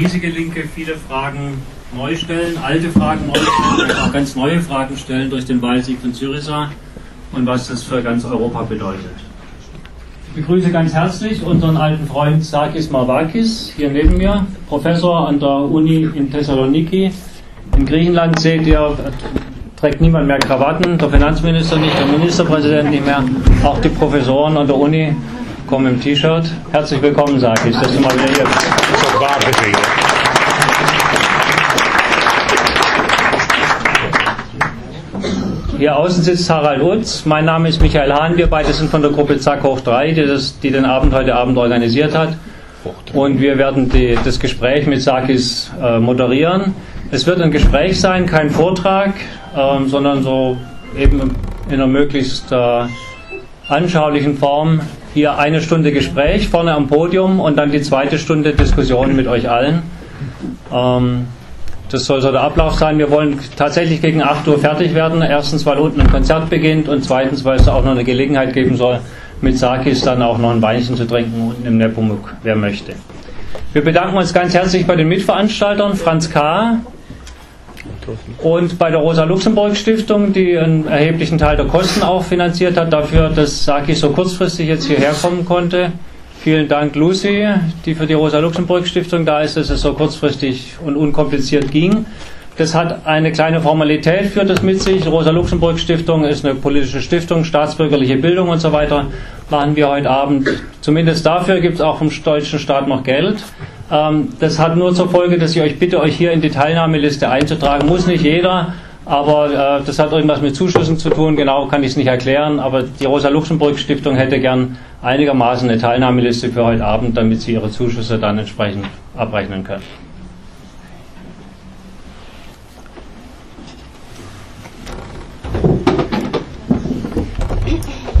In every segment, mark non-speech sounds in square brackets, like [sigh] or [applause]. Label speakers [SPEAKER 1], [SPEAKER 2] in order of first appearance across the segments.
[SPEAKER 1] riesige Linke viele Fragen neu stellen, alte Fragen neu stellen, auch ganz neue Fragen stellen durch den Wahlsieg von Syriza und was das für ganz Europa bedeutet. Ich begrüße ganz herzlich unseren alten Freund Sakis Marvakis hier neben mir, Professor an der Uni in Thessaloniki. In Griechenland seht ihr, trägt niemand mehr Krawatten, der Finanzminister nicht, der Ministerpräsident nicht mehr, auch die Professoren an der Uni kommen im T-Shirt. Herzlich willkommen, Sakis, dass du mal wieder hier bist. Hier außen sitzt Harald Utz, mein Name ist Michael Hahn, wir beide sind von der Gruppe Zack hoch 3, die, das, die den Abend heute Abend organisiert hat. Und wir werden die, das Gespräch mit Sakis äh, moderieren. Es wird ein Gespräch sein, kein Vortrag, ähm, sondern so eben in einer möglichst äh, anschaulichen Form. Hier eine Stunde Gespräch vorne am Podium und dann die zweite Stunde Diskussion mit euch allen. Ähm, das soll so der Ablauf sein. Wir wollen tatsächlich gegen 8 Uhr fertig werden. Erstens, weil unten ein Konzert beginnt und zweitens, weil es auch noch eine Gelegenheit geben soll, mit Sakis dann auch noch ein Weinchen zu trinken unten im Nepomuk, wer möchte. Wir bedanken uns ganz herzlich bei den Mitveranstaltern, Franz K. und bei der Rosa-Luxemburg-Stiftung, die einen erheblichen Teil der Kosten auch finanziert hat, dafür, dass Sakis so kurzfristig jetzt hierher kommen konnte. Vielen Dank, Lucy, die für die Rosa-Luxemburg-Stiftung da ist, dass es so kurzfristig und unkompliziert ging. Das hat eine kleine Formalität, führt es mit sich. Rosa-Luxemburg-Stiftung ist eine politische Stiftung, staatsbürgerliche Bildung und so weiter. Machen wir heute Abend. Zumindest dafür gibt es auch vom deutschen Staat noch Geld. Ähm, das hat nur zur Folge, dass ich euch bitte, euch hier in die Teilnahmeliste einzutragen. Muss nicht jeder, aber äh, das hat irgendwas mit Zuschüssen zu tun. Genau kann ich es nicht erklären. Aber die Rosa-Luxemburg-Stiftung hätte gern einigermaßen eine Teilnahmeliste für heute Abend, damit Sie Ihre Zuschüsse dann entsprechend abrechnen können.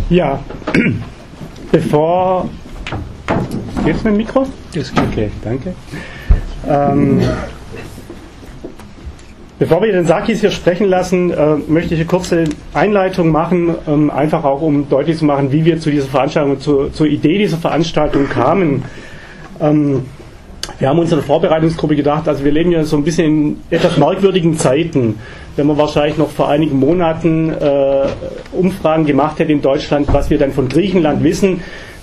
[SPEAKER 2] Ja, [clears throat] bevor. Geht's mit dem Mikro? Das geht. Okay, danke. Ähm, Bevor wir den Sakis hier sprechen lassen, äh, möchte ich eine kurze Einleitung machen, ähm, einfach auch um deutlich zu machen, wie wir zu dieser Veranstaltung, zu, zur Idee dieser Veranstaltung kamen. Ähm, wir haben uns in der Vorbereitungsgruppe gedacht, also wir leben ja so ein bisschen in etwas merkwürdigen Zeiten. Wenn man wahrscheinlich noch vor einigen Monaten äh, Umfragen gemacht hätte in Deutschland, was wir dann von Griechenland wissen,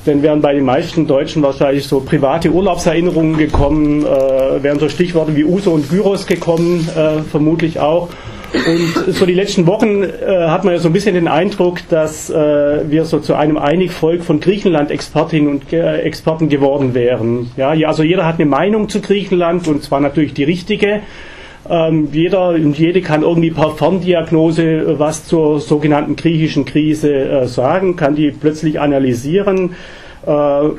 [SPEAKER 2] dann wären bei den meisten Deutschen wahrscheinlich so private Urlaubserinnerungen gekommen, äh, wären so Stichworte wie Uso und Gyros gekommen, äh, vermutlich auch. Und so die letzten Wochen äh, hat man ja so ein bisschen den Eindruck, dass äh, wir so zu einem Einigvolk von Griechenland-Expertinnen und äh, Experten geworden wären. Ja, also jeder hat eine Meinung zu Griechenland und zwar natürlich die richtige. Ähm, jeder und jede kann irgendwie per Ferndiagnose äh, was zur sogenannten griechischen Krise äh, sagen, kann die plötzlich analysieren. Äh,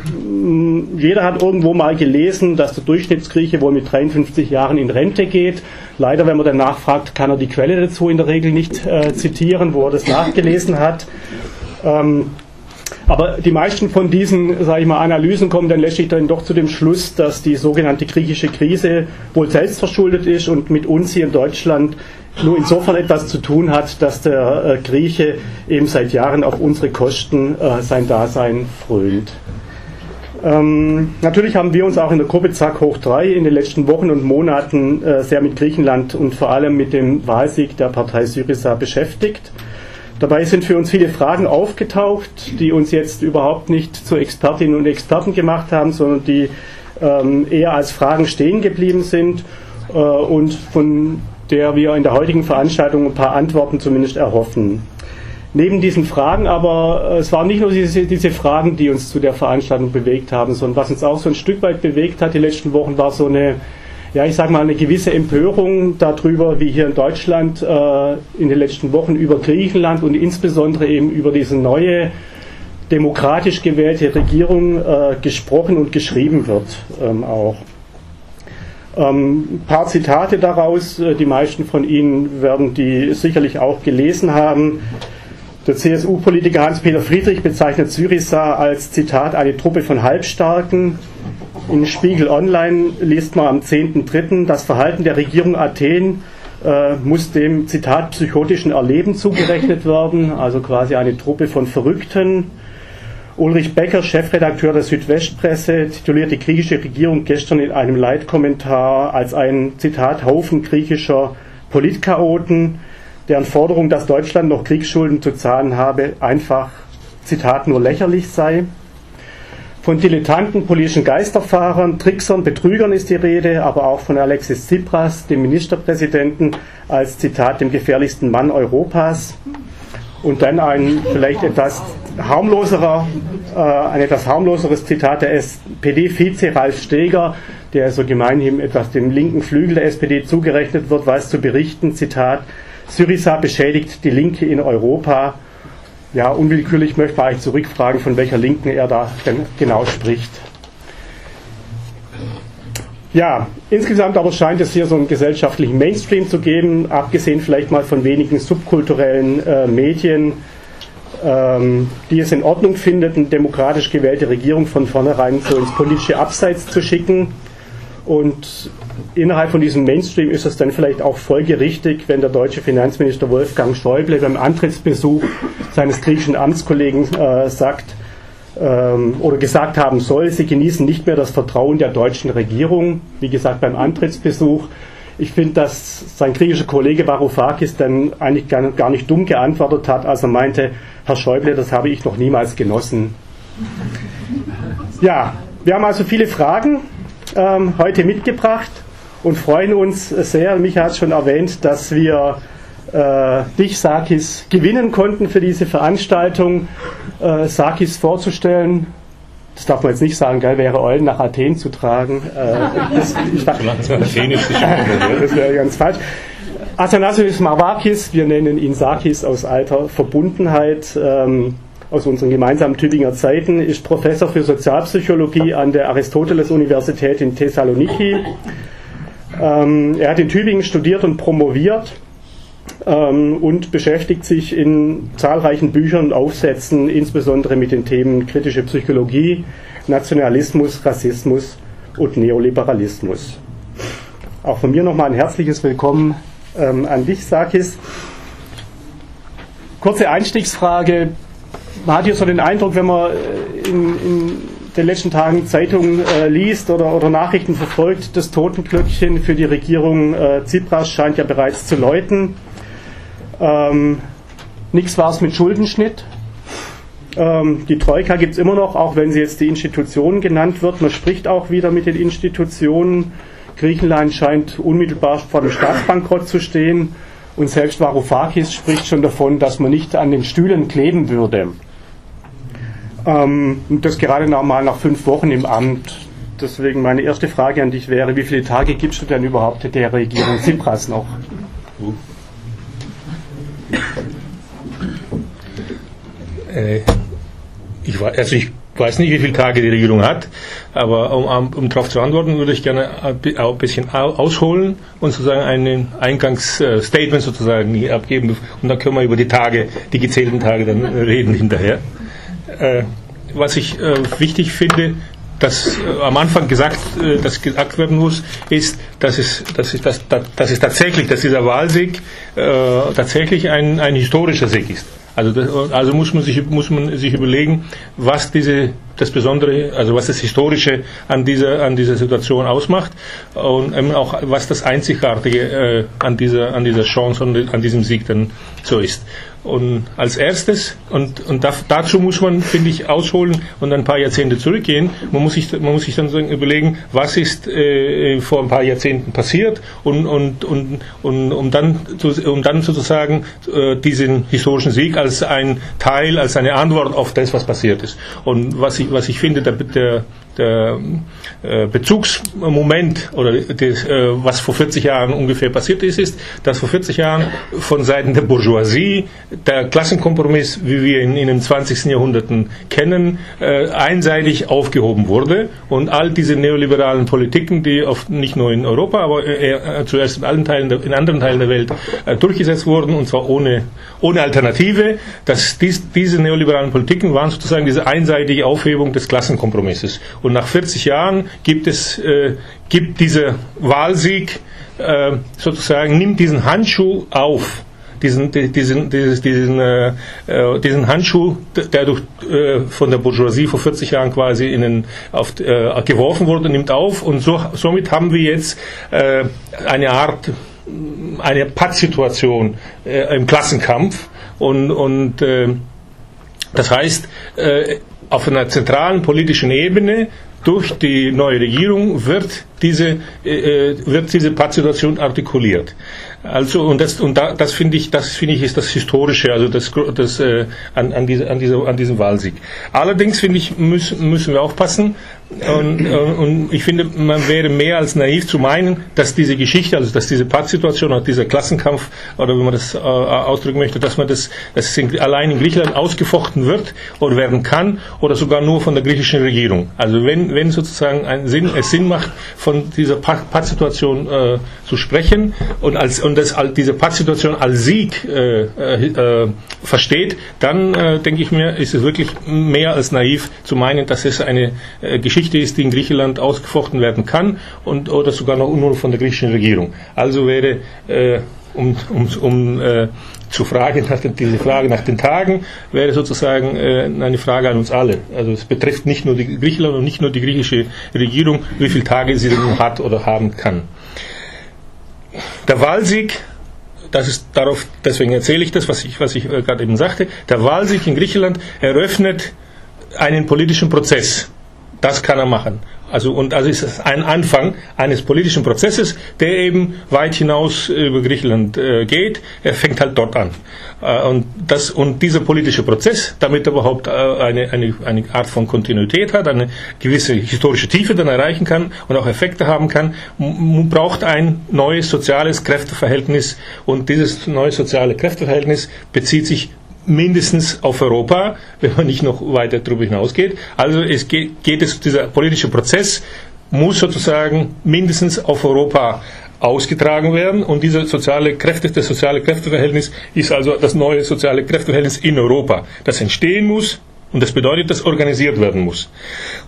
[SPEAKER 2] jeder hat irgendwo mal gelesen, dass der Durchschnittsgrieche wohl mit 53 Jahren in Rente geht. Leider, wenn man dann nachfragt, kann er die Quelle dazu in der Regel nicht äh, zitieren, wo er das nachgelesen hat. Ähm, aber die meisten von diesen, sage ich mal, Analysen kommen dann letztlich dann doch zu dem Schluss, dass die sogenannte griechische Krise wohl selbstverschuldet ist und mit uns hier in Deutschland nur insofern etwas zu tun hat, dass der äh, Grieche eben seit Jahren auf unsere Kosten äh, sein Dasein frönt. Ähm, natürlich haben wir uns auch in der Gruppe Zack hoch 3 in den letzten Wochen und Monaten äh, sehr mit Griechenland und vor allem mit dem Wahlsieg der Partei Syriza beschäftigt. Dabei sind für uns viele Fragen aufgetaucht, die uns jetzt überhaupt nicht zu Expertinnen und Experten gemacht haben, sondern die ähm, eher als Fragen stehen geblieben sind äh, und von der wir in der heutigen Veranstaltung ein paar Antworten zumindest erhoffen. Neben diesen Fragen aber, äh, es waren nicht nur diese, diese Fragen, die uns zu der Veranstaltung bewegt haben, sondern was uns auch so ein Stück weit bewegt hat die letzten Wochen, war so eine ja, ich sage mal, eine gewisse Empörung darüber, wie hier in Deutschland äh, in den letzten Wochen über Griechenland und insbesondere eben über diese neue demokratisch gewählte Regierung äh, gesprochen und geschrieben wird ähm, auch. Ähm, ein paar Zitate daraus, äh, die meisten von Ihnen werden die sicherlich auch gelesen haben. Der CSU-Politiker Hans-Peter Friedrich bezeichnet Syriza als Zitat eine Truppe von Halbstarken, in Spiegel Online liest man am 10.3. das Verhalten der Regierung Athen äh, muss dem Zitat psychotischen Erleben zugerechnet werden, also quasi eine Truppe von Verrückten. Ulrich Becker, Chefredakteur der Südwestpresse, tituliert die griechische Regierung gestern in einem Leitkommentar als ein Zitat Haufen griechischer Politchaoten, deren Forderung, dass Deutschland noch Kriegsschulden zu zahlen habe, einfach Zitat nur lächerlich sei. Von dilettanten politischen Geisterfahrern, Tricksern, Betrügern ist die Rede, aber auch von Alexis Tsipras, dem Ministerpräsidenten, als Zitat dem gefährlichsten Mann Europas. Und dann ein vielleicht etwas harmloserer, äh, ein etwas harmloseres Zitat der SPD-Vize Ralf Steger, der so gemeinhin etwas dem linken Flügel der SPD zugerechnet wird, weiß zu berichten, Zitat, Syriza beschädigt die Linke in Europa ja, unwillkürlich möchte eigentlich zurückfragen, von welcher Linken er da genau spricht. Ja, insgesamt aber scheint es hier so einen gesellschaftlichen Mainstream zu geben, abgesehen vielleicht mal von wenigen subkulturellen äh, Medien, ähm, die es in Ordnung findet, eine demokratisch gewählte Regierung von vornherein so ins politische Abseits zu schicken. Und innerhalb von diesem Mainstream ist es dann vielleicht auch folgerichtig, wenn der deutsche Finanzminister Wolfgang Schäuble beim Antrittsbesuch seines griechischen Amtskollegen äh, sagt ähm, oder gesagt haben soll, sie genießen nicht mehr das Vertrauen der deutschen Regierung. Wie gesagt, beim Antrittsbesuch. Ich finde, dass sein griechischer Kollege Varoufakis dann eigentlich gar, gar nicht dumm geantwortet hat, als er meinte, Herr Schäuble, das habe ich noch niemals genossen. Ja, wir haben also viele Fragen ähm, heute mitgebracht und freuen uns sehr, Micha hat es schon erwähnt, dass wir äh, dich, Sakis, gewinnen konnten für diese Veranstaltung. Äh, Sakis vorzustellen, das darf man jetzt nicht sagen, geil wäre Eulen nach Athen zu tragen. Äh, das, ich dachte, das wäre ganz falsch. Athanasius Marvakis, wir nennen ihn Sakis aus alter Verbundenheit. Ähm, aus unseren gemeinsamen Tübinger Zeiten, ist Professor für Sozialpsychologie an der Aristoteles-Universität in Thessaloniki. Ähm, er hat in Tübingen studiert und promoviert ähm, und beschäftigt sich in zahlreichen Büchern und Aufsätzen insbesondere mit den Themen kritische Psychologie, Nationalismus, Rassismus und Neoliberalismus. Auch von mir nochmal ein herzliches Willkommen ähm, an dich, Sakis. Kurze Einstiegsfrage man hat hier so den Eindruck, wenn man äh, in, in den letzten Tagen Zeitungen äh, liest oder, oder, Nachrichten verfolgt, das Totenglöckchen für die Regierung äh, Tsipras scheint ja bereits zu läuten. Ähm, Nichts war es mit Schuldenschnitt. Ähm, die Troika gibt es immer noch, auch wenn sie jetzt die Institutionen genannt wird. Man spricht auch wieder mit den Institutionen. Griechenland scheint unmittelbar vor dem Staatsbankrott zu stehen. Und selbst Varoufakis spricht schon davon, dass man nicht an den Stühlen kleben würde. Ähm, das gerade noch mal nach fünf Wochen im Amt. Deswegen meine erste Frage an dich wäre, wie viele Tage gibst du denn überhaupt der Regierung Tsipras noch?
[SPEAKER 3] Äh, ich, also ich weiß nicht, wie viele Tage die Regierung hat, aber um, um darauf zu antworten, würde ich gerne ein bisschen ausholen und sozusagen ein Eingangsstatement sozusagen abgeben und dann können wir über die Tage, die gezählten Tage dann reden hinterher. Äh, was ich äh, wichtig finde, dass äh, am Anfang gesagt, äh, dass gesagt werden muss, ist, dass es, dass es, dass, dass es tatsächlich, dass dieser Wahlsieg äh, tatsächlich ein, ein historischer Sieg ist. Also, das, also muss man sich muss man sich überlegen, was diese das Besondere, also was das Historische an dieser an dieser Situation ausmacht und eben auch was das Einzigartige äh, an dieser an dieser Chance und an diesem Sieg dann so ist. Und als erstes, und, und da, dazu muss man, finde ich, ausholen und ein paar Jahrzehnte zurückgehen. Man muss sich, man muss sich dann überlegen, was ist äh, vor ein paar Jahrzehnten passiert und, und, und, und um, dann, um dann sozusagen äh, diesen historischen Sieg als ein Teil, als eine Antwort auf das, was passiert ist. Und was ich, was ich finde, der, der, der äh, Bezugsmoment oder das, äh, was vor 40 Jahren ungefähr passiert ist, ist, dass vor 40 Jahren von Seiten der Bourgeoisie der Klassenkompromiss, wie wir ihn in den 20. Jahrhunderten kennen, äh, einseitig aufgehoben wurde und all diese neoliberalen Politiken, die oft nicht nur in Europa, aber zuerst in, allen Teilen der, in anderen Teilen der Welt durchgesetzt wurden und zwar ohne, ohne Alternative, dass dies, diese neoliberalen Politiken waren sozusagen diese einseitige Aufhebung des Klassenkompromisses. Und nach 40 Jahren gibt es, äh, gibt dieser Wahlsieg äh, sozusagen, nimmt diesen Handschuh auf. Diesen, diesen, diesen, diesen, äh, äh, diesen Handschuh, der durch, äh, von der Bourgeoisie vor 40 Jahren quasi in den, auf, äh, geworfen wurde, nimmt auf. Und so, somit haben wir jetzt äh, eine Art, eine Pattsituation äh, im Klassenkampf. Und, und äh, das heißt, äh, auf einer zentralen politischen Ebene durch die neue Regierung wird diese, äh, wird diese Pattsituation artikuliert. Also und das und da, das finde ich, das finde ich ist das historische, also das, das äh, an, an, diese, an, dieser, an diesem Wahlsieg. Allerdings finde ich müssen, müssen wir aufpassen und, und ich finde, man wäre mehr als naiv zu meinen, dass diese Geschichte, also dass diese Pattsituation, oder dieser Klassenkampf oder wie man das äh, ausdrücken möchte, dass man das, dass es in, allein in Griechenland ausgefochten wird oder werden kann oder sogar nur von der griechischen Regierung. Also wenn, wenn sozusagen ein Sinn, es Sinn macht, von dieser Pattsituation äh, zu sprechen und als und das, diese Pattsituation als Sieg äh, äh, versteht, dann äh, denke ich mir, ist es wirklich mehr als naiv zu meinen, dass es eine äh, Geschichte ist, die in Griechenland ausgefochten werden kann und oder sogar noch nur von der griechischen Regierung. Also wäre äh, um, um, um äh, zu fragen [laughs] nach den, diese Frage nach den Tagen wäre sozusagen äh, eine Frage an uns alle. Also es betrifft nicht nur die Griechenland und nicht nur die griechische Regierung, wie viele Tage sie denn hat oder haben kann. Der Wahlsieg, das ist darauf, deswegen erzähle ich das, was ich, was ich äh, gerade eben sagte, der Wahlsieg in Griechenland eröffnet einen politischen Prozess. Das kann er machen. Also, und also ist es ein Anfang eines politischen Prozesses, der eben weit hinaus über Griechenland äh, geht. Er fängt halt dort an. Äh, und, das, und dieser politische Prozess, damit er überhaupt äh, eine, eine, eine Art von Kontinuität hat, eine gewisse historische Tiefe dann erreichen kann und auch Effekte haben kann, braucht ein neues soziales Kräfteverhältnis. Und dieses neue soziale Kräfteverhältnis bezieht sich mindestens auf Europa, [laughs] wenn man nicht noch weiter darüber hinausgeht. Also es geht, geht es, dieser politische Prozess muss sozusagen mindestens auf Europa ausgetragen werden und dieser soziale Kräfte, das soziale Kräfteverhältnis ist also das neue soziale Kräfteverhältnis in Europa, das entstehen muss und das bedeutet, dass organisiert werden muss.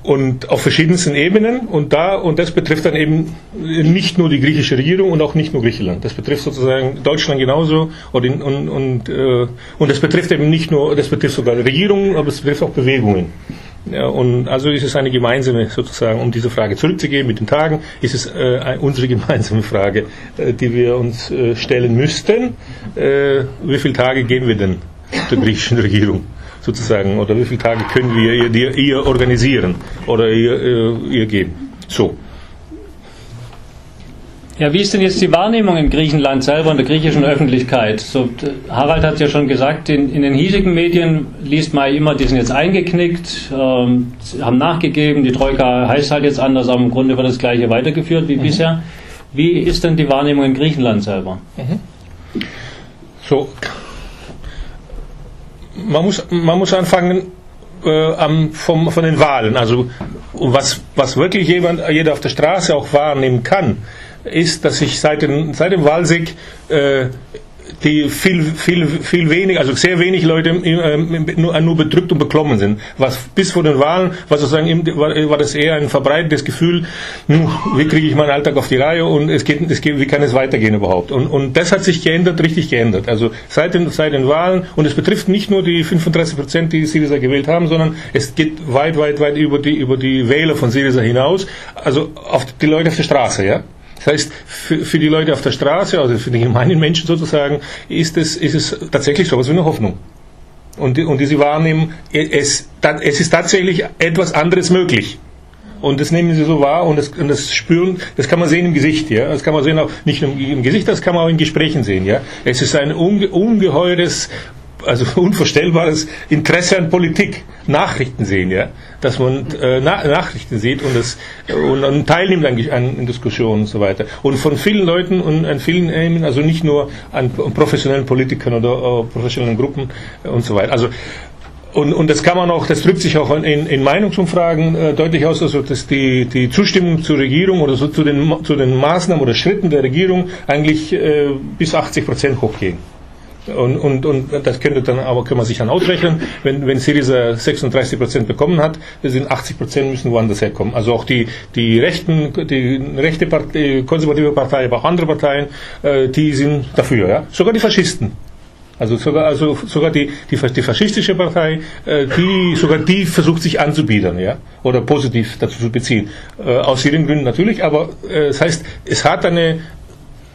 [SPEAKER 3] Und auf verschiedensten Ebenen. Und da, und das betrifft dann eben nicht nur die griechische Regierung und auch nicht nur Griechenland. Das betrifft sozusagen Deutschland genauso. Und, und, und, äh, und das betrifft eben nicht nur, das betrifft sogar Regierungen, aber es betrifft auch Bewegungen. Ja, und also ist es eine gemeinsame, sozusagen, um diese Frage zurückzugeben mit den Tagen, ist es äh, unsere gemeinsame Frage, äh, die wir uns äh, stellen müssten. Äh, wie viele Tage geben wir denn der griechischen Regierung? Sozusagen, oder wie viele Tage können wir ihr, ihr organisieren oder ihr, äh, ihr geben. So.
[SPEAKER 1] Ja, wie ist denn jetzt die Wahrnehmung in Griechenland selber, in der griechischen Öffentlichkeit? So, Harald hat ja schon gesagt, in, in, den hiesigen Medien liest man immer, die sind jetzt eingeknickt, ähm, haben nachgegeben, die Troika heißt halt jetzt anders, aber im Grunde wird das Gleiche weitergeführt wie mhm. bisher. Wie ist denn die Wahrnehmung in Griechenland selber? Mhm.
[SPEAKER 3] So, man muss, man muss anfangen äh, am, vom, von den Wahlen. Also was, was wirklich jemand, jeder auf der Straße auch wahrnehmen kann, ist, dass sich seit, den, seit dem Wahlsieg äh, die viel, viel, viel wenig, also sehr wenig Leute äh, nur, nur bedrückt und beklommen sind. Was bis vor den Wahlen war sozusagen war, war das eher ein verbreitetes Gefühl, wie kriege ich meinen Alltag auf die Reihe und es geht, es geht, wie kann es weitergehen überhaupt? Und, und das hat sich geändert, richtig geändert. Also seit den, seit den Wahlen und es betrifft nicht nur die 35 Prozent, die Syriza gewählt haben, sondern es geht weit, weit, weit über die, über die Wähler von Syriza hinaus, also auf die Leute auf der Straße, ja. Das heißt, für, für die Leute auf der Straße, also für die gemeinen Menschen sozusagen, ist es, ist es tatsächlich so etwas wie eine Hoffnung. Und, und diese Wahrnehmen, es, es ist tatsächlich etwas anderes möglich. Und das nehmen sie so wahr und das, und das spüren, das kann man sehen im Gesicht, ja. Das kann man sehen auch nicht nur im Gesicht, das kann man auch in Gesprächen sehen, ja. Es ist ein unge, ungeheures also [laughs] unvorstellbares Interesse an Politik, Nachrichten sehen, ja, dass man äh, Na Nachrichten sieht und das und, und teilnimmt an, an Diskussionen und so weiter. Und von vielen Leuten und an vielen Themen, also nicht nur an professionellen Politikern oder uh, professionellen Gruppen und so weiter. Also und, und das kann man auch, das drückt sich auch in, in Meinungsumfragen äh, deutlich aus, also dass die, die Zustimmung zur Regierung oder so zu den, zu den Maßnahmen oder Schritten der Regierung eigentlich äh, bis 80 Prozent hochgehen. Und, und, und das könnte dann aber kann man sich dann ausrechnen, wenn, wenn Syriza 36 Prozent bekommen hat, sind 80 Prozent müssen woanders herkommen. Also auch die, die rechten, die rechte Partei, konservative Partei, aber auch andere Parteien, äh, die sind dafür, ja. Sogar die Faschisten Also sogar, also sogar die, die, die faschistische Partei, äh, die, sogar die versucht sich anzubiedern, ja, oder positiv dazu zu beziehen. Äh, aus ihren Gründen natürlich, aber äh, das heißt, es hat eine,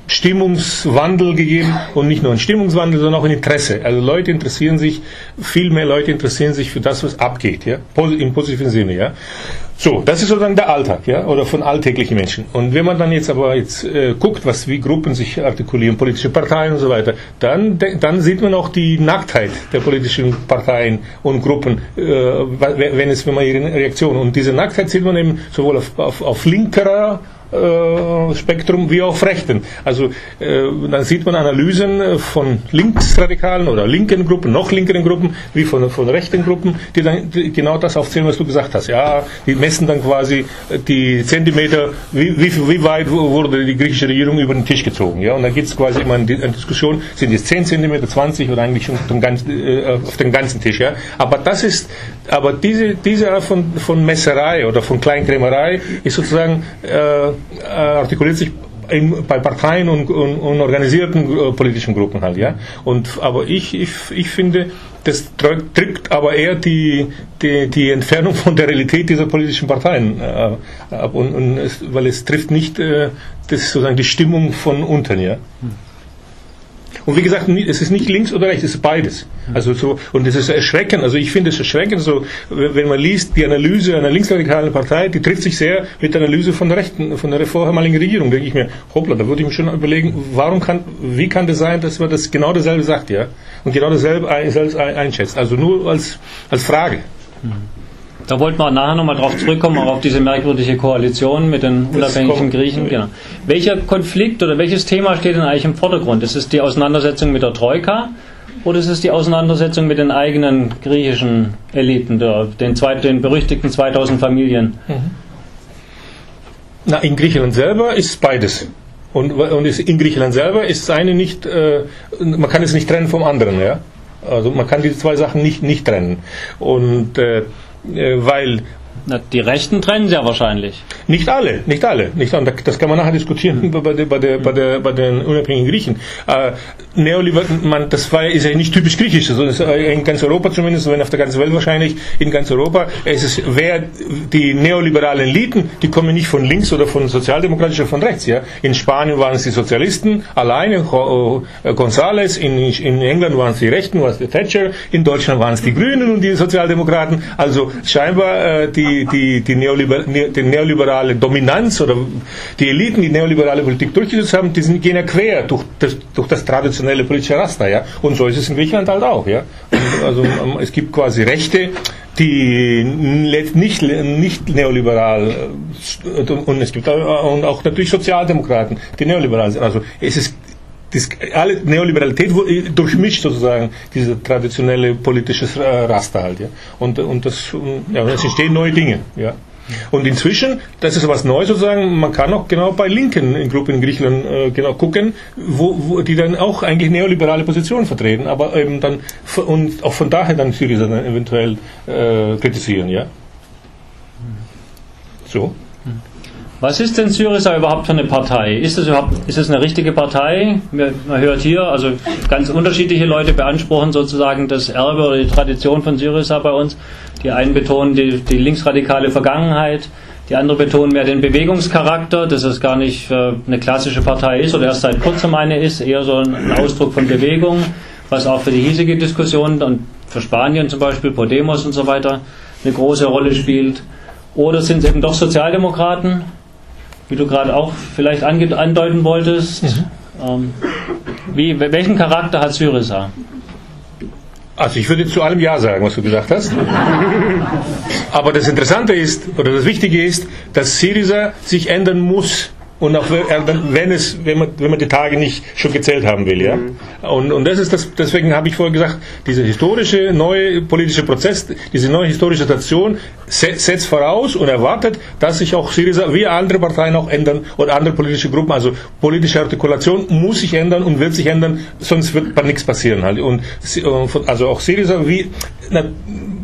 [SPEAKER 3] Stimmungswandel gegeben und nicht nur ein Stimmungswandel, sondern auch ein Interesse. Also Leute interessieren sich, viel mehr Leute interessieren sich für das, was abgeht, ja, im positiven Sinne, ja. So, das ist sozusagen der Alltag, ja, oder von alltäglichen Menschen. Und wenn man dann jetzt aber jetzt äh, guckt, was wie Gruppen sich artikulieren, politische Parteien und so weiter, dann dann sieht man auch die Nacktheit der politischen Parteien und Gruppen, äh, wenn es wenn man ihre Reaktionen und diese Nacktheit sieht man eben sowohl auf, auf, auf linkerer Spektrum wie auf rechten. Also äh, dann sieht man Analysen von linksradikalen oder linken Gruppen, noch linkeren Gruppen, wie von, von rechten Gruppen, die dann die genau das aufzählen, was du gesagt hast. Ja, die messen dann quasi die Zentimeter, wie, wie, wie weit wurde die griechische Regierung über den Tisch gezogen. Ja, und da gibt es quasi immer eine Diskussion, sind es 10 Zentimeter, 20 oder eigentlich schon ganzen, äh, auf dem ganzen Tisch. Ja, aber das ist, aber diese diese Art von, von Messerei oder von Kleinkrämerei ist sozusagen äh, äh, artikuliert sich in, bei Parteien und, und, und organisierten äh, politischen Gruppen halt, ja. Und, aber ich, ich, ich finde, das drückt aber eher die, die, die Entfernung von der Realität dieser politischen Parteien äh, ab, und, und es, weil es trifft nicht äh, das sozusagen die Stimmung von unten, ja. Hm. Und wie gesagt, es ist nicht links oder rechts, es ist beides. Also so, und es ist erschreckend, also ich finde es erschreckend, so, wenn man liest, die Analyse einer linksradikalen Partei, die trifft sich sehr mit der Analyse von der rechten, von der vorherigen Regierung. Denke ich mir, hoppla, da würde ich mir schon überlegen, warum kann, wie kann das sein, dass man das genau dasselbe sagt, ja? Und genau dasselbe einschätzt. Also nur als, als Frage. Mhm.
[SPEAKER 1] Da wollten wir nachher nochmal drauf zurückkommen, auch auf diese merkwürdige Koalition mit den unabhängigen Griechen. Genau. Welcher Konflikt oder welches Thema steht denn eigentlich im Vordergrund? Ist es die Auseinandersetzung mit der Troika oder ist es die Auseinandersetzung mit den eigenen griechischen Eliten, der, den, zwei, den berüchtigten 2000 Familien? Mhm.
[SPEAKER 3] Na, in Griechenland selber ist beides. Und, und in Griechenland selber ist das eine nicht, äh, man kann es nicht trennen vom anderen, ja. Also man kann diese zwei Sachen nicht, nicht trennen. Und äh, weil
[SPEAKER 1] na, die Rechten trennen sie ja wahrscheinlich.
[SPEAKER 3] Nicht alle, nicht alle. Nicht alle. Das kann man nachher diskutieren mhm. bei, der, bei, der, bei, der, bei den unabhängigen Griechen. Äh, Neoliberal, man, das war, ist ja nicht typisch griechisch, sondern in ganz Europa zumindest, wenn auf der ganzen Welt wahrscheinlich, in ganz Europa, es ist, wer, die neoliberalen Eliten, die kommen nicht von links oder von sozialdemokratisch oder von rechts. Ja? In Spanien waren es die Sozialisten alleine, äh, González, in, in England waren es die Rechten, war es die Thatcher, in Deutschland waren es die Grünen und die Sozialdemokraten. Also scheinbar äh, die die, die, Neoliber die neoliberale Dominanz oder die Eliten, die neoliberale Politik durchgesetzt haben, die sind, gehen ja quer durch das, durch das traditionelle politische Raster. Ja? Und so ist es in Griechenland halt auch. Ja? Und also ähm, es gibt quasi Rechte, die nicht, nicht neoliberal äh, und es gibt auch natürlich Sozialdemokraten, die neoliberal sind. Also es ist das, alle Neoliberalität durchmischt sozusagen diese traditionelle politische äh, Raster halt. Ja. Und, und das, ja, es entstehen neue Dinge. Ja. Und inzwischen, das ist was Neues sozusagen, man kann auch genau bei linken Gruppen in Griechenland äh, genau gucken, wo, wo die dann auch eigentlich neoliberale Positionen vertreten, aber eben dann und auch von daher dann Syriza dann eventuell äh, kritisieren, ja.
[SPEAKER 1] So. Was ist denn Syriza überhaupt für eine Partei? Ist es überhaupt ist es eine richtige Partei? Man hört hier, also ganz unterschiedliche Leute beanspruchen sozusagen das Erbe oder die Tradition von Syriza bei uns. Die einen betonen die, die linksradikale Vergangenheit, die anderen betonen mehr den Bewegungscharakter, dass es gar nicht eine klassische Partei ist oder erst seit kurzem eine ist, eher so ein Ausdruck von Bewegung, was auch für die hiesige Diskussion und für Spanien zum Beispiel, Podemos und so weiter, eine große Rolle spielt. Oder sind es eben doch Sozialdemokraten, wie du gerade auch vielleicht andeuten wolltest. Mhm. Ähm, wie, welchen Charakter hat Syriza?
[SPEAKER 3] Also ich würde zu allem Ja sagen, was du gesagt hast. Aber das Interessante ist, oder das Wichtige ist, dass Syriza sich ändern muss und auch wenn es, wenn man, wenn man die Tage nicht schon gezählt haben will, ja. Und, und das ist das, deswegen habe ich vorher gesagt, dieser historische neue politische Prozess, diese neue historische Situation setzt voraus und erwartet, dass sich auch Syriza wie andere Parteien auch ändern oder andere politische Gruppen, also politische Artikulation muss sich ändern und wird sich ändern, sonst wird nichts passieren halt. Und also auch Syriza wie na,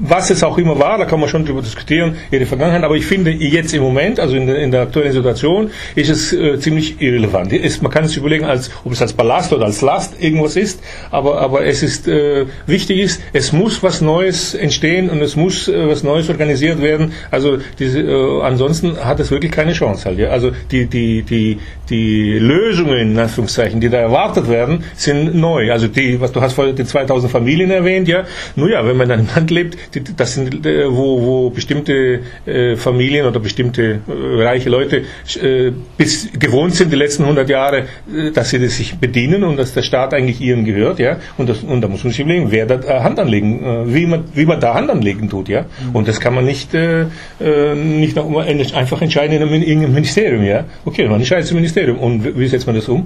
[SPEAKER 3] was es auch immer war, da kann man schon darüber diskutieren, ihre Vergangenheit, aber ich finde jetzt im Moment, also in der, in der aktuellen Situation, ist es es äh, ziemlich irrelevant. Es, man kann sich überlegen, als, ob es als Ballast oder als Last irgendwas ist, aber, aber es ist äh, wichtig ist, es muss was Neues entstehen und es muss äh, was Neues organisiert werden. Also diese, äh, ansonsten hat es wirklich keine Chance halt. Ja? Also die, die, die, die Lösungen, in Anführungszeichen, die da erwartet werden, sind neu. Also die, was du hast vorhin die 2000 Familien erwähnt, ja. Nun ja, wenn man in einem Land lebt, die, das sind, äh, wo, wo bestimmte äh, Familien oder bestimmte äh, reiche Leute äh, bis gewohnt sind die letzten 100 Jahre, äh, dass sie das sich bedienen und dass der Staat eigentlich ihnen gehört, ja. Und, das, und da muss man sich überlegen, wer da äh, Hand anlegen, wie man, wie man da Hand anlegen tut, ja. Mhm. Und das kann man nicht, nicht einfach entscheiden in einem Ministerium, ja. Okay, man entscheidet im Ministerium. Und wie setzt man das um?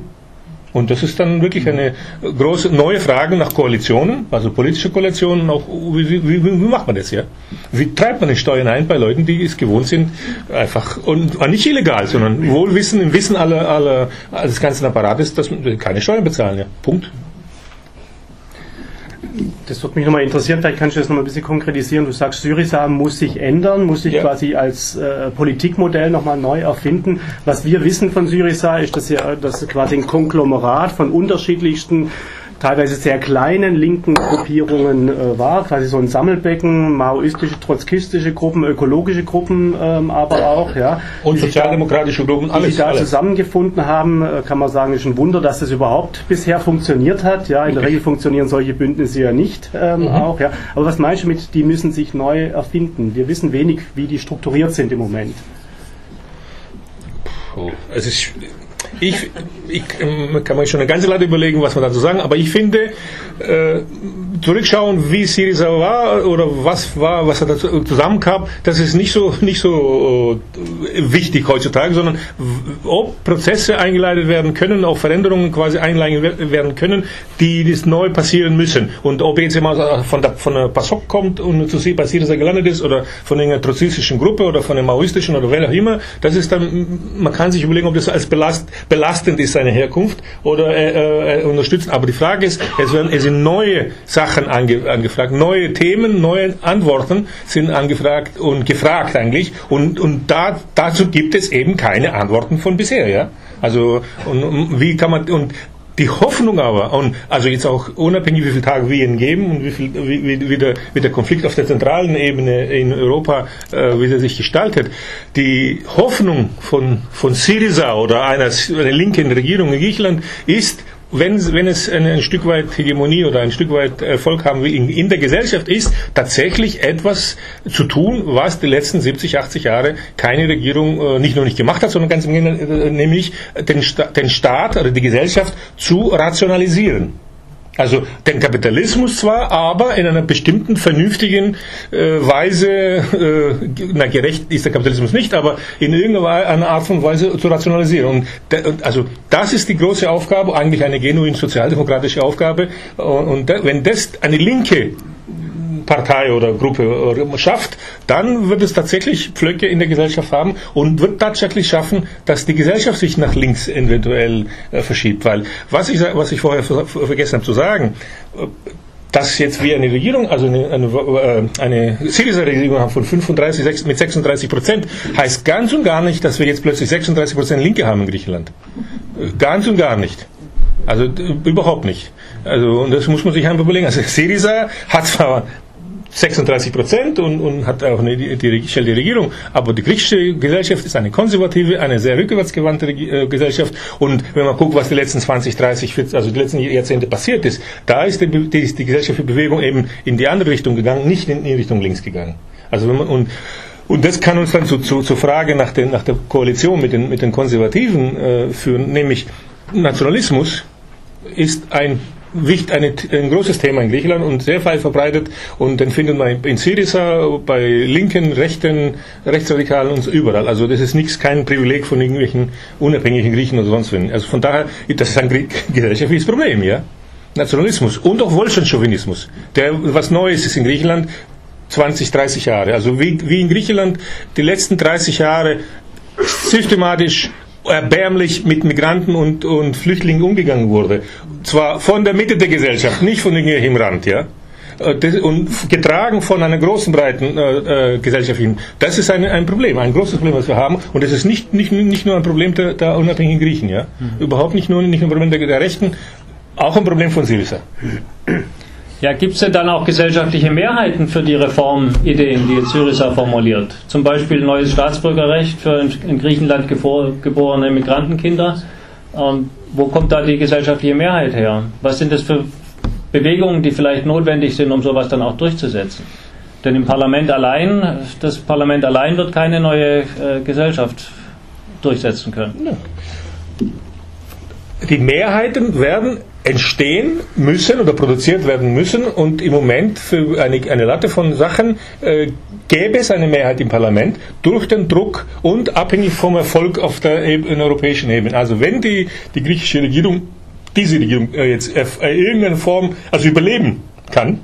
[SPEAKER 3] Und das ist dann wirklich eine große neue Frage nach Koalitionen, also politische Koalitionen, auch wie, wie, wie, macht man das ja? Wie treibt man die Steuern ein bei Leuten, die es gewohnt sind, einfach und nicht illegal, sondern wohl wissen, im Wissen aller, aller des ganzen Apparates, dass man keine Steuern bezahlen, ja. Punkt
[SPEAKER 2] das würde mich nochmal interessieren, vielleicht kannst du das nochmal ein bisschen konkretisieren. Du sagst, Syriza muss sich ändern, muss sich ja. quasi als äh, Politikmodell nochmal neu erfinden. Was wir wissen von Syriza ist, dass, ja, dass quasi ein Konglomerat von unterschiedlichsten teilweise sehr kleinen linken Gruppierungen äh, war, quasi so ein Sammelbecken, maoistische, trotzkistische Gruppen, ökologische Gruppen ähm, aber auch, ja.
[SPEAKER 3] Und sozialdemokratische Gruppen,
[SPEAKER 2] alles. Die sich da alles. zusammengefunden haben, äh, kann man sagen, ist ein Wunder, dass das überhaupt bisher funktioniert hat, ja. In okay. der Regel funktionieren solche Bündnisse ja nicht ähm, mhm. auch, ja. Aber was meinst du mit, die müssen sich neu erfinden? Wir wissen wenig, wie die strukturiert sind im Moment.
[SPEAKER 3] Puh, es ist ich, ich ähm, kann mir schon eine ganze Latte überlegen, was man dazu sagen, aber ich finde, äh, zurückschauen, wie Syriza war oder was war, was er dazu zusammenkam, das ist nicht so nicht so äh, wichtig heutzutage, sondern ob Prozesse eingeleitet werden können, auch Veränderungen quasi einleiten werden können, die das neu passieren müssen. Und ob jetzt jemand von der von der PASOK kommt und zu Syriza gelandet ist oder von einer trozistischen Gruppe oder von einer maoistischen oder wer auch immer, das ist dann man kann sich überlegen, ob das als belast, belastend ist seine Herkunft oder äh, äh, unterstützen. Aber die Frage ist, es werden es sind neue Sachen ange, angefragt, neue Themen, neue Antworten sind angefragt und gefragt eigentlich. Und, und da, dazu gibt es eben keine Antworten von bisher, ja. Also, und, und wie kann man, und die Hoffnung aber, und also jetzt auch unabhängig, wie viele Tage wir ihnen geben und wie, viel, wie, wie, der, wie der Konflikt auf der zentralen Ebene in Europa, äh, wie der sich gestaltet, die Hoffnung von, von Syriza oder einer, einer linken Regierung in Griechenland ist, wenn, wenn es ein, ein, Stück weit Hegemonie oder ein Stück weit Erfolg haben wie in, in, der Gesellschaft ist, tatsächlich etwas zu tun, was die letzten 70, 80 Jahre keine Regierung äh, nicht nur nicht gemacht hat, sondern ganz im Gegenteil, äh, nämlich den, Sta den Staat oder die Gesellschaft zu rationalisieren. Also den Kapitalismus zwar, aber in einer bestimmten vernünftigen äh, Weise, äh, na gerecht ist der Kapitalismus nicht, aber in irgendeiner Art und Weise zu rationalisieren. Und de, also das ist die große Aufgabe, eigentlich eine genuin sozialdemokratische Aufgabe. Und, und de, wenn das eine linke Partei oder Gruppe schafft, dann wird es tatsächlich Pflöcke in der Gesellschaft haben und wird tatsächlich schaffen, dass die Gesellschaft sich nach links eventuell äh, verschiebt. Weil, was ich, was ich vorher vergessen habe zu sagen, äh, dass jetzt wir eine Regierung, also eine, eine, äh, eine Syriza-Regierung haben von 35 mit 36 Prozent, heißt ganz und gar nicht, dass wir jetzt plötzlich 36 Prozent Linke haben in Griechenland. Ganz und gar nicht. Also überhaupt nicht. Also und das muss man sich einfach überlegen. Also Syriza hat zwar 36 Prozent und, und hat auch eine, die, die, die Regierung. Aber die griechische Gesellschaft ist eine konservative, eine sehr rückwärtsgewandte äh, Gesellschaft. Und wenn man guckt, was die letzten 20, 30, 40, also die letzten Jahrzehnte passiert ist, da ist die, die, ist die gesellschaftliche Bewegung eben in die andere Richtung gegangen, nicht in, in Richtung links gegangen. Also wenn man, und, und das kann uns dann zu, zu, zur Frage nach, den, nach der Koalition mit den, mit den Konservativen äh, führen, nämlich Nationalismus ist ein eine, ein großes Thema in Griechenland und sehr weit verbreitet und den findet man in Syriza, bei linken, rechten, Rechtsradikalen und überall. Also das ist nichts, kein Privileg von irgendwelchen unabhängigen Griechen oder sonst wen. Also von daher, das ist ein [laughs] gesellschaftliches Problem, ja. Nationalismus und auch Wohlstandschauvinismus, der was Neues ist in Griechenland, 20, 30 Jahre. Also wie, wie in Griechenland die letzten 30 Jahre systematisch erbärmlich mit Migranten und, und Flüchtlingen umgegangen wurde. Zwar von der Mitte der Gesellschaft, nicht von irgendwelchem Rand, ja. äh, und getragen von einer großen, breiten äh, äh, gesellschaftlichen. Das ist ein, ein Problem, ein großes Problem, was wir haben. Und das ist nicht, nicht, nicht nur ein Problem der, der unabhängigen Griechen, ja. Mhm. Überhaupt nicht nur, nicht nur ein Problem der, der Rechten, auch ein Problem von Syriza.
[SPEAKER 1] Ja, gibt es denn dann auch gesellschaftliche Mehrheiten für die Reformideen, die jetzt Syriza formuliert? Zum Beispiel neues Staatsbürgerrecht für in Griechenland geborene Migrantenkinder. Ähm, wo kommt da die gesellschaftliche Mehrheit her? Was sind das für Bewegungen, die vielleicht notwendig sind, um sowas dann auch durchzusetzen? Denn im Parlament allein, das Parlament allein wird keine neue äh, Gesellschaft durchsetzen können.
[SPEAKER 3] Die Mehrheiten werden entstehen müssen oder produziert werden müssen und im Moment für eine, eine Latte von Sachen äh, gäbe es eine Mehrheit im Parlament durch den Druck und abhängig vom Erfolg auf der Ebene, europäischen Ebene. Also wenn die, die griechische Regierung, diese Regierung äh, jetzt äh, irgendeine Form, also überleben kann,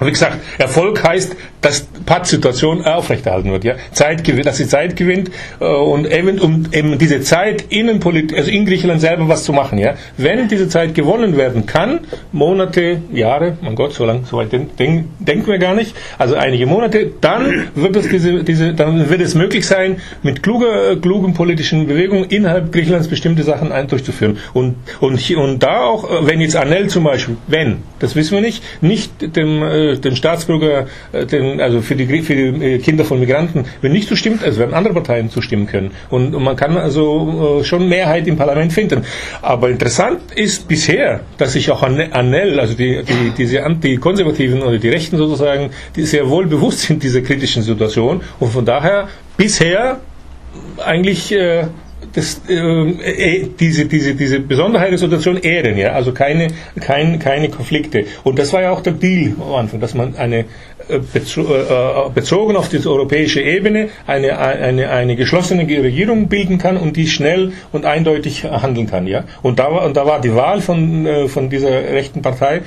[SPEAKER 3] wie gesagt, Erfolg heißt, dass Pattsituation aufrechterhalten wird, ja. Zeit dass sie Zeit gewinnt äh, und eben um eben diese Zeit innenpolitisch, also in Griechenland selber was zu machen, ja. Wenn diese Zeit gewonnen werden kann, Monate, Jahre, mein Gott, so lang, so weit denk, denk, denken wir gar nicht, also einige Monate, dann wird es diese, diese, dann wird es möglich sein, mit kluger, klugen politischen Bewegungen innerhalb Griechenlands bestimmte Sachen ein, durchzuführen. Und, und, und da auch, äh, wenn jetzt Anel zum Beispiel, wenn, das wissen wir nicht, nicht dem den Staatsbürger, äh, den, also für die, für die äh, Kinder von Migranten, wenn nicht zustimmt, also werden andere Parteien zustimmen können. Und, und man kann also äh, schon Mehrheit im Parlament finden. Aber interessant ist bisher, dass sich auch Anel, also die, die, diese Antikonservativen oder die Rechten sozusagen, die sehr wohl bewusst sind dieser kritischen Situation und von daher bisher eigentlich äh, das, äh, äh, diese, diese, diese Besonderheit der Situation ehren, ja, also keine, kein, keine Konflikte. Und das war ja auch der Deal am Anfang, dass man eine äh, äh, bezogen auf die europäische Ebene eine, eine, eine geschlossene Regierung bilden kann und die schnell und eindeutig handeln kann. Ja? Und, da war, und da war die Wahl von, von dieser rechten Partei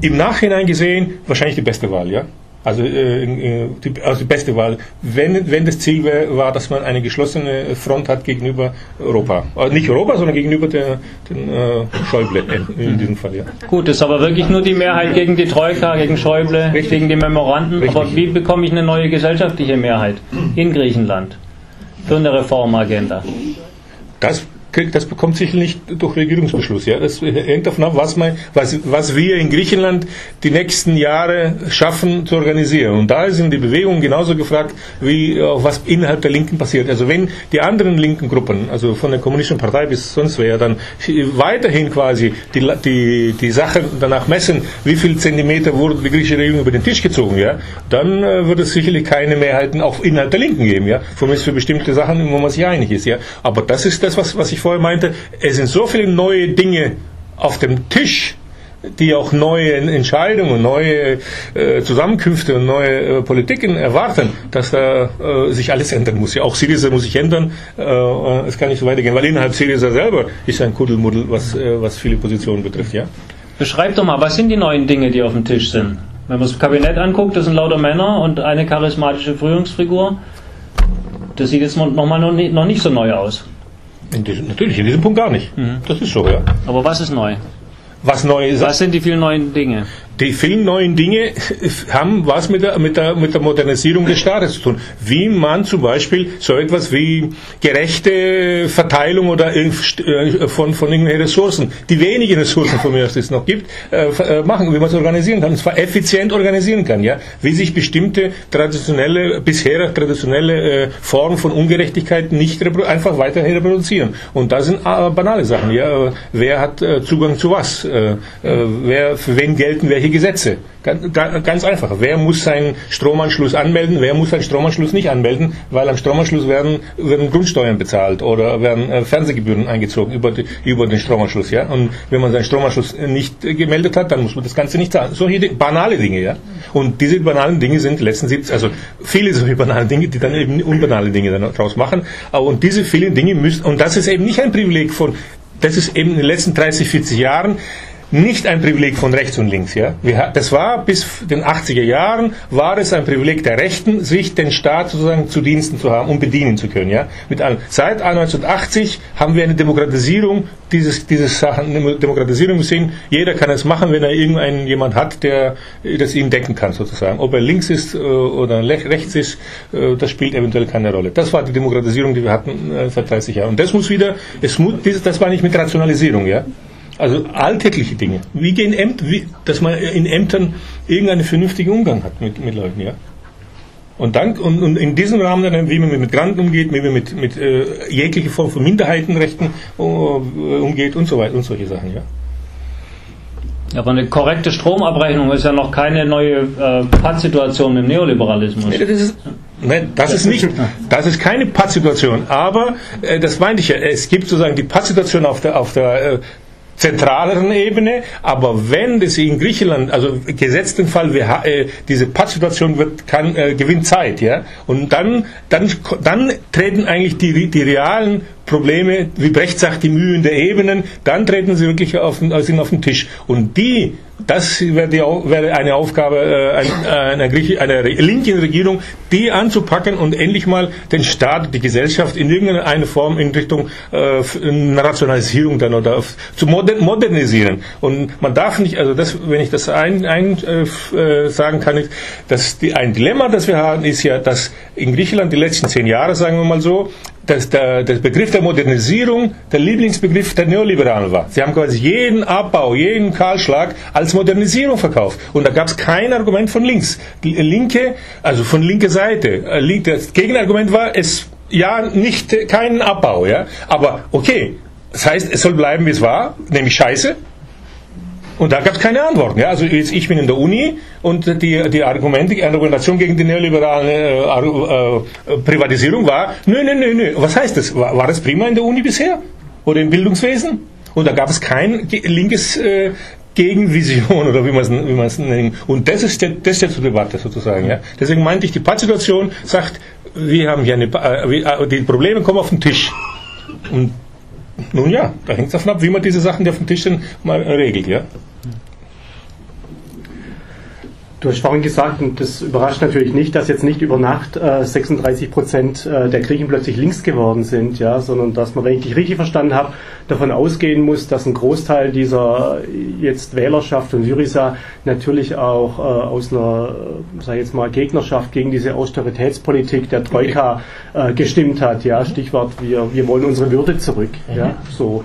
[SPEAKER 3] im Nachhinein gesehen wahrscheinlich die beste Wahl. Ja? Also, äh, die, also die beste Wahl, wenn, wenn das Ziel wär, war, dass man eine geschlossene Front hat gegenüber Europa. Also nicht Europa, sondern gegenüber der, den äh, Schäuble in, in, diesem Fall. Ja.
[SPEAKER 1] Gut, das ist aber wirklich nur die Mehrheit gegen die Troika, gegen Schäuble, Richtig. gegen die Memoranden. Richtig. Aber wie bekomme ich eine neue gesellschaftliche Mehrheit in Griechenland für eine Reformagenda?
[SPEAKER 3] Das das bekommt sicherlich nicht durch Regierungsbeschluss. Ja, das hängt davon ab, was, man, was, was wir in Griechenland die nächsten Jahre schaffen zu organisieren. Und da sind die Bewegungen genauso gefragt, wie auch was innerhalb der Linken passiert. Also wenn die anderen linken Gruppen, also von der kommunistischen Partei bis sonst wer, dann weiterhin quasi die, die, die Sache danach messen, wie viel Zentimeter wurde die griechische Regierung über den Tisch gezogen, ja, dann äh, wird es sicherlich keine Mehrheiten auch innerhalb der Linken geben, ja, zumindest für bestimmte Sachen, wo man sich einig ist, ja. Aber das ist das, was, was ich vorher meinte, es sind so viele neue Dinge auf dem Tisch, die auch neue Entscheidungen, neue äh, Zusammenkünfte und neue äh, Politiken erwarten, dass da äh, sich alles ändern muss. Ja, auch Syriza muss sich ändern. Äh, es kann nicht so weitergehen, weil innerhalb Syriza selber ist ein Kuddelmuddel, was, äh, was viele Positionen betrifft. Ja?
[SPEAKER 1] Beschreib doch mal, was sind die neuen Dinge, die auf dem Tisch sind? Wenn man das Kabinett anguckt, das sind lauter Männer und eine charismatische Führungsfigur. Das sieht jetzt nochmal noch nicht so neu aus.
[SPEAKER 3] In diesem, natürlich, in diesem Punkt gar nicht. Mhm. Das ist so, ja.
[SPEAKER 1] Aber was ist neu?
[SPEAKER 3] Was neu ist?
[SPEAKER 1] Was sind die vielen neuen Dinge?
[SPEAKER 3] Die vielen neuen Dinge haben was mit der, mit, der, mit der Modernisierung des Staates zu tun. Wie man zum Beispiel so etwas wie gerechte Verteilung oder äh, von, von irgendwelchen Ressourcen, die wenigen Ressourcen von mir aus es noch gibt, äh, äh, machen, wie man es organisieren kann, und zwar effizient organisieren kann, ja, wie sich bestimmte traditionelle, bisher traditionelle Formen von Ungerechtigkeit nicht einfach weiterhin reproduzieren. Und da sind banale Sachen, ja, wer hat Zugang zu was, wer, für wen gelten welche Gesetze. Ganz einfach. Wer muss seinen Stromanschluss anmelden, wer muss seinen Stromanschluss nicht anmelden, weil am Stromanschluss werden, werden Grundsteuern bezahlt oder werden äh, Fernsehgebühren eingezogen über, die, über den Stromanschluss. Ja? Und wenn man seinen Stromanschluss nicht gemeldet hat, dann muss man das Ganze nicht zahlen. Solche banale Dinge. Ja? Und diese banalen Dinge sind letztens, also viele solche banalen Dinge, die dann eben unbanale Dinge daraus machen. Und diese vielen Dinge müssen, und das ist eben nicht ein Privileg von, das ist eben in den letzten 30, 40 Jahren, nicht ein Privileg von rechts und links. Ja? Das war bis den 80er Jahren war es ein Privileg der Rechten, sich den Staat sozusagen zu Diensten zu haben und bedienen zu können. Ja? Mit allem. Seit 1980 haben wir eine Demokratisierung dieses, dieses Sachen, Demokratisierung Sinn, jeder kann es machen, wenn er irgendeinen jemand hat, der das ihn decken kann sozusagen. Ob er links ist äh, oder rechts ist, äh, das spielt eventuell keine Rolle. Das war die Demokratisierung, die wir hatten äh, seit 30 Jahren. Und das muss wieder, es muss, das war nicht mit Rationalisierung, ja. Also alltägliche Dinge. Wie gehen Ämter, wie, dass man in Ämtern irgendeinen vernünftigen Umgang hat mit, mit Leuten, ja. Und, dann, und, und in diesem Rahmen dann, wie man mit Migranten umgeht, wie man mit, mit äh, jeglicher Form von Minderheitenrechten uh, umgeht und so weiter und solche Sachen, ja.
[SPEAKER 1] Aber eine korrekte Stromabrechnung ist ja noch keine neue äh, Pattsituation im Neoliberalismus.
[SPEAKER 3] Nee, das ist, nee, das ist nicht, das ist keine Pattsituation. Aber äh, das meinte ich ja. Es gibt sozusagen die Pattsituation auf der, auf der äh, zentraleren Ebene, aber wenn das in Griechenland, also gesetzt den Fall, wir, äh, diese Pattsituation wird, kann, äh, gewinnt Zeit, ja, und dann, dann, dann treten eigentlich die, die realen Probleme, wie Brecht sagt, die Mühen der Ebenen, dann treten sie wirklich auf, sind auf den Tisch. Und die das wäre, eine Aufgabe äh, einer, einer, linken Regierung, die anzupacken und endlich mal den Staat, die Gesellschaft in irgendeiner Form in Richtung äh, Rationalisierung dann oder zu modernisieren. Und man darf nicht, also das, wenn ich das ein, ein äh, sagen kann, dass die, ein Dilemma, das wir haben, ist ja, dass in Griechenland die letzten zehn Jahre, sagen wir mal so, dass der, der Begriff der Modernisierung der Lieblingsbegriff der Neoliberalen war. Sie haben quasi jeden Abbau, jeden Kahlschlag als Modernisierung verkauft. Und da gab es kein Argument von links. Linke, also von linker Seite. Äh, das Gegenargument war, es ja nicht keinen Abbau, ja. Aber okay, das heißt, es soll bleiben, wie es war, nämlich Scheiße. Und da gab es keine Antworten. Ja? Also jetzt, ich bin in der Uni und die, die Argumente, die Argumentation gegen die neoliberale äh, äh, Privatisierung war, nö, nö, nö, nö. Was heißt das? War, war das prima in der Uni bisher? Oder im Bildungswesen? Und da gab es kein linkes äh, Gegenvision oder wie man es wie man's nennt. Und das ist, der, das zur Debatte sozusagen. Ja? Deswegen meinte ich, die Pattsituation sagt, wir haben hier eine, äh, äh, die Probleme kommen auf den Tisch. Und nun ja, da hängt es davon ab, wie man diese Sachen, die auf dem Tisch sind, mal regelt. Ja?
[SPEAKER 2] Du hast vorhin gesagt, und das überrascht natürlich nicht, dass jetzt nicht über Nacht äh, 36 Prozent äh, der Griechen plötzlich links geworden sind, ja, sondern dass man, wenn ich dich richtig verstanden habe, davon ausgehen muss, dass ein Großteil dieser jetzt Wählerschaft von Syriza natürlich auch äh, aus einer, sag ich jetzt mal, Gegnerschaft gegen diese Austeritätspolitik der Troika äh, gestimmt hat, ja, Stichwort, wir, wir wollen unsere Würde zurück, ja, mhm. so.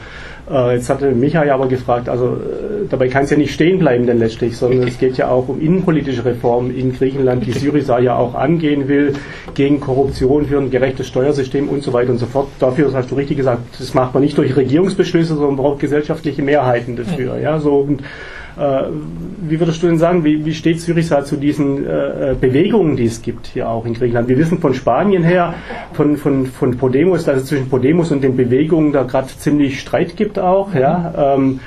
[SPEAKER 2] Äh, jetzt hatte Michael aber gefragt, also äh, dabei kann es ja nicht stehen bleiben denn letztlich, sondern es geht ja auch um innenpolitische Reformen in Griechenland, die Syriza ja auch angehen will, gegen Korruption für ein gerechtes Steuersystem und so weiter und so fort. Dafür, das hast du richtig gesagt, das macht man nicht durch Regierungsbeschlüsse, sondern braucht gesellschaftliche Mehrheiten dafür. Ja, so und wie würdest du denn sagen, wie, steht Syriza zu diesen äh, Bewegungen, die es gibt hier auch in Griechenland? Wir wissen von Spanien her, von, von, von Podemos, dass es zwischen Podemos und den Bewegungen da gerade ziemlich Streit gibt auch. Ja? Ähm,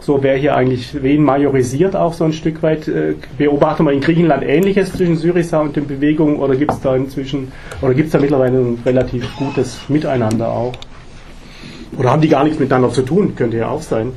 [SPEAKER 2] so wer hier eigentlich wen majorisiert auch so ein Stück weit. Äh, beobachten wir in Griechenland Ähnliches zwischen Syriza und den Bewegungen oder gibt es da inzwischen oder gibt es da mittlerweile ein relativ gutes Miteinander auch? Oder haben die gar nichts miteinander zu tun? Könnte ja auch sein.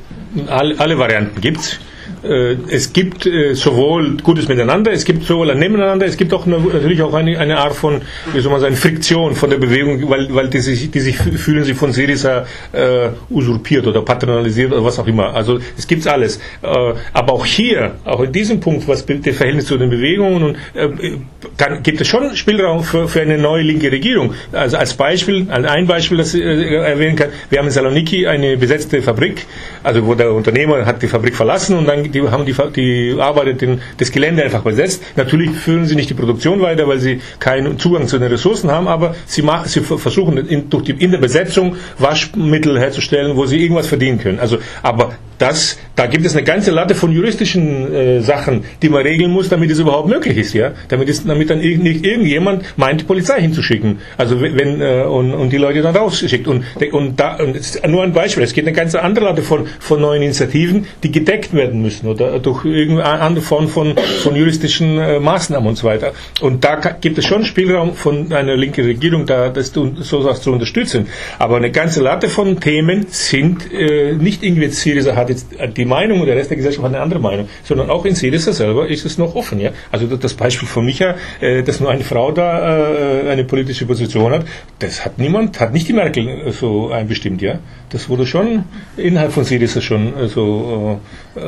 [SPEAKER 3] Alle, alle Varianten es. Äh, es gibt äh, sowohl gutes Miteinander, es gibt sowohl ein Nebeneinander, es gibt auch natürlich auch eine, eine Art von, wie soll man sagen, Friktion von der Bewegung, weil, weil die, sich, die sich fühlen sich von Syriza äh, usurpiert oder patronalisiert oder was auch immer. Also es gibt alles. Äh, aber auch hier, auch in diesem Punkt, was das Verhältnis zu den Bewegungen, und, äh, kann, gibt es schon Spielraum für, für eine neue linke Regierung. Also als Beispiel, ein Beispiel, das ich äh, erwähnen kann, wir haben in Saloniki eine besetzte Fabrik, also wo der Unternehmer hat die Fabrik verlassen und dann die haben die, die Arbeiter das Gelände einfach besetzt. Natürlich führen sie nicht die Produktion weiter, weil sie keinen Zugang zu den Ressourcen haben, aber sie, machen, sie versuchen in, durch die, in der Besetzung Waschmittel herzustellen, wo sie irgendwas verdienen können. Also, aber das, da gibt es eine ganze Latte von juristischen äh, Sachen, die man regeln muss, damit es überhaupt möglich ist, ja, damit es, damit dann nicht irgendjemand meint, Polizei hinzuschicken, also wenn äh, und, und die Leute dann rausschickt und und da und nur ein Beispiel, es geht eine ganze andere Latte von von neuen Initiativen, die gedeckt werden müssen oder durch irgendeine andere Form von von juristischen äh, Maßnahmen und so weiter. Und da gibt es schon Spielraum von einer linken Regierung, da das so was zu unterstützen. Aber eine ganze Latte von Themen sind äh, nicht irgendwie Syriza hat hat jetzt die Meinung und der Rest der Gesellschaft hat eine andere Meinung, sondern auch in Syriza selber ist es noch offen. Ja? Also das Beispiel von Micha, äh, dass nur eine Frau da äh, eine politische Position hat, das hat niemand, hat nicht die Merkel so einbestimmt. Ja? Das wurde schon innerhalb von Syriza schon so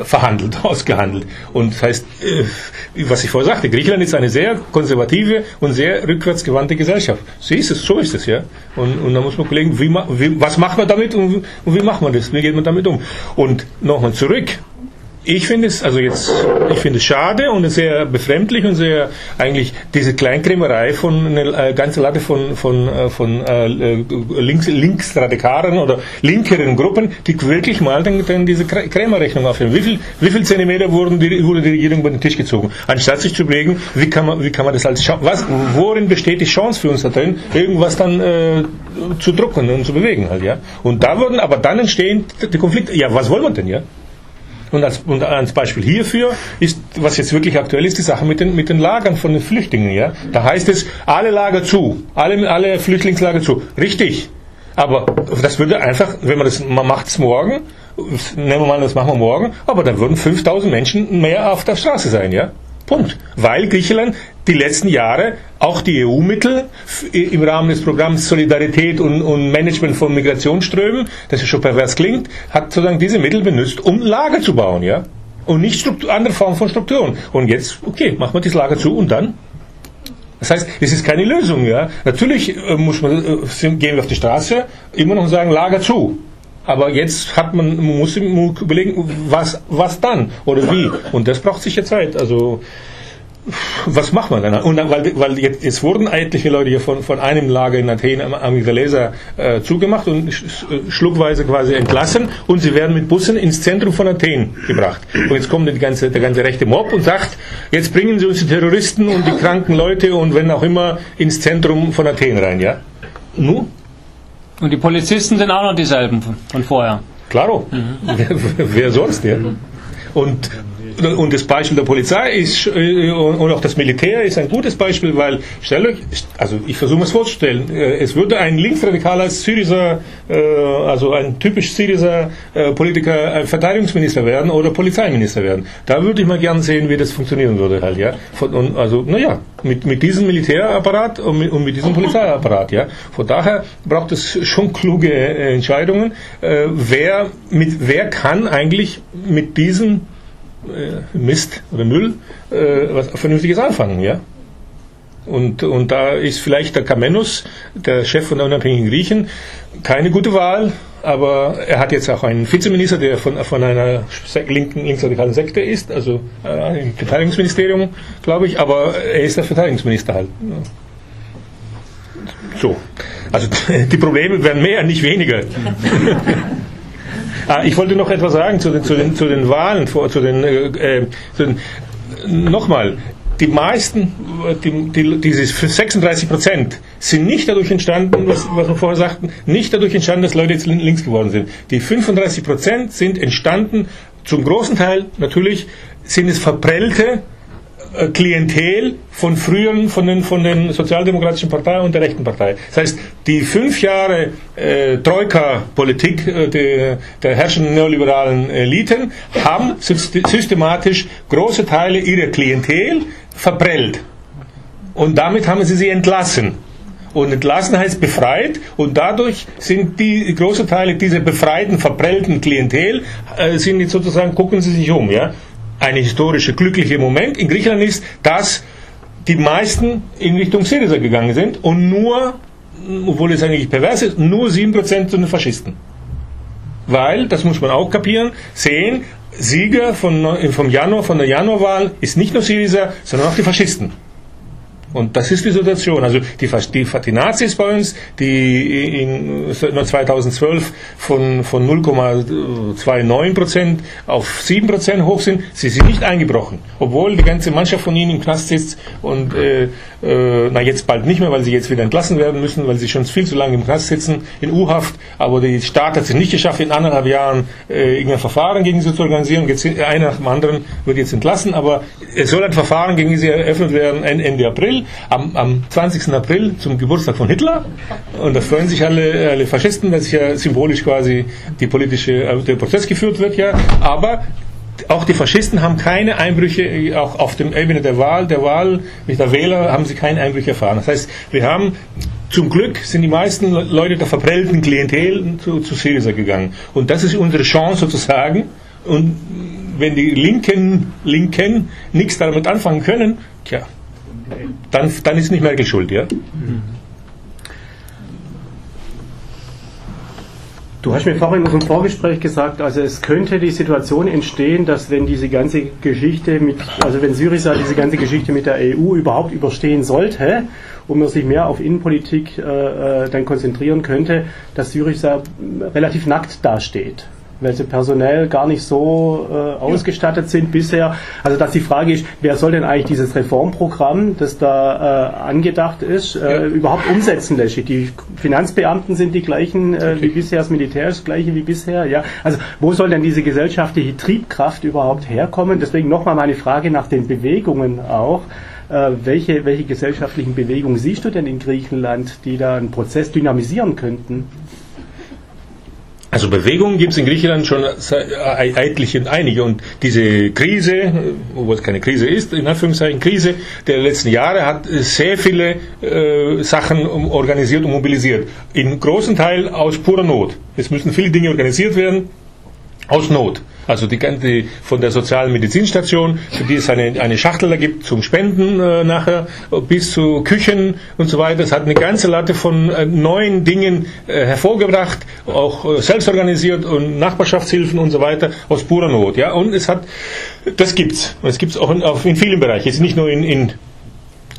[SPEAKER 3] verhandelt, [laughs] ausgehandelt. Und das heißt, was ich vorher sagte, Griechenland ist eine sehr konservative und sehr rückwärtsgewandte Gesellschaft. So ist es, so ist es, ja. Und, und da muss man überlegen, wie, wie, was macht man damit und, und wie macht man das, wie geht man damit um. Und nochmal zurück, ich finde es, also jetzt, ich finde es schade und sehr befremdlich und sehr eigentlich diese Kleinkrämerei von einer äh, ganzen Latte von, von, äh, von äh, links, linksradikalen oder linkeren Gruppen, die wirklich mal dann, dann diese Krämerrechnung aufhören. Wie viel, wie viel Zentimeter wurden die, wurde die Regierung über den Tisch gezogen? Anstatt sich zu überlegen, wie kann man, wie kann man das als was, worin besteht die Chance für uns da drin, irgendwas dann äh, zu drucken und zu bewegen halt, ja? Und da wurden, aber dann entstehen die Konflikte. Ja, was wollen wir denn, ja? Und als, und als Beispiel hierfür ist, was jetzt wirklich aktuell ist, die Sache mit den, mit den Lagern von den Flüchtlingen. Ja? Da heißt es, alle Lager zu, alle, alle Flüchtlingslager zu. Richtig. Aber das würde einfach, wenn man das, man macht es morgen, nehmen wir mal, das machen wir morgen, aber dann würden 5000 Menschen mehr auf der Straße sein, ja? Punkt. Weil Griechenland die letzten Jahre auch die EU-Mittel im Rahmen des Programms Solidarität und, und, Management von Migrationsströmen, das ja schon pervers klingt, hat sozusagen diese Mittel benutzt, um Lager zu bauen, ja? Und nicht Struktur, andere Formen von Strukturen. Und jetzt, okay, machen wir das Lager zu und dann? Das heißt, es ist keine Lösung, ja? Natürlich äh, muss man, äh, gehen wir auf die Straße, immer noch sagen, Lager zu. Aber jetzt hat man, man muss überlegen, was, was dann oder wie. Und das braucht sicher Zeit. Also, was macht man dann? Und dann, weil, weil jetzt, jetzt, wurden etliche Leute hier von, von einem Lager in Athen am Amygdalesa äh, zugemacht und sch, schluckweise quasi entlassen und sie werden mit Bussen ins Zentrum von Athen gebracht. Und jetzt kommt ganze, der ganze rechte Mob und sagt, jetzt bringen sie uns die Terroristen und die kranken Leute und wenn auch immer ins Zentrum von Athen rein, ja?
[SPEAKER 1] Nu? Und die Polizisten sind auch noch dieselben von vorher.
[SPEAKER 3] Klaro. Mhm. [laughs] Wer, wer sonst, ja? Und und das Beispiel der Polizei ist, äh, und auch das Militär ist ein gutes Beispiel, weil, stellt euch, also ich versuche es vorzustellen, äh, es würde ein linksradikaler Syriza, äh, also ein typisch Syriza Politiker Verteidigungsminister werden oder Polizeiminister werden. Da würde ich mal gern sehen, wie das funktionieren würde halt, ja. Und also, naja, mit, mit diesem Militärapparat und mit, und mit diesem Polizeiapparat, ja. Von daher braucht es schon kluge Entscheidungen. Wer, mit, wer kann eigentlich mit diesen äh, Mist oder Müll äh, was Vernünftiges anfangen, ja. Und, und da ist vielleicht der Kamenus, der Chef von der unabhängigen Griechen, keine gute Wahl, aber er hat jetzt auch einen Vizeminister, der von, von einer linken, linksradikalen Sekte ist, also äh, im Verteidigungsministerium, glaube ich, aber er ist der Verteidigungsminister halt. So. Also [laughs] die Probleme werden mehr, nicht weniger. [laughs] Ah, ich wollte noch etwas sagen zu den, zu den, zu den Wahlen, zu den, äh, äh zu den nochmal, die meisten, die, die, diese 36 Prozent sind nicht dadurch entstanden, was, was wir vorher sagten, nicht dadurch entstanden, dass Leute jetzt links geworden sind. Die 35 Prozent sind entstanden, zum großen Teil natürlich sind es verprellte Klientel von früheren, von den, von den sozialdemokratischen Parteien und der rechten Partei. Das heißt, die fünf Jahre äh, Troika-Politik äh, der, der herrschenden neoliberalen Eliten haben systematisch große Teile ihrer Klientel verprellt. Und damit haben sie sie entlassen. Und entlassen heißt befreit und dadurch sind die große Teile dieser befreiten, verprellten Klientel, äh, sind jetzt sozusagen, gucken sie sich um, ja eine historische glückliche Moment in Griechenland ist, dass die meisten in Richtung Syriza gegangen sind und nur, obwohl es eigentlich pervers ist, nur 7% zu den Faschisten. Weil, das muss man auch kapieren, sehen, Sieger von, vom Januar, von der Januarwahl ist nicht nur Syriza, sondern auch die Faschisten. Und das ist die Situation. Also die, die, die Nazis bei uns, die in 2012 von, von 0,29 Prozent auf 7 Prozent hoch sind, sie sind nicht eingebrochen. Obwohl die ganze Mannschaft von ihnen im Knast sitzt und äh, äh, na jetzt bald nicht mehr, weil sie jetzt wieder entlassen werden müssen, weil sie schon viel zu lange im Knast sitzen, in U-Haft. Aber die Staat hat es nicht geschafft, in anderthalb Jahren äh, irgendein Verfahren gegen sie zu organisieren. Jetzt, einer nach dem anderen wird jetzt entlassen, aber es soll ein Verfahren gegen sie eröffnet werden Ende April Am, am 20. April zum Geburtstag von Hitler. Und da freuen sich alle, alle Faschisten, dass ja symbolisch quasi die politische, äh, der Prozess geführt wird, ja. Aber auch die Faschisten haben keine Einbrüche, auch auf dem Ebene der Wahl, der Wahl mit der Wähler haben sie keine Einbrüche erfahren. Das heißt, wir haben zum Glück sind die meisten Leute der verprellten Klientel zu, zu Syriza gegangen. Und das ist unsere Chance sozusagen. Und wenn die Linken, Linken nichts damit anfangen können, tja, dann, dann ist nicht Merkel schuld, ja.
[SPEAKER 2] Du hast mir vorhin im Vorgespräch gesagt, also es könnte die Situation entstehen, dass wenn diese ganze Geschichte mit, also wenn Syriza diese ganze Geschichte mit der EU überhaupt überstehen sollte und man sich mehr auf Innenpolitik äh, äh dann konzentrieren könnte, dass Syriza relativ nackt dasteht weil sie personell gar nicht so äh, ausgestattet sind bisher. Also dass die Frage ist, wer soll denn eigentlich dieses Reformprogramm, das da äh, angedacht ist, äh, ja. überhaupt umsetzen lässt? Die Finanzbeamten sind die gleichen äh, wie bisher, das Militär ist das gleiche wie bisher. Ja? Also wo soll denn diese gesellschaftliche Triebkraft überhaupt herkommen? Deswegen nochmal meine Frage nach den Bewegungen auch. Äh, welche, welche gesellschaftlichen Bewegungen siehst du denn in Griechenland, die da einen Prozess dynamisieren könnten?
[SPEAKER 3] Also Bewegungen gibt es in Griechenland schon etliche und einige. Und diese Krise, obwohl es keine Krise ist, in Anführungszeichen Krise der letzten Jahre, hat sehr viele äh, Sachen organisiert und mobilisiert. In großen Teil aus purer Not. Es müssen viele Dinge organisiert werden aus Not. Also die ganze von der sozialen Medizinstation, für die es eine, eine Schachtel da gibt zum Spenden äh, nachher, bis zu Küchen und so weiter. Es hat eine ganze Latte von äh, neuen Dingen äh, hervorgebracht, auch äh, selbst organisiert und Nachbarschaftshilfen und so weiter aus purer Not. Ja, und es hat, das gibt's. Und es gibt's auch in, auch in vielen Bereichen. Jetzt nicht nur in, in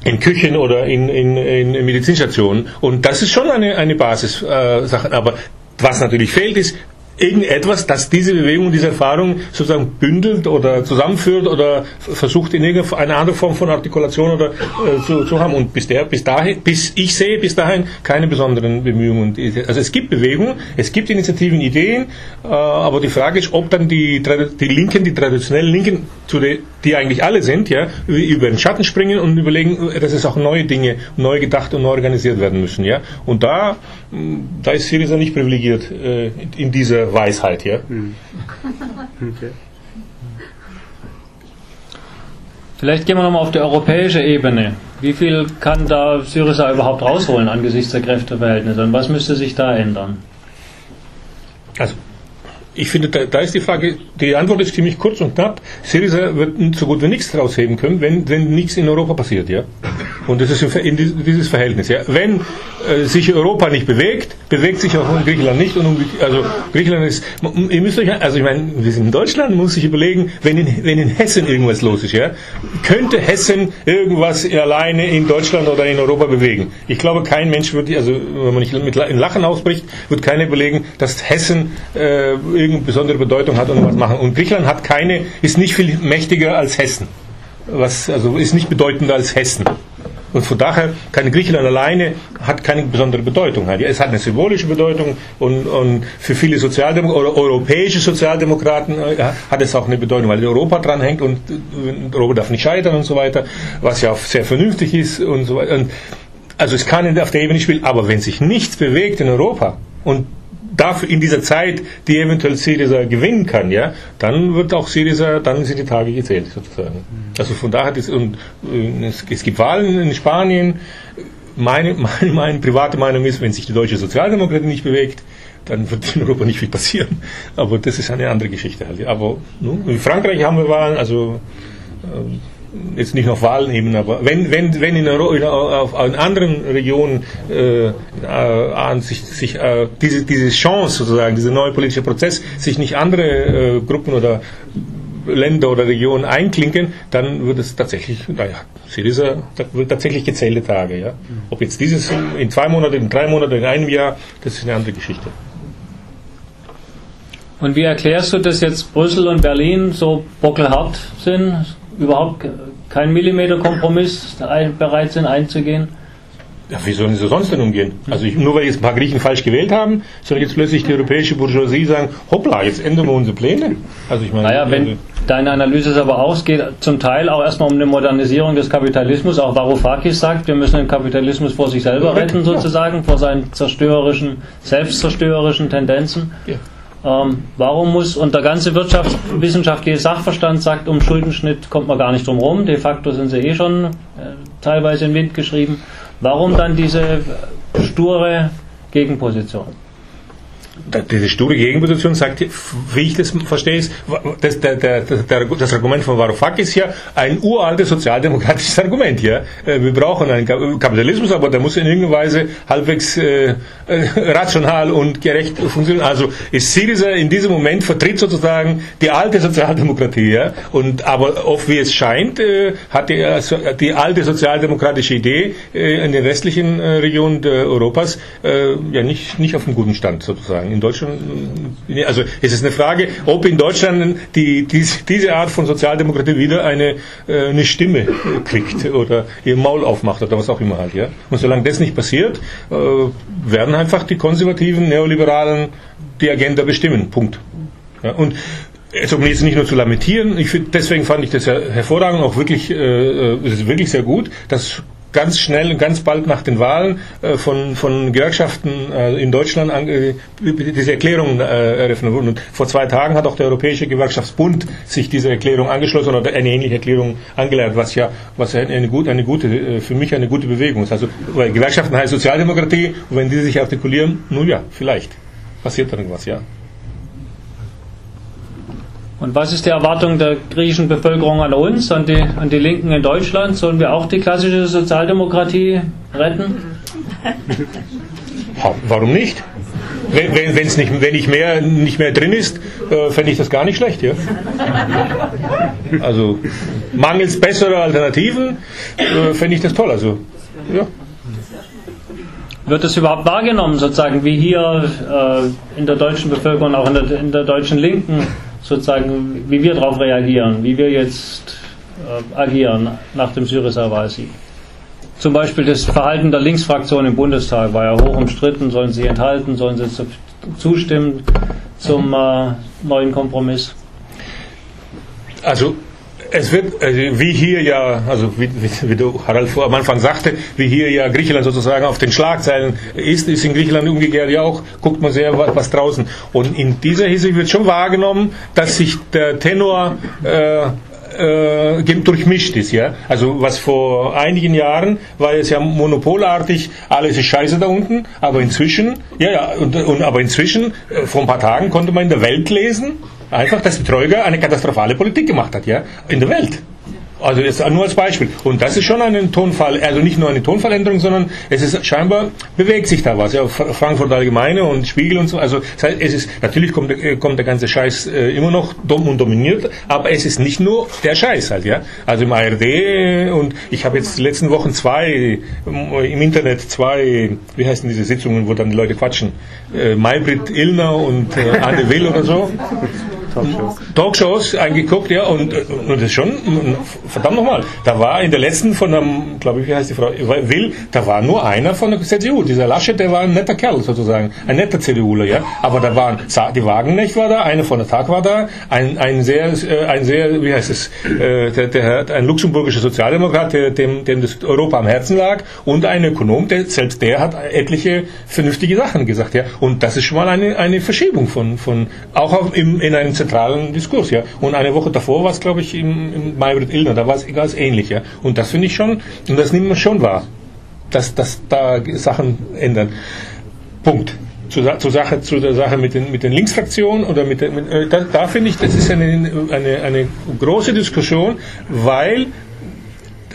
[SPEAKER 3] in Küchen oder in, in, in Medizinstationen. Und das ist schon eine, eine Basissache. Äh, Aber was natürlich fehlt, ist irgendetwas, das diese Bewegung, diese Erfahrung sozusagen bündelt oder zusammenführt oder versucht in irgendeine andere Form von Artikulation oder äh, zu, zu, haben. Und bis, der, bis dahin, bis ich sehe bis dahin keine besonderen Bemühungen. Also es gibt Bewegungen, es gibt Initiativen, Ideen, äh, aber die Frage ist, ob dann die, die Linken, die traditionellen Linken, der, die eigentlich alle sind, ja, über den Schatten springen und überlegen, dass es auch neue Dinge neu gedacht und neu organisiert werden müssen. Ja. Und da, da ist Syriza nicht privilegiert äh, in dieser Weisheit hier. Hm.
[SPEAKER 1] Okay. Vielleicht gehen wir nochmal auf die europäische Ebene. Wie viel kann da Syriza überhaupt rausholen angesichts der Kräfteverhältnisse und was müsste sich da ändern?
[SPEAKER 3] Also ich finde, da, da, ist die Frage, die Antwort ist ziemlich kurz und knapp. Syriza wird so gut wie nichts rausheben können, wenn, wenn nichts in Europa passiert, ja. Und das ist in dieses Verhältnis, ja. Wenn äh, sich Europa nicht bewegt, bewegt sich auch Griechenland nicht und also Griechenland ist, ihr müsst euch, also ich meine, wir sind in Deutschland, muss sich überlegen, wenn in, wenn in Hessen irgendwas los ist, ja, könnte Hessen irgendwas alleine in Deutschland oder in Europa bewegen? Ich glaube, kein Mensch wird, also wenn man nicht mit Lachen ausbricht, wird keiner überlegen, dass Hessen äh, irgendeine besondere Bedeutung hat und was machen. Und Griechenland hat keine, ist nicht viel mächtiger als Hessen. Was, also ist nicht bedeutender als Hessen. Und von daher kann Griechenland alleine hat keine besondere Bedeutung. Es hat eine symbolische Bedeutung und, und für viele Sozialdemokraten oder europäische Sozialdemokraten äh, hat es auch eine Bedeutung, weil Europa dran hängt und Europa darf nicht scheitern und so weiter, was ja auch sehr vernünftig ist und so weiter. Und also es kann auf der Ebene spielen, aber wenn sich nichts bewegt in Europa und dafür in dieser Zeit, die eventuell Syriza gewinnen kann, ja, dann wird auch Syriza, dann sind die Tage gezählt sozusagen. Also von daher ist, und äh, es, es gibt Wahlen in Spanien. Meine, [laughs] meine, meine private Meinung ist, wenn sich die deutsche Sozialdemokratie nicht bewegt, dann wird in Europa nicht viel passieren. Aber das ist eine andere Geschichte halt. Aber in Frankreich haben wir Wahlen, also äh, jetzt nicht auf Wahlen aber wenn, wenn, wenn in, Euro, in, auf, in anderen Regionen äh, äh, sich, sich äh, diese, diese Chance sozusagen, dieser neue politische Prozess, sich nicht andere äh, Gruppen oder Länder oder Regionen einklinken, dann wird es tatsächlich, naja, Syriza wird tatsächlich gezählte Tage. Ja? Ob jetzt dieses in zwei Monaten, in drei Monaten, in einem Jahr, das ist eine andere Geschichte.
[SPEAKER 1] Und wie erklärst du, dass jetzt Brüssel und Berlin so bockelhart sind? Überhaupt keinen Millimeter Kompromiss bereit sind einzugehen?
[SPEAKER 3] Ja, wie sollen sie sonst denn umgehen? Also ich, nur weil jetzt ein paar Griechen falsch gewählt haben, soll jetzt plötzlich die europäische Bourgeoisie sagen, hoppla, jetzt ändern wir unsere Pläne?
[SPEAKER 1] Also ich meine, naja, wenn, Deine Analyse ist aber auch, es geht zum Teil auch erstmal um eine Modernisierung des Kapitalismus. Auch Varoufakis sagt, wir müssen den Kapitalismus vor sich selber retten, sozusagen, vor seinen zerstörerischen, selbstzerstörerischen Tendenzen. Ja. Ähm, warum muss, und der ganze wirtschaftswissenschaftliche Sachverstand sagt, um Schuldenschnitt kommt man gar nicht drum rum, de facto sind sie eh schon äh, teilweise in Wind geschrieben. Warum dann diese sture Gegenposition?
[SPEAKER 3] Diese sture Gegenposition sagt, wie ich das verstehe, das, der, der, der, das Argument von Varoufakis ist ja ein uraltes sozialdemokratisches Argument. Ja? Äh, wir brauchen einen Kapitalismus, aber der muss in irgendeiner Weise halbwegs äh, äh, rational und gerecht funktionieren. Also ist Syriza in diesem Moment vertritt sozusagen die alte Sozialdemokratie. Ja? Und, aber oft wie es scheint, äh, hat die, also die alte sozialdemokratische Idee äh, in den restlichen äh, Regionen Europas ja nicht, nicht auf einem guten Stand sozusagen in Deutschland, also es ist eine Frage, ob in Deutschland die, die, diese Art von Sozialdemokratie wieder eine, äh, eine Stimme kriegt oder ihr Maul aufmacht oder was auch immer halt. Ja? Und solange das nicht passiert, äh, werden einfach die konservativen, neoliberalen die Agenda bestimmen. Punkt. Ja? Und also um jetzt nicht nur zu lamentieren, ich find, deswegen fand ich das hervorragend, auch wirklich, äh, äh es ist wirklich sehr gut, dass ganz schnell, ganz bald nach den Wahlen äh, von, von Gewerkschaften äh, in Deutschland an, äh, diese Erklärung äh, eröffnet wurden. Und vor zwei Tagen hat auch der Europäische Gewerkschaftsbund sich dieser Erklärung angeschlossen oder eine ähnliche Erklärung angelernt, was ja was eine, gute, eine gute, für mich eine gute Bewegung ist. Also weil Gewerkschaften heißt Sozialdemokratie und wenn die sich artikulieren, nun ja, vielleicht passiert irgendwas, ja.
[SPEAKER 1] Und was ist die Erwartung der griechischen Bevölkerung an uns, an die, an die Linken in Deutschland? Sollen wir auch die klassische Sozialdemokratie retten?
[SPEAKER 3] Warum nicht? Wenn, wenn, wenn's nicht, wenn nicht, mehr, nicht mehr drin ist, äh, fände ich das gar nicht schlecht. Ja? Also mangels besserer Alternativen äh, fände ich das toll. Also, ja.
[SPEAKER 1] Wird es überhaupt wahrgenommen, sozusagen, wie hier äh, in der deutschen Bevölkerung, auch in der, in der deutschen Linken? Sozusagen, wie wir darauf reagieren, wie wir jetzt äh, agieren nach dem Syriza-Wahlsieg. Zum Beispiel das Verhalten der Linksfraktion im Bundestag war ja hoch umstritten. Sollen sie enthalten, sollen sie zu, zustimmen zum äh, neuen Kompromiss?
[SPEAKER 3] Also es wird, also wie hier ja, also wie, wie, du Harald vor am Anfang sagte, wie hier ja Griechenland sozusagen auf den Schlagzeilen ist, ist in Griechenland umgekehrt ja auch, guckt man sehr was, was draußen. Und in dieser Hinsicht wird schon wahrgenommen, dass sich der Tenor äh, äh, durchmischt ist, ja. Also was vor einigen Jahren war es ja monopolartig, alles ist scheiße da unten, aber inzwischen, ja, ja, und, und aber inzwischen, äh, vor ein paar Tagen konnte man in der Welt lesen, einfach, dass die Troika eine katastrophale Politik gemacht hat, ja, in der Welt. Also jetzt nur als Beispiel. Und das ist schon ein Tonfall, also nicht nur eine Tonfalländerung, sondern es ist scheinbar bewegt sich da was. Ja, Frankfurt Allgemeine und Spiegel und so. Also es ist natürlich kommt, äh, kommt der ganze Scheiß äh, immer noch dumm und dominiert, aber es ist nicht nur der Scheiß halt, ja. Also im ARD und ich habe jetzt die letzten Wochen zwei im Internet zwei, wie heißen diese Sitzungen, wo dann die Leute quatschen, äh, Maybrit Illner und äh, Anne Will oder so. Talkshows. Talkshows eingeguckt, ja, und, und das schon, verdammt nochmal, da war in der letzten von einem, glaube ich, wie heißt die Frau, Will, da war nur einer von der CDU. Dieser Laschet, der war ein netter Kerl sozusagen, ein netter CDUler, ja. Aber da waren, die Wagenknecht war da, einer von der Tag war da, ein, ein sehr, äh, ein sehr, wie heißt es, äh, der, der, ein luxemburgischer Sozialdemokrat, der, dem, dem das Europa am Herzen lag, und ein Ökonom, der, selbst der hat etliche vernünftige Sachen gesagt, ja. Und das ist schon mal eine, eine Verschiebung von, von, auch im, in einem zentralen Diskurs, ja. Und eine Woche davor war es, glaube ich, im, im Maybrit Illner, da war es ganz ähnlich, ja. Und das finde ich schon, und das nimmt man schon wahr, dass, dass da Sachen ändern. Punkt. Zur, zur, Sache, zu der Sache mit den, mit den Linksfraktionen oder mit, den, mit äh, da, da finde ich, das ist eine, eine, eine große Diskussion, weil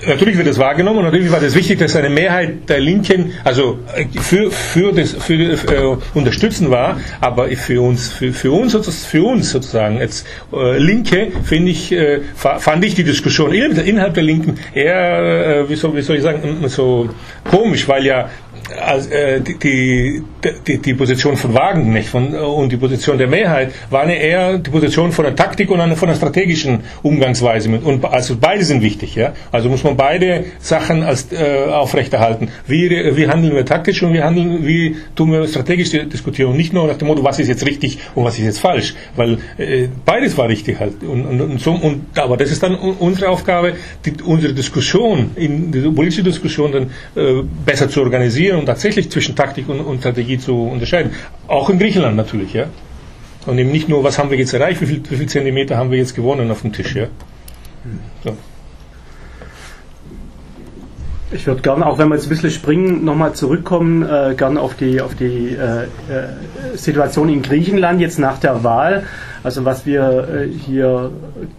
[SPEAKER 3] natürlich wird es wahrgenommen und natürlich war das wichtig, dass eine Mehrheit der Linken also äh, für, für das für, äh, unterstützen war, aber für uns für, für uns für uns sozusagen jetzt äh, Linke finde ich äh, fand ich die Diskussion innerhalb der Linken eher äh, wie, soll, wie soll ich sagen so komisch, weil ja also, äh, die, die, die Position von Wagenknecht von, und die Position der Mehrheit waren eher die Position von der Taktik und von der strategischen Umgangsweise. Mit, und also beide sind wichtig. Ja? Also muss man beide Sachen als, äh, aufrechterhalten. Wie, wie handeln wir taktisch und wie, handeln, wie tun wir strategisch diskutieren. Und nicht nur nach dem Motto, was ist jetzt richtig und was ist jetzt falsch. Weil äh, beides war richtig halt. Und, und, und, so, und, aber das ist dann unsere Aufgabe, die, unsere Diskussion, in, die politische Diskussion dann äh, besser zu organisieren und tatsächlich zwischen Taktik und, und Strategie zu unterscheiden. Auch in Griechenland natürlich, ja. Und eben nicht nur, was haben wir jetzt erreicht, wie viel, wie viel Zentimeter haben wir jetzt gewonnen auf dem Tisch, ja. So.
[SPEAKER 2] Ich würde gerne, auch wenn wir jetzt ein bisschen springen, nochmal zurückkommen, äh, gerne auf die, auf die äh, äh, Situation in Griechenland jetzt nach der Wahl. Also was wir äh, hier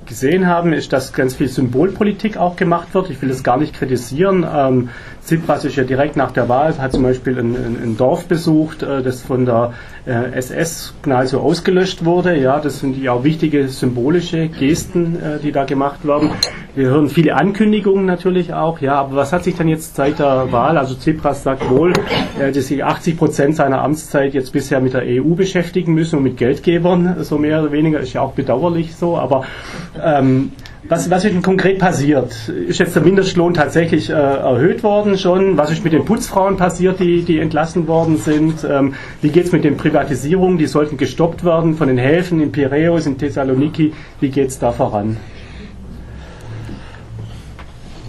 [SPEAKER 2] gesehen haben, ist, dass ganz viel Symbolpolitik auch gemacht wird. Ich will das gar nicht kritisieren. Ähm, Tsipras ist ja direkt nach der Wahl, hat zum Beispiel ein, ein, ein Dorf besucht, äh, das von der äh, SS nahezu ausgelöscht wurde. Ja, das sind ja auch wichtige symbolische Gesten, äh, die da gemacht werden. Wir hören viele Ankündigungen natürlich auch. Ja, aber was hat sich dann jetzt seit der Wahl? Also Tsipras sagt wohl, äh, dass sich 80 Prozent seiner Amtszeit jetzt bisher mit der EU beschäftigen müssen und mit Geldgebern, so mehr oder weniger weniger, ist ja auch bedauerlich so, aber ähm, was, was ist denn konkret passiert? Ist jetzt der Mindestlohn tatsächlich äh, erhöht worden schon? Was ist mit den Putzfrauen passiert, die, die entlassen worden sind? Ähm, wie geht es mit den Privatisierungen? Die sollten gestoppt werden von den Häfen in Piräus, in Thessaloniki. Wie geht es da voran?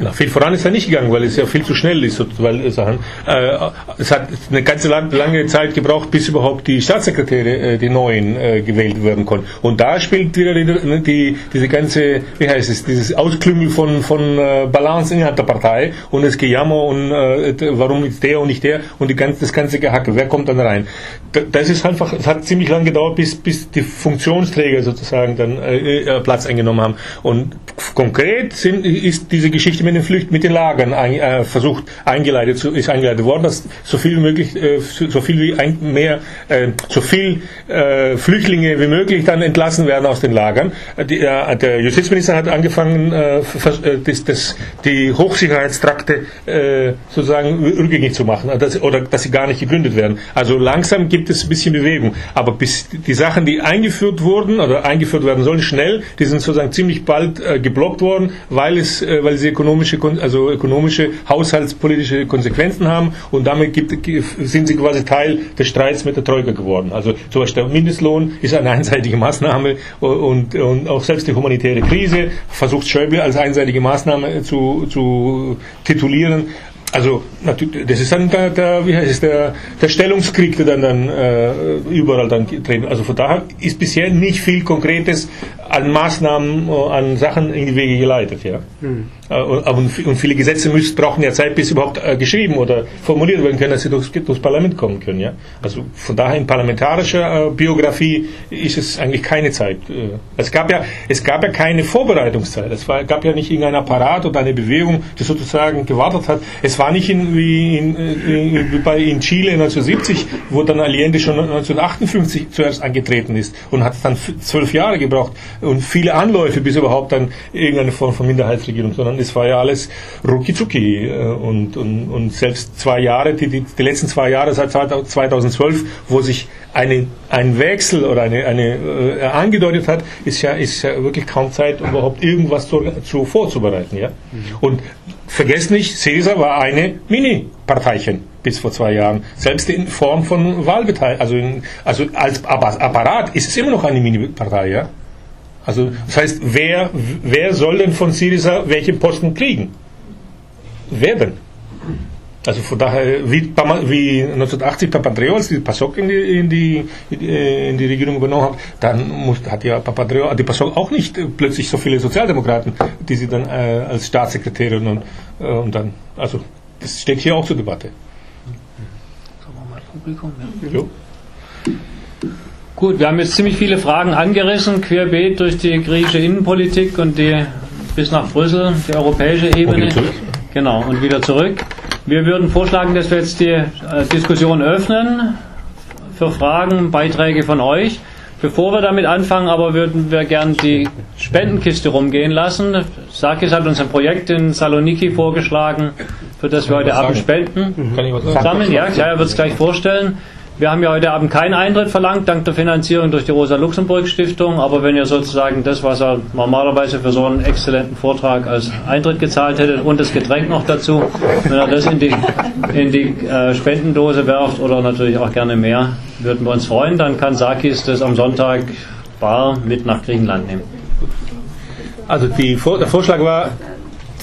[SPEAKER 3] Na, viel voran ist er nicht gegangen, weil es ja viel zu schnell ist. Weil, äh, Sachen, äh, es hat eine ganze lange Zeit gebraucht, bis überhaupt die Staatssekretäre, äh, die neuen, äh, gewählt werden konnten. Und da spielt wieder die, die, diese ganze, wie heißt es, dieses Ausklüngel von, von äh, Balance innerhalb der Partei und das Gejammer und äh, warum ist der und nicht der und die ganze, das ganze Gehacke. Wer kommt dann rein? Das ist einfach, es hat ziemlich lange gedauert, bis, bis die Funktionsträger sozusagen dann Platz eingenommen haben. Und konkret sind, ist diese Geschichte mit den Flücht, mit den Lagern ein, äh, versucht eingeleitet zu, ist eingeleitet worden, dass so viel möglich, äh, so viel wie ein, mehr, äh, so viel äh, Flüchtlinge wie möglich dann entlassen werden aus den Lagern. Die, äh, der Justizminister hat angefangen, äh, das, das, die Hochsicherheitstrakte sozusagen rückgängig zu machen, dass, oder dass sie gar nicht gegründet werden. Also langsam gibt es ein bisschen Bewegung, aber bis die Sachen, die eingeführt wurden oder eingeführt werden sollen, schnell, die sind sozusagen ziemlich bald geblockt worden, weil es, weil sie ökonomische also ökonomische, haushaltspolitische Konsequenzen haben und damit gibt, sind sie quasi Teil des Streits mit der Troika geworden. Also zum Beispiel der Mindestlohn ist eine einseitige Maßnahme und, und auch selbst die humanitäre Krise versucht Schäuble als einseitige Maßnahme zu, zu titulieren. Also das ist dann der, der, wie heißt es, der, der Stellungskrieg, der dann, dann äh, überall dann treten. Also von daher ist bisher nicht viel Konkretes an Maßnahmen, äh, an Sachen in die Wege geleitet. Ja. Mhm. Und viele Gesetze müssen, brauchen ja Zeit, bis sie überhaupt äh, geschrieben oder formuliert werden können, dass sie durchs, durchs Parlament kommen können. Ja. Also von daher in parlamentarischer Biografie ist es eigentlich keine Zeit. Es gab ja, es gab ja keine Vorbereitungszeit. Es war, gab ja nicht irgendein Apparat oder eine Bewegung, die sozusagen gewartet hat. Es war nicht in, wie in, in, wie in Chile 1970, wo dann Allende schon 1958 zuerst angetreten ist und hat dann zwölf Jahre gebraucht und viele Anläufe, bis überhaupt dann irgendeine Form von Minderheitsregierung, sondern es war ja alles rucki zucki äh, und, und, und selbst zwei Jahre, die, die, die letzten zwei Jahre seit 2012, wo sich eine, ein Wechsel oder eine, eine äh, angedeutet hat, ist ja, ist ja wirklich kaum Zeit, um überhaupt irgendwas zu, zu vorzubereiten. Ja? Mhm. Und vergesst nicht, Caesar war eine Mini-Parteichen bis vor zwei Jahren. Selbst in Form von Wahlbeteiligung, also, also als Apparat ist es immer noch eine Mini-Partei. Ja? Also das heißt, wer, wer soll denn von Syriza welche Posten kriegen? Wer denn? Also von daher, wie, wie 1980 Papandreou, als die PASOK in die, in die, in die Regierung übernommen hat, dann muss, hat ja Papandreou, die PASOK auch nicht plötzlich so viele Sozialdemokraten, die sie dann äh, als Staatssekretärin und, äh, und dann, also das steht hier auch zur Debatte. Sagen wir mal
[SPEAKER 1] Publikum, ja. Jo. Gut, wir haben jetzt ziemlich viele Fragen angerissen, querbeet durch die griechische Innenpolitik und die bis nach Brüssel, die europäische Ebene. Und genau, und wieder zurück. Wir würden vorschlagen, dass wir jetzt die äh, Diskussion öffnen für Fragen, Beiträge von euch. Bevor wir damit anfangen, aber würden wir gern die Spendenkiste rumgehen lassen. Sakis hat uns ein Projekt in Saloniki vorgeschlagen, für das wir heute Abend Spenden
[SPEAKER 3] Kann ich was sagen?
[SPEAKER 1] sammeln. Ja, er wird es gleich vorstellen. Wir haben ja heute Abend keinen Eintritt verlangt, dank der Finanzierung durch die Rosa-Luxemburg-Stiftung. Aber wenn ihr sozusagen das, was er normalerweise für so einen exzellenten Vortrag als Eintritt gezahlt hättet und das Getränk noch dazu, wenn er das in die, in die äh, Spendendose werft oder natürlich auch gerne mehr, würden wir uns freuen. Dann kann Sakis das am Sonntag bar mit nach Griechenland nehmen.
[SPEAKER 3] Also die, der Vorschlag war,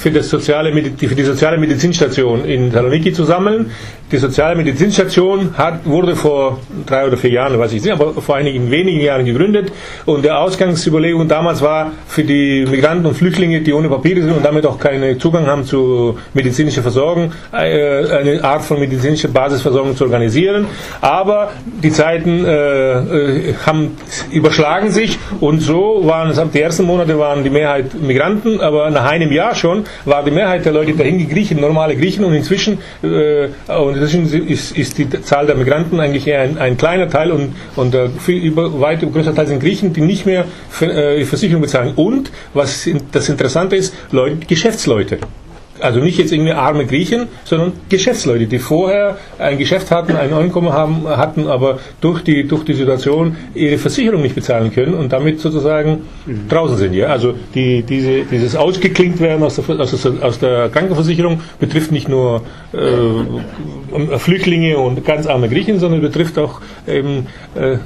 [SPEAKER 3] für, das soziale, die- für die soziale Medizinstation in Saloniki zu sammeln. Die soziale Medizinstation hat, wurde vor drei oder vier Jahren, weiß ich nicht, aber vor einigen wenigen Jahren gegründet. Und der Ausgangsüberlegung damals war für die Migranten und Flüchtlinge, die ohne Papiere sind und damit auch keinen Zugang haben zu medizinischer Versorgung, äh, eine Art von medizinischer Basisversorgung zu organisieren. Aber die Zeiten äh, äh, haben überschlagen sich und so waren es, die ersten Monate waren die Mehrheit Migranten, aber nach einem Jahr schon war die Mehrheit der Leute dahin Griechen, normale Griechen und inzwischen, äh, und inzwischen ist, ist die Zahl der Migranten eigentlich eher ein, ein kleiner Teil und, und der viel über, weit größer Teil sind Griechen, die nicht mehr für, äh, Versicherung bezahlen. Und, was das Interessante ist, Leute, Geschäftsleute. Also nicht jetzt irgendwie arme Griechen, sondern Geschäftsleute, die vorher ein Geschäft hatten, ein Einkommen haben, hatten, aber durch die, durch die Situation ihre Versicherung nicht bezahlen können und damit sozusagen draußen sind. Ja? Also die, diese, dieses Ausgeklinkt werden aus der, aus, der, aus der Krankenversicherung betrifft nicht nur äh, Flüchtlinge und ganz arme Griechen, sondern betrifft auch eben, äh,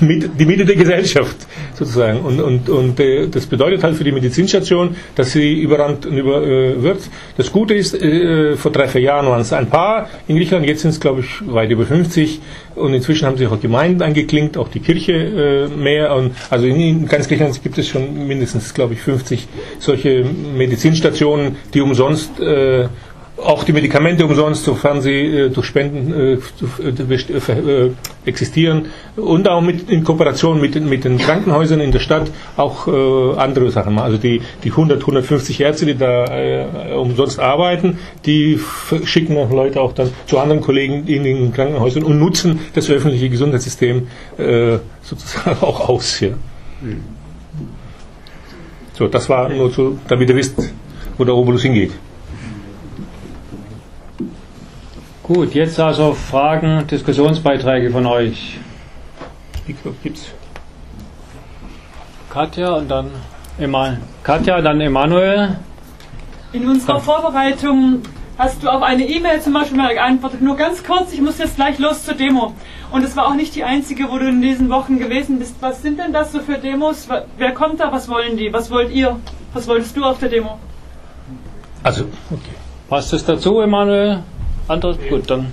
[SPEAKER 3] mit, die Mitte der Gesellschaft sozusagen. Und, und, und äh, das bedeutet halt für die Medizinstation, dass sie überrannt und über, äh, wird. Das Gute ist, äh, vor drei, vier Jahren waren es ein paar in Griechenland, jetzt sind es glaube ich weit über 50 und inzwischen haben sich auch Gemeinden angeklinkt, auch die Kirche äh, mehr. Und, also in, in ganz Griechenland gibt es schon mindestens glaube ich 50 solche Medizinstationen, die umsonst äh, auch die Medikamente umsonst, sofern sie äh, durch Spenden äh, äh, äh, äh, existieren und auch mit, in Kooperation mit, den- mit den Krankenhäusern in der Stadt auch äh, andere Sachen machen. Also die, die 100, 150 Ärzte, die da umsonst arbeiten, die schicken auch Leute auch dann zu anderen Kollegen in den Krankenhäusern und nutzen das öffentliche Gesundheitssystem sozusagen [laughs] auch aus. Ja. So, das war nur so, damit ihr wisst, wo der Obolus hingeht.
[SPEAKER 1] Gut, jetzt also Fragen, Diskussionsbeiträge von euch.
[SPEAKER 3] Mikro gibt's.
[SPEAKER 1] Katja und dann Eman Katja, dann Emanuel.
[SPEAKER 4] In unserer Vorbereitung hast du auf eine E-Mail zum Beispiel mal geantwortet. Nur ganz kurz, ich muss jetzt gleich los zur Demo. Und es war auch nicht die einzige, wo du in diesen Wochen gewesen bist. Was sind denn das so für Demos? Wer kommt da? Was wollen die? Was wollt ihr? Was wolltest du auf der Demo?
[SPEAKER 3] Also, okay.
[SPEAKER 1] Passt es dazu, Emanuel? Anderes? Gut, dann.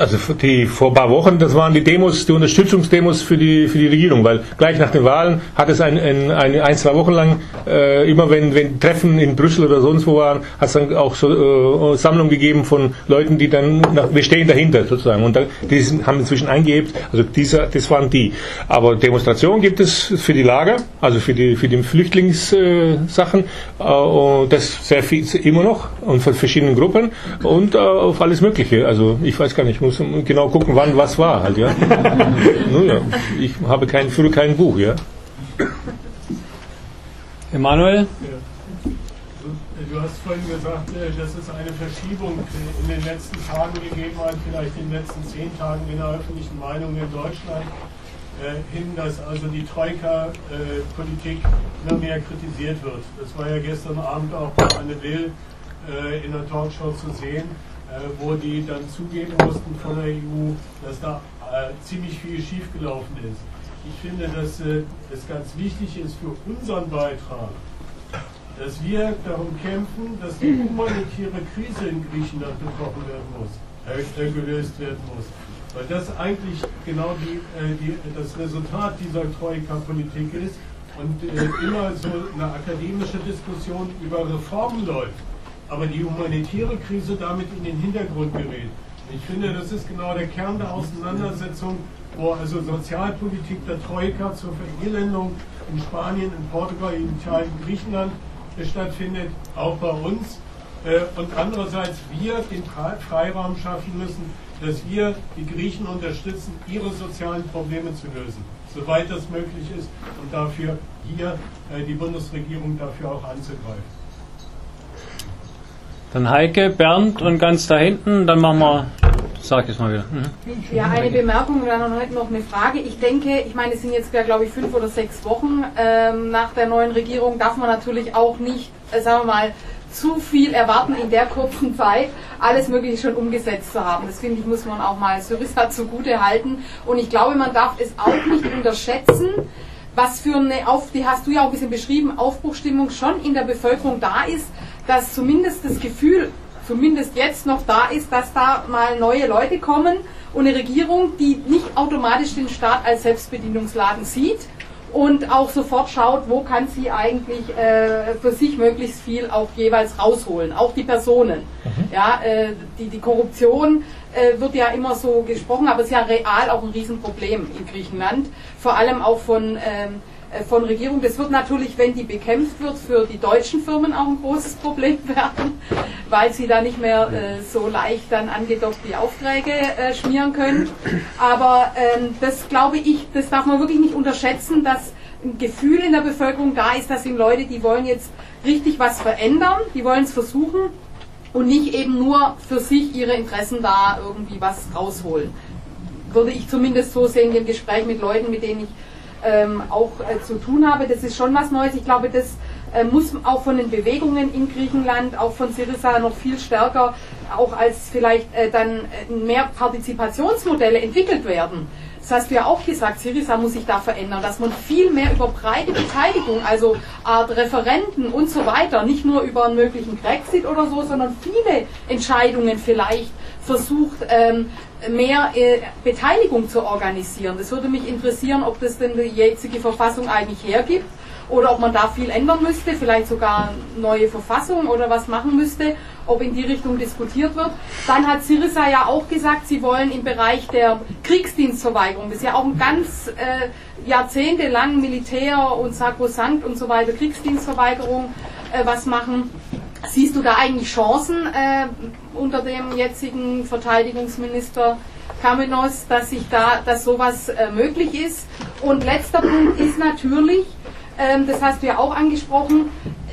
[SPEAKER 3] Also die, vor ein paar Wochen, das waren die Demos, die Unterstützungsdemos für die, für die Regierung, weil gleich nach den Wahlen hat es ein, ein, ein, ein zwei Wochen lang, äh, immer wenn, wenn Treffen in Brüssel oder sonst wo waren, hat es dann auch so äh, Sammlungen gegeben von Leuten, die dann, nach, wir stehen dahinter sozusagen. Und da, die sind, haben inzwischen eingehebt, also dieser, das waren die. Aber Demonstrationen gibt es für die Lager, also für die, für die Flüchtlingssachen, äh, und das sehr viel, immer noch, und von verschiedenen Gruppen und äh, auf alles Mögliche. Also ich weiß gar nicht, genau gucken, wann was war halt, ja. [laughs] Nun ja, ich habe kein, führe kein Buch, ja.
[SPEAKER 1] Emanuel?
[SPEAKER 5] Du hast vorhin gesagt, äh, dass es eine Verschiebung äh, in den letzten Tagen gegeben hat, vielleicht in den letzten zehn Tagen in der öffentlichen Meinung in Deutschland, äh, hin, dass also die Troika-Politik immer mehr kritisiert wird. Das war ja gestern Abend auch bei Anne Will in der Talkshow zu sehen, wo die dann zugeben mussten von der EU, dass da äh, ziemlich viel schiefgelaufen ist. Ich finde, dass äh, es ganz wichtig ist für unseren Beitrag, dass wir darum kämpfen, dass die humanitäre Krise in Griechenland gebrochen werden muss, äh, äh, gelöst werden muss. Weil das eigentlich genau die, äh, die, das Resultat dieser Troika-Politik ist und äh, immer so eine akademische Diskussion über Reformen läuft, aber die humanitäre Krise damit in den Hintergrund gerät. Ich finde, das ist genau der Kern der Auseinandersetzung, wo also Sozialpolitik der Troika zur Verelendung in Spanien, in Portugal, in Italien, Griechenland stattfindet, auch bei uns. Äh, Und andererseits wir den Freiraum schaffen müssen, dass wir die Griechen unterstützen, ihre sozialen Probleme zu lösen. soweit das möglich ist und dafür hier äh, die Bundesregierung dafür auch anzugreifen.
[SPEAKER 1] Dann Heike, Bernd und ganz da hinten, dann machen wir, sag ich es mal wieder. Mhm.
[SPEAKER 6] Ja, eine Bemerkung und dann noch eine Frage. Ich denke, ich meine, es sind jetzt, glaube ich, fünf oder sechs Wochen ähm, nach der neuen Regierung, darf man natürlich auch nicht, äh, sagen wir mal, zu viel erwarten in der kurzen Zeit, alles Mögliche schon umgesetzt zu haben. Das finde ich, muss man auch mal Syriza [laughs] zugute halten. Und ich glaube, man darf es auch nicht unterschätzen, was für eine, Auf die hast du ja auch ein bisschen beschrieben, Aufbruchstimmung schon in der Bevölkerung da ist, dass zumindest das Gefühl, zumindest jetzt noch da ist, dass da mal neue Leute kommen und eine Regierung, die nicht automatisch den Staat als Selbstbedienungsladen sieht und auch sofort schaut, wo kann sie eigentlich äh, für sich möglichst viel auch jeweils rausholen, auch die Personen. Mhm. Ja, äh, die, die Korruption äh, wird ja immer so gesprochen, aber es ist ja real auch ein Riesenproblem in Griechenland, vor allem auch von ähm, äh, von Regierung. Das wird natürlich, wenn die bekämpft wird, für die deutschen Firmen auch ein großes Problem [laughs] werden, weil sie da nicht mehr äh, so leicht dann angedockt die Aufträge äh, schmieren können. Aber ähm, das glaube ich, das darf man wirklich nicht unterschätzen, dass ein Gefühl in der Bevölkerung da ist, dass sind Leute, die wollen jetzt richtig was verändern, die wollen es versuchen und nicht eben nur für sich ihre Interessen da irgendwie was rausholen. Würde ich zumindest so sehen im Gespräch mit Leuten, mit denen ich ähm, auch äh, zu tun habe. Das ist schon was Neues. Ich glaube, das äh, muss auch von den Bewegungen in Griechenland, auch von Syriza noch viel stärker, auch als vielleicht äh, dann äh, mehr Partizipationsmodelle entwickelt werden. Das hast du ja auch gesagt, Syriza muss sich da verändern, dass man viel mehr über breite Beteiligung, also Art Referenten und so weiter, nicht nur über einen möglichen Brexit oder so, sondern viele Entscheidungen vielleicht versucht, ähm, mehr äh, Beteiligung zu organisieren. Das würde mich interessieren, ob das denn die jetzige Verfassung eigentlich hergibt oder ob man da viel ändern müsste, vielleicht sogar neue Verfassung oder was machen müsste, ob in die Richtung diskutiert wird. Dann hat Syriza ja auch gesagt, sie wollen im Bereich der Kriegsdienstverweigerung, das ist ja auch ein ganz äh, jahrzehntelang Militär und Sakrosankt und so weiter, Kriegsdienstverweigerung äh, was machen. Siehst du da eigentlich Chancen äh, unter dem jetzigen Verteidigungsminister Kamenos, dass sich da, dass sowas äh, möglich ist? Und letzter Punkt ist natürlich, ähm, das hast du ja auch angesprochen,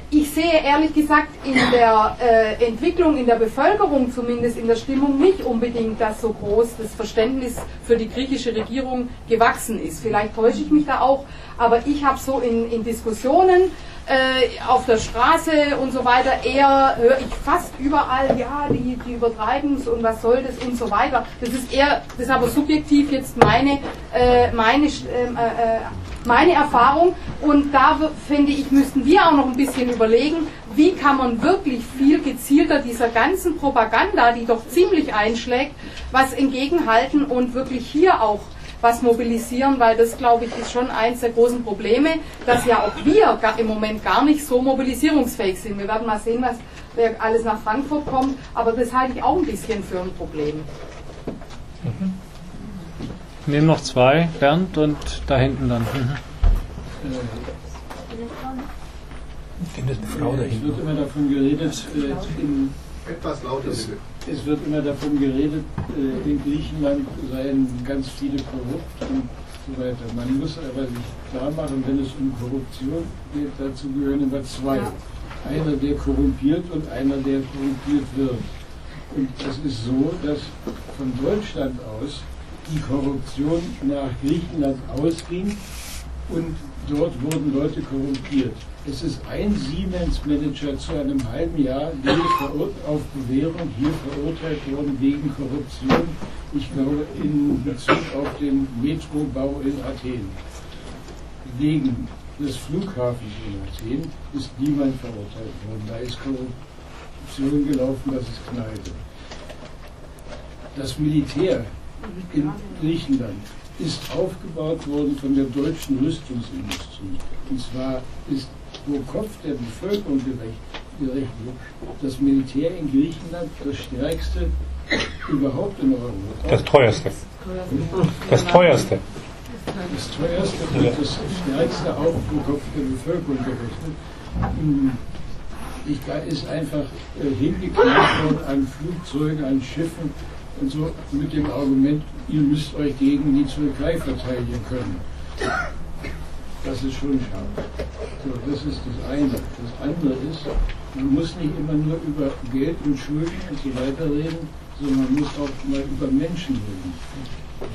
[SPEAKER 6] ich sehe ehrlich gesagt in der äh, Entwicklung in der Bevölkerung, zumindest in der Stimmung, nicht unbedingt, dass so groß das Verständnis für die griechische Regierung gewachsen ist. Vielleicht täusche ich mich da auch, aber ich habe so in, in Diskussionen auf der Straße und so weiter eher höre ich fast überall, ja, die, die übertreiben es und was soll das und so weiter. Das ist eher, das ist aber subjektiv jetzt meine, äh, meine, ähm, äh, äh, meine Erfahrung und da finde ich, müssten wir auch noch ein bisschen überlegen, wie kann man wirklich viel gezielter dieser ganzen Propaganda, die doch ziemlich einschlägt, was entgegenhalten und wirklich hier auch was mobilisieren, weil das, glaube ich, ist schon eins der großen Probleme, dass ja auch wir im Moment gar nicht so mobilisierungsfähig sind. Wir werden mal sehen, was wer alles nach Frankfurt kommt, aber das halte ich auch ein bisschen für ein Problem.
[SPEAKER 1] Mhm. Nehmen noch zwei, Bernd und da hinten dann. Mhm.
[SPEAKER 7] Frau da Es wird immer davon geredet, äh, in etwas lauter es, wird immer davon geredet, äh, in Griechenland seien ganz viele korrupt und so weiter. Man muss aber sich klar machen, wenn es um Korruption geht, dazu gehören immer zwei. Einer, der korrumpiert und einer, der korrumpiert wird. Und es ist so, dass von Deutschland aus die Korruption nach Griechenland ausging und dort wurden Leute korrumpiert. Es ist ein Siemens-Manager zu einem halben Jahr auf Bewährung hier verurteilt worden wegen Korruption. Ich glaube, in Bezug auf den Metrobau in Athen. Wegen des Flughafens in Athen ist niemand verurteilt worden. Da ist Korruption gelaufen, das ist Kneipe. Das Militär in Griechenland ist aufgebaut worden von der deutschen Rüstungsindustrie. Und zwar ist pro Kopf der Bevölkerung gerechnet das Militär in Griechenland das stärkste überhaupt in Europa.
[SPEAKER 3] Das teuerste. Das teuerste.
[SPEAKER 7] Das teuerste und das stärkste auch pro Kopf der Bevölkerung gerechnet. Ich, da ist einfach äh, hingekriegt worden an Flugzeugen, an Schiffen und so mit dem Argument, ihr müsst euch gegen die Türkei verteidigen können. Das ist schon scharf. So, das ist das eine. Das andere ist, man muss nicht immer nur über Geld und Schulden und so weiter reden, sondern man muss auch mal über Menschen reden.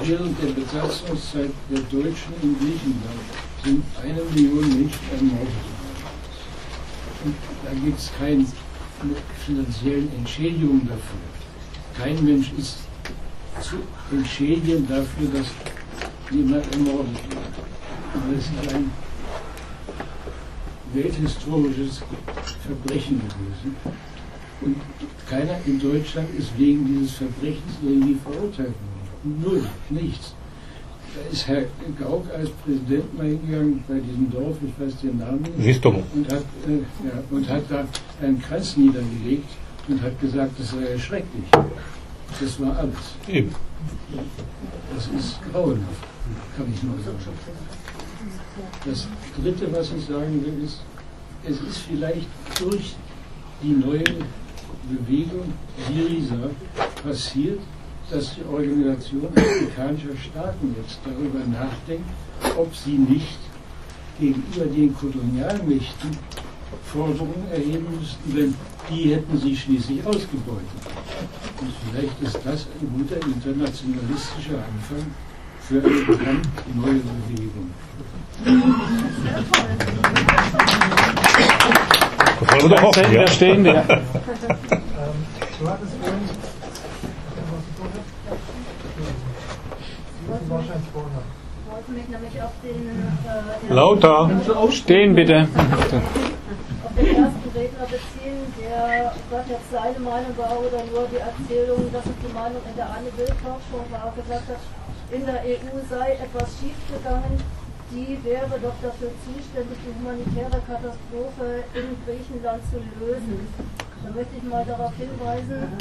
[SPEAKER 7] Während der Besatzungszeit der Deutschen in Griechenland sind eine Million Menschen ermordet worden. Und da gibt es keine finanziellen Entschädigungen dafür. Kein Mensch ist zu entschädigen dafür, dass jemand ermordet wird. Und das ist ein welthistorisches Verbrechen gewesen. Und keiner in Deutschland ist wegen dieses Verbrechens irgendwie verurteilt worden. Null, nichts. Da ist Herr Gauck als Präsident mal hingegangen bei diesem Dorf, ich weiß den Namen nicht, und hat, äh, ja, und hat da einen Kreis niedergelegt und hat gesagt, das sei schrecklich. Das war alles. Eben. Das ist grauenhaft, kann ich nur sagen. Das Dritte, was ich sagen will, ist, es ist vielleicht durch die neue Bewegung Syriza passiert, dass die Organisation afrikanischer Staaten jetzt darüber nachdenkt, ob sie nicht gegenüber den Kolonialmächten Forderungen erheben müssten, denn die hätten sie schließlich ausgebeutet. Und vielleicht ist das ein guter internationalistischer Anfang für eine neue Bewegung.
[SPEAKER 3] Das wollen wir doch hoffen, ja.
[SPEAKER 1] Stehende.
[SPEAKER 8] Ähm, du hattest vorhin. Wahrscheinlich vorher.
[SPEAKER 9] Ich wollte mich nämlich auf [laughs] den, äh,
[SPEAKER 3] Lauter.
[SPEAKER 1] Stehen bitte.
[SPEAKER 9] auf den ersten Redner beziehen, der, was jetzt seine Meinung war oder nur die Erzählung, dass es die Meinung in der Anne Will Talkshow war, gesagt hat, in der EU sei etwas schiefgegangen. Die wäre doch dafür zuständig, die humanitäre Katastrophe in Griechenland zu lösen. Da möchte ich mal darauf hinweisen,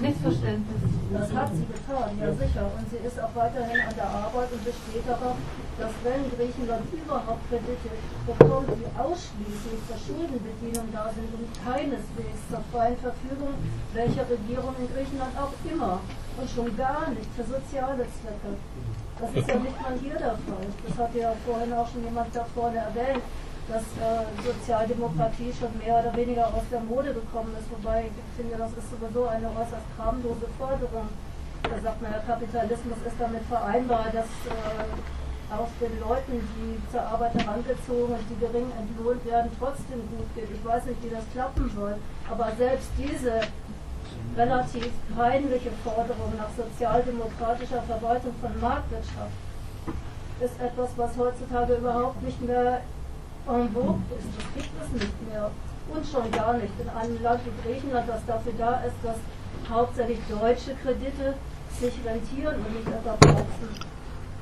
[SPEAKER 9] Missverständnis. Das hat sie getan, ja sicher. Und sie ist auch weiterhin an der Arbeit und besteht darauf, dass wenn Griechenland überhaupt Kredite bekommt, die ausschließlich zur Schuldenbedienung da sind und keineswegs zur freien Verfügung welcher Regierung in Griechenland auch immer und schon gar nicht für soziale Zwecke. Das ist ja nicht mal hier der Fall. Das hat ja vorhin auch schon jemand da vorne erwähnt dass äh, Sozialdemokratie schon mehr oder weniger aus der Mode gekommen ist. Wobei ich finde, das ist sowieso eine äußerst kramlose Forderung. Da sagt man, der Kapitalismus ist damit vereinbar, dass äh, aus den Leuten, die zur Arbeit herangezogen und die gering entlohnt werden, trotzdem gut geht. Ich weiß nicht, wie das klappen soll. Aber selbst diese relativ peinliche Forderung nach sozialdemokratischer Verwaltung von Marktwirtschaft ist etwas, was heutzutage überhaupt nicht mehr en vogue ist. Das gibt es nicht mehr. Und schon gar nicht in einem Land wie Griechenland, das dafür da ist, dass hauptsächlich deutsche Kredite sich rentieren und nicht wachsen.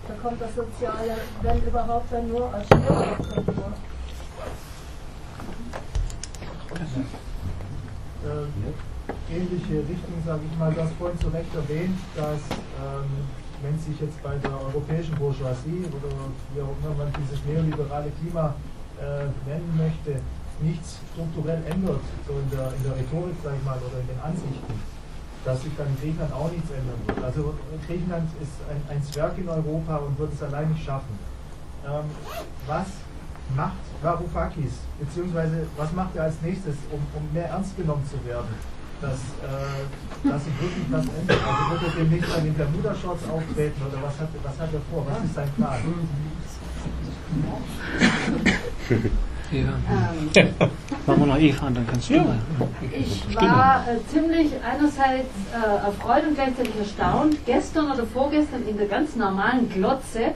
[SPEAKER 9] Da kommt das Soziale, wenn überhaupt, dann nur als Steuerabkommen vor.
[SPEAKER 8] Äh, ähnliche Richtung, sage ich mal, das vorhin zu Recht erwähnt, dass ähm, wenn sich jetzt bei der europäischen Bourgeoisie oder wie auch immer man dieses neoliberale Klima äh, nennen möchte, nichts strukturell ändert, so in der, in der Rhetorik, sag ich mal, oder in den Ansichten, dass sich dann in Griechenland auch nichts ändern wird. Also Griechenland ist ein, ein Zwerg in Europa und wird es allein nicht schaffen. Ähm, was macht Varoufakis, beziehungsweise was macht er als nächstes, um, um mehr ernst genommen zu werden? Dass, äh, dass sich wirklich was ändert. Also wird er demnächst mal in Bermuda-Shorts auftreten oder was hat, was hat er vor? Was ist sein Plan?
[SPEAKER 1] Ja. Ähm, Machen wir noch Eva an, dann kannst du ja. mal.
[SPEAKER 9] Ich war äh, ziemlich einerseits äh, erfreut und gleichzeitig erstaunt. Gestern oder vorgestern in der ganz normalen Glotze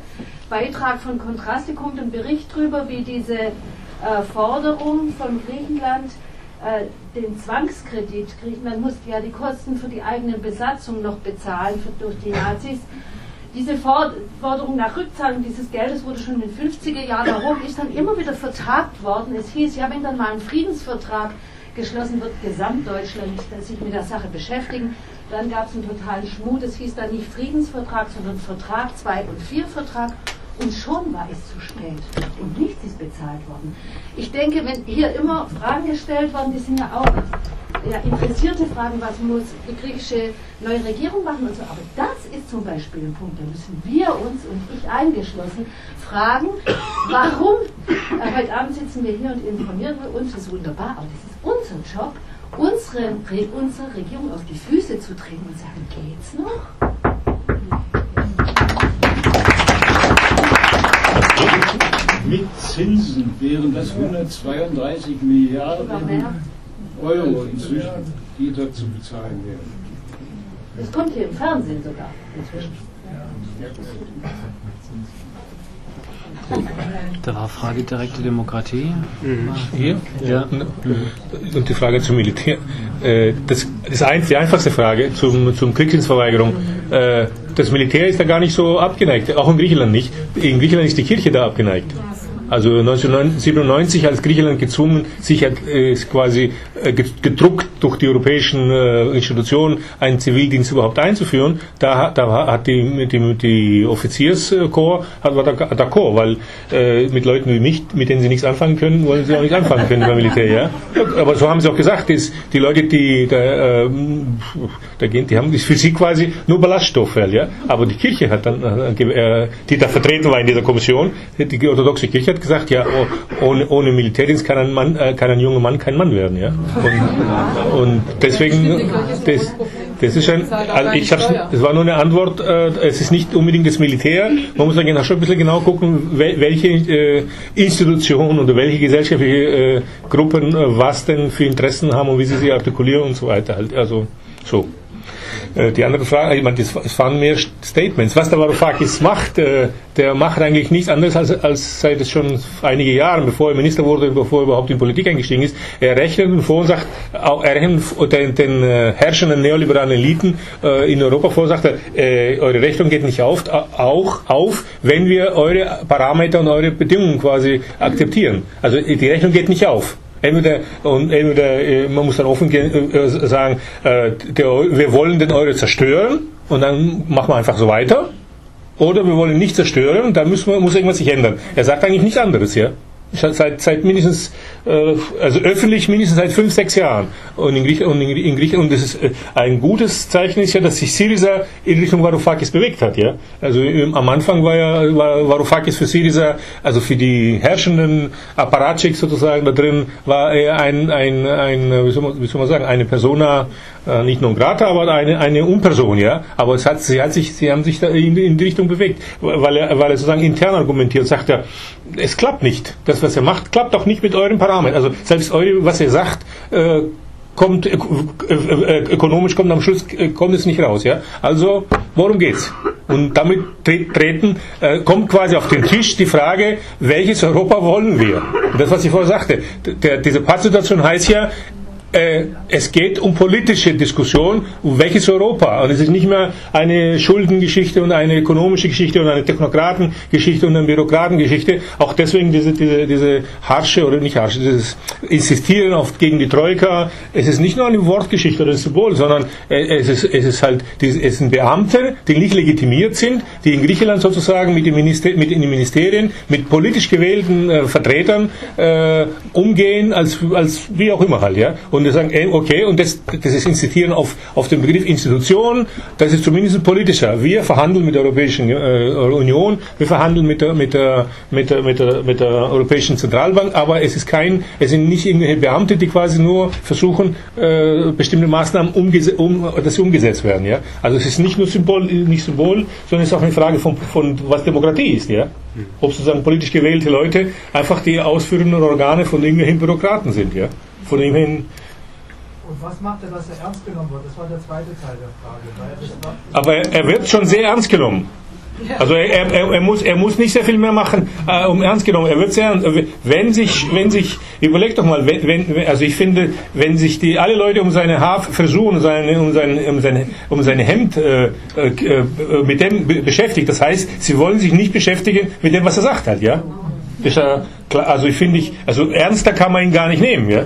[SPEAKER 9] Beitrag von Kontraste kommt ein Bericht darüber, wie diese äh, Forderung von Griechenland den Zwangskredit, Griechenland musste ja die Kosten für die eigene Besatzung noch bezahlen für, durch die Nazis, diese Forderung nach Rückzahlung dieses Geldes wurde schon in den 50er Jahren erhoben, ist dann immer wieder vertagt worden. Es hieß, ja, wenn dann mal ein Friedensvertrag geschlossen wird, Gesamtdeutschland sich mit der Sache beschäftigen. Dann gab es einen totalen Schmut. Es hieß dann nicht Friedensvertrag, sondern Vertrag 2 und 4 Vertrag. Und schon war es zu spät und nichts ist bezahlt worden. Ich denke, wenn hier immer Fragen gestellt werden, die sind ja auch ja, interessierte fragen, was muss die griechische neue Regierung machen und so. Aber das ist zum Beispiel ein Punkt, da müssen wir uns und ich eingeschlossen fragen, warum, äh, heute Abend sitzen wir hier und informieren uns, das ist wunderbar, aber das ist unser Job, unsere, unsere Regierung auf die Füße zu treten und sagen, geht's noch?
[SPEAKER 7] Mit Zinsen wären das 132 Milliarden Euro inzwischen, die dort zu bezahlen wären.
[SPEAKER 9] Das kommt hier im Fernsehen sogar inzwischen.
[SPEAKER 1] Da war Frage direkte Demokratie.
[SPEAKER 3] Hier? Ja. Und die Frage zum Militär. Äh, das ist die einfachste Frage zum, zum Kriegsdienstverweigerung. Das Militär ist da gar nicht so abgeneigt, auch in Griechenland nicht. In Griechenland ist die Kirche da abgeneigt. Also 1997 hat Griechenland gezwungen, sich äh, quasi äh, gedruckt durch die europäischen äh, Institutionen einen Zivildienst überhaupt einzuführen. Da, da hat die, die, die Offizierskorps hat war d'accord, weil mit Leuten wie mich, mit denen sie nichts anfangen können, wollen sie auch nichts anfangen können beim Militär. Ja? Aber so haben sie auch gesagt, ist, die Leute, die da, äh, da gehen, die haben ist für sie quasi nur Ballaststoff, ja. Aber die Kirche hat dann, die da vertreten war in dieser Kommission, die orthodoxe Kirche hat gesagt, ja, oh, ohne, ohne Militärdienst kann ein, Mann, äh, kann ein junger Mann kein Mann werden. Ja? Und, und deswegen, das, das ist ein, also ich hab's, das war nur eine Antwort, äh, es ist nicht unbedingt das Militär, man muss dann schon ein bisschen genau gucken, welche äh, Institutionen oder welche gesellschaftliche äh, Gruppen äh, was denn für Interessen haben und wie sie sie artikulieren und so weiter. Halt. Also so. Äh, die andere Frage, ich meine, es waren mehr Statements. Was der Varoufakis macht, äh, der macht eigentlich nichts anderes als, als seit es schon einige Jahre, bevor er Minister wurde, bevor er überhaupt in Politik eingestiegen ist. Er rechnet und sagt, er rechnet den, den äh, herrschenden neoliberalen Eliten in Europa vor, sagt er, eure Rechnung geht nicht auf, auch auf, wenn wir eure Parameter und eure Bedingungen quasi akzeptieren. Also die Rechnung geht nicht auf. Entweder, und entweder äh, man muss dann offen äh, sagen, äh, der, wir wollen den Euro zerstören und dann machen wir einfach so weiter. Oder wir wollen nicht zerstören, dann müssen wir, muss irgendwas sich ändern. Er sagt eigentlich nichts anderes, ja seit, seit mindestens, äh, also öffentlich mindestens seit fünf, sechs Jahren. Und in, Griech und in, in Griechenland, das ist äh, ein gutes Zeichen ist ja, dass sich Syriza in Richtung Varoufakis bewegt hat. Ja? Also ähm, am Anfang war ja war Varoufakis für Syriza, also für die herrschenden Apparatschik sozusagen da drin, war er ein, ein, ein wie, soll man, wie soll man sagen, eine Persona, äh, nicht non grata, aber eine, eine Unperson. Ja? Aber es hat, sie, hat sich, sie haben sich da in, in die Richtung bewegt, weil er, weil er sozusagen intern argumentiert, sagt er, es klappt nicht. Das, was er macht, klappt auch nicht mit euren Parametern. Also selbst eure, was ihr sagt, äh, kommt äh, äh, ökonomisch kommt am Schluss kommt es nicht raus, ja. Also worum geht's? Und damit treten kommt quasi auf den Tisch die Frage, welches Europa wollen wir? Das, was ich vorher sagte, der, diese Pattsituation heißt ja, äh, es geht um politische Diskussion, welches Europa. Und es ist nicht mehr eine Schuldengeschichte und eine ökonomische Geschichte und eine Technokratengeschichte und eine Bürokratengeschichte. Auch deswegen diese, diese, diese harsche oder nicht harsche, dieses Insistieren auf, gegen die Troika. Es ist nicht nur eine Wortgeschichte oder ein Symbol, sondern äh, es ist, es ist halt, es sind Beamte, die nicht legitimiert sind, die in Griechenland sozusagen mit, den, Minister, mit den Ministerien, mit politisch gewählten äh, Vertretern äh, umgehen, als, als wie auch immer halt, ja. Und und sagen, okay, und das, das ist Insistieren auf, auf den Begriff Institution, das ist zumindest politischer. Wir verhandeln mit der Europäischen äh, Union, wir verhandeln mit der, mit, der, mit, der, mit, der, mit der Europäischen Zentralbank, aber es ist kein, es sind nicht irgendwelche Beamte, die quasi nur versuchen, äh, bestimmte Maßnahmen umgese um, dass sie umgesetzt werden. Ja? Also es ist nicht nur Symbol, nicht Symbol, sondern es ist auch eine Frage von, von was Demokratie ist. Ja? Ob sozusagen politisch gewählte Leute einfach die ausführenden Organe von irgendwelchen Bürokraten sind. Ja? Von irgendwelchen
[SPEAKER 8] und was macht er, dass er ernst genommen wird? Das war der zweite Teil der Frage.
[SPEAKER 3] Aber er wird schon sehr ernst genommen. Also er, er, er, muss, er muss nicht sehr viel mehr machen, äh, um ernst genommen. Er wird sehr, wenn sich, wenn sich, überleg doch mal, wenn, wenn, also ich finde, wenn sich die alle Leute um seine Haarfrisur und seine, um sein, um seine, um seine Hemd äh, äh, mit dem beschäftigt, das heißt, sie wollen sich nicht beschäftigen mit dem, was er sagt hat, ja? ist er also ich finde also ernster kann man ihn gar nicht nehmen, ja?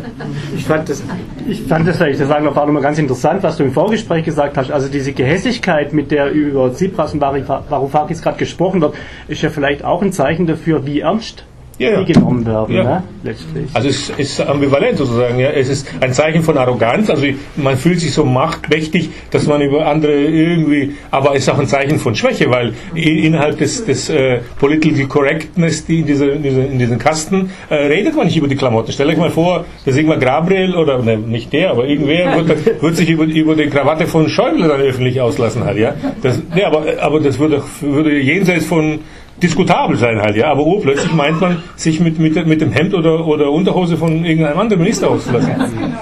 [SPEAKER 2] Ich fand das, ich fand das, ich das sagen, auch nochmal ganz interessant, was du im Vorgespräch gesagt hast. Also diese Gehässigkeit, mit der über Tsipras und Varoufakis gerade gesprochen wird, ist ja vielleicht auch ein Zeichen dafür, wie ernst
[SPEAKER 3] ja, ja.
[SPEAKER 2] genommen werden,
[SPEAKER 3] Ja.
[SPEAKER 2] ne? letztlich.
[SPEAKER 3] Also es ist ambivalent sozusagen. Ja. Es ist ein Zeichen von Arroganz. Also man fühlt sich so machtmächtig, dass man über andere irgendwie. Aber es ist auch ein Zeichen von Schwäche, weil innerhalb des, des äh, Political Correctness, die in, diese, in, diese, in diesen Kasten, äh, redet man nicht über die Klamotten. Stellt euch mal vor, der Sigmar Gabriel oder ne, nicht der, aber irgendwer wird, [laughs] wird sich über, über die Krawatte von Schäuble dann öffentlich auslassen halt. Ja. Das, nee, aber, aber das würde, würde jenseits von diskutabel sein halt, ja. Aber urplötzlich meint man, sich mit, mit, mit dem Hemd oder, oder Unterhose von irgendeinem anderen Minister auszulassen.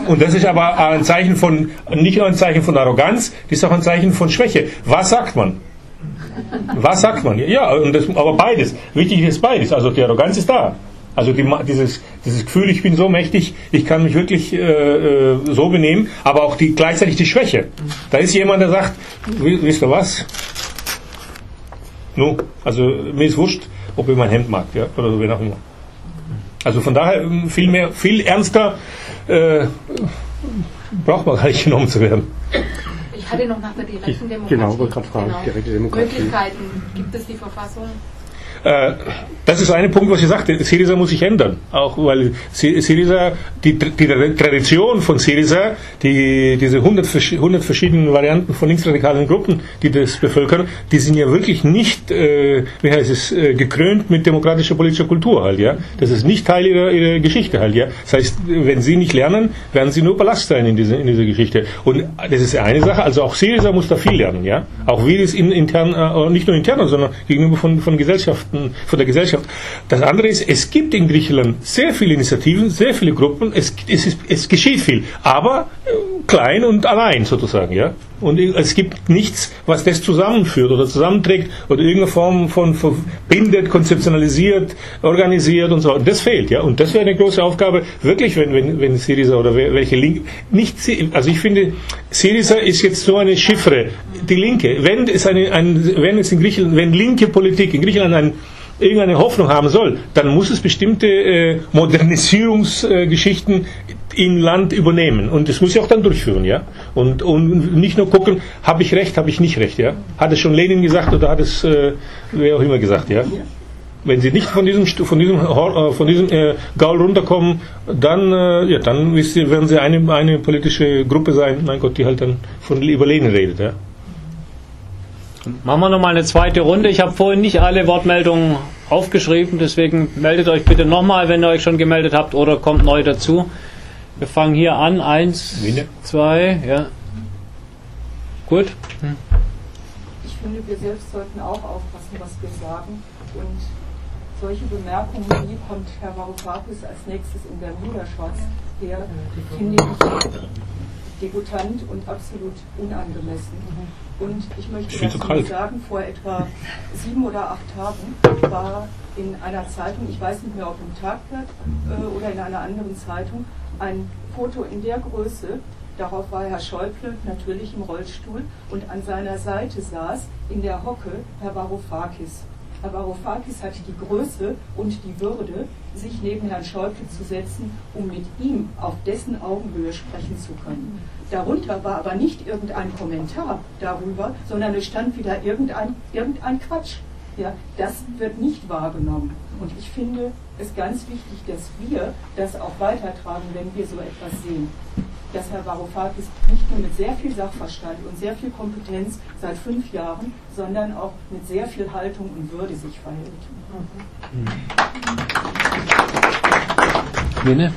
[SPEAKER 3] Und das ist aber ein Zeichen von, nicht nur ein Zeichen von Arroganz, das ist auch ein Zeichen von Schwäche. Was sagt man? Was sagt man? Ja, und das, aber beides. Wichtig ist beides. Also die Arroganz ist da. Also die, dieses, dieses Gefühl, ich bin so mächtig, ich kann mich wirklich äh, äh, so benehmen, aber auch die, gleichzeitig die Schwäche. Da ist jemand, der sagt, "Wi- wisst ihr was? No, also mir ist wurscht, ob ihr mein Hemd mag, ja, oder so, wen auch immer. Also von daher ähm, viel mehr, viel ernster äh, braucht man gar nicht genommen zu werden.
[SPEAKER 6] Ich hatte noch nach der direkten Demokratie.
[SPEAKER 2] genau, wollte gerade fragen, direkte Demokratie.
[SPEAKER 6] Möglichkeiten gibt es die Verfassung?
[SPEAKER 3] Äh, das ist ein Punkt, was ich sagte. Syriza muss sich ändern. Auch weil Sy- Syriza, die, die Tradition von Syriza, die, diese 100, versch- 100 verschiedenen Varianten von linksradikalen Gruppen, die das bevölkern, die sind ja wirklich nicht, äh, wie heißt es, äh, gekrönt mit demokratischer politischer Kultur halt, ja. Das ist nicht Teil ihrer, ihrer Geschichte halt, ja. Das heißt, wenn sie nicht lernen, werden sie nur Ballast sein in dieser, in dieser Geschichte. Und das ist eine Sache, also auch Syriza muss da viel lernen, ja. Auch wie das in, intern, äh, nicht nur intern, sondern gegenüber von, von Gesellschaften, von der Gesellschaft. Das andere ist, es gibt in Griechenland sehr viele Initiativen, sehr viele Gruppen, es, es, ist, es geschieht viel, aber äh, klein und allein sozusagen, ja. Und es gibt nichts, was das zusammenführt oder zusammenträgt oder irgendeine Form von verbindet, konzeptionalisiert, organisiert und so. Und das fehlt, ja. Und das wäre eine große Aufgabe, wirklich, wenn, wenn, wenn Syriza oder welche Link, nicht, also ich finde, Syriza ist jetzt so eine Chiffre, die Linke. Wenn es eine, ein, wenn es in Griechenland, wenn linke Politik in Griechenland ein, irgendeine Hoffnung haben soll, dann muss es bestimmte äh, Modernisierungsgeschichten im Land übernehmen und das muss sie auch dann durchführen, ja. Und, und nicht nur gucken, habe ich recht, habe ich nicht recht, ja. Hat es schon Lenin gesagt oder hat es äh, wer auch immer gesagt, ja. Wenn sie nicht von diesem von diesem äh, von diesem äh, Gaul runterkommen, dann äh, ja, dann ihr, werden sie eine eine politische Gruppe sein, mein Gott, die halt dann von über Lenin redet, ja.
[SPEAKER 1] Machen wir nochmal eine zweite Runde. Ich habe vorhin nicht alle Wortmeldungen aufgeschrieben, deswegen meldet euch bitte nochmal, wenn ihr euch schon gemeldet habt oder kommt neu dazu. Wir fangen hier an. Eins,
[SPEAKER 3] Wiener.
[SPEAKER 1] zwei, ja. Gut.
[SPEAKER 10] Ich finde, wir selbst sollten auch aufpassen, was wir sagen. Und solche Bemerkungen, wie kommt Herr Varoufakis als nächstes in Bermuda-Shorts her, finde ich degutant und absolut unangemessen. Und ich möchte
[SPEAKER 3] viel
[SPEAKER 10] dazu
[SPEAKER 3] zu kalt.
[SPEAKER 10] sagen, vor etwa sieben oder acht Tagen war in einer Zeitung, ich weiß nicht mehr, ob im Tagblatt äh, oder in einer anderen Zeitung, ein Foto in der Größe, Darauf war Herr Schäuble natürlich im Rollstuhl und an seiner Seite saß in der Hocke Herr Varoufakis. Herr Varoufakis hatte die Größe und die Würde, sich neben Herrn Schäuble zu setzen, um mit ihm auf dessen Augenhöhe sprechen zu können. Darunter war aber nicht irgendein Kommentar darüber, sondern es stand wieder irgendein, irgendein Quatsch. Ja, das wird nicht wahrgenommen. Und ich finde es ganz wichtig, dass wir das auch weitertragen, wenn wir so etwas sehen. Dass Herr Varoufakis nicht nur mit sehr viel Sachverstand und sehr viel Kompetenz seit fünf Jahren, sondern auch mit sehr viel Haltung und Würde sich verhält.
[SPEAKER 1] Bene?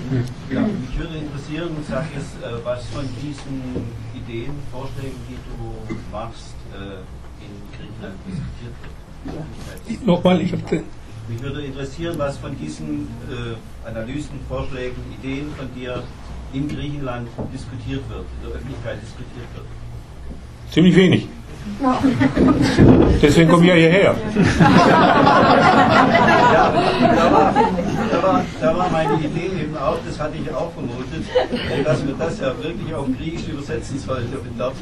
[SPEAKER 11] Ja, mich würde interessieren, sag es, äh, was von diesen Ideen, Vorschlägen, die du machst, äh, in Griechenland diskutiert wird.
[SPEAKER 3] Nochmal, ich habe
[SPEAKER 11] Mich würde interessieren, was von diesen äh, Analysen, Vorschlägen, Ideen von dir in Griechenland diskutiert wird, in der Öffentlichkeit diskutiert wird.
[SPEAKER 3] ziemlich wenig. Deswegen komme ich ja hierher.
[SPEAKER 11] Ja, da war, da, war, da war meine Idee eben auch, das hatte ich auch vermutet, dass wir das ja wirklich auf Griechisch übersetzen sollten. Und dort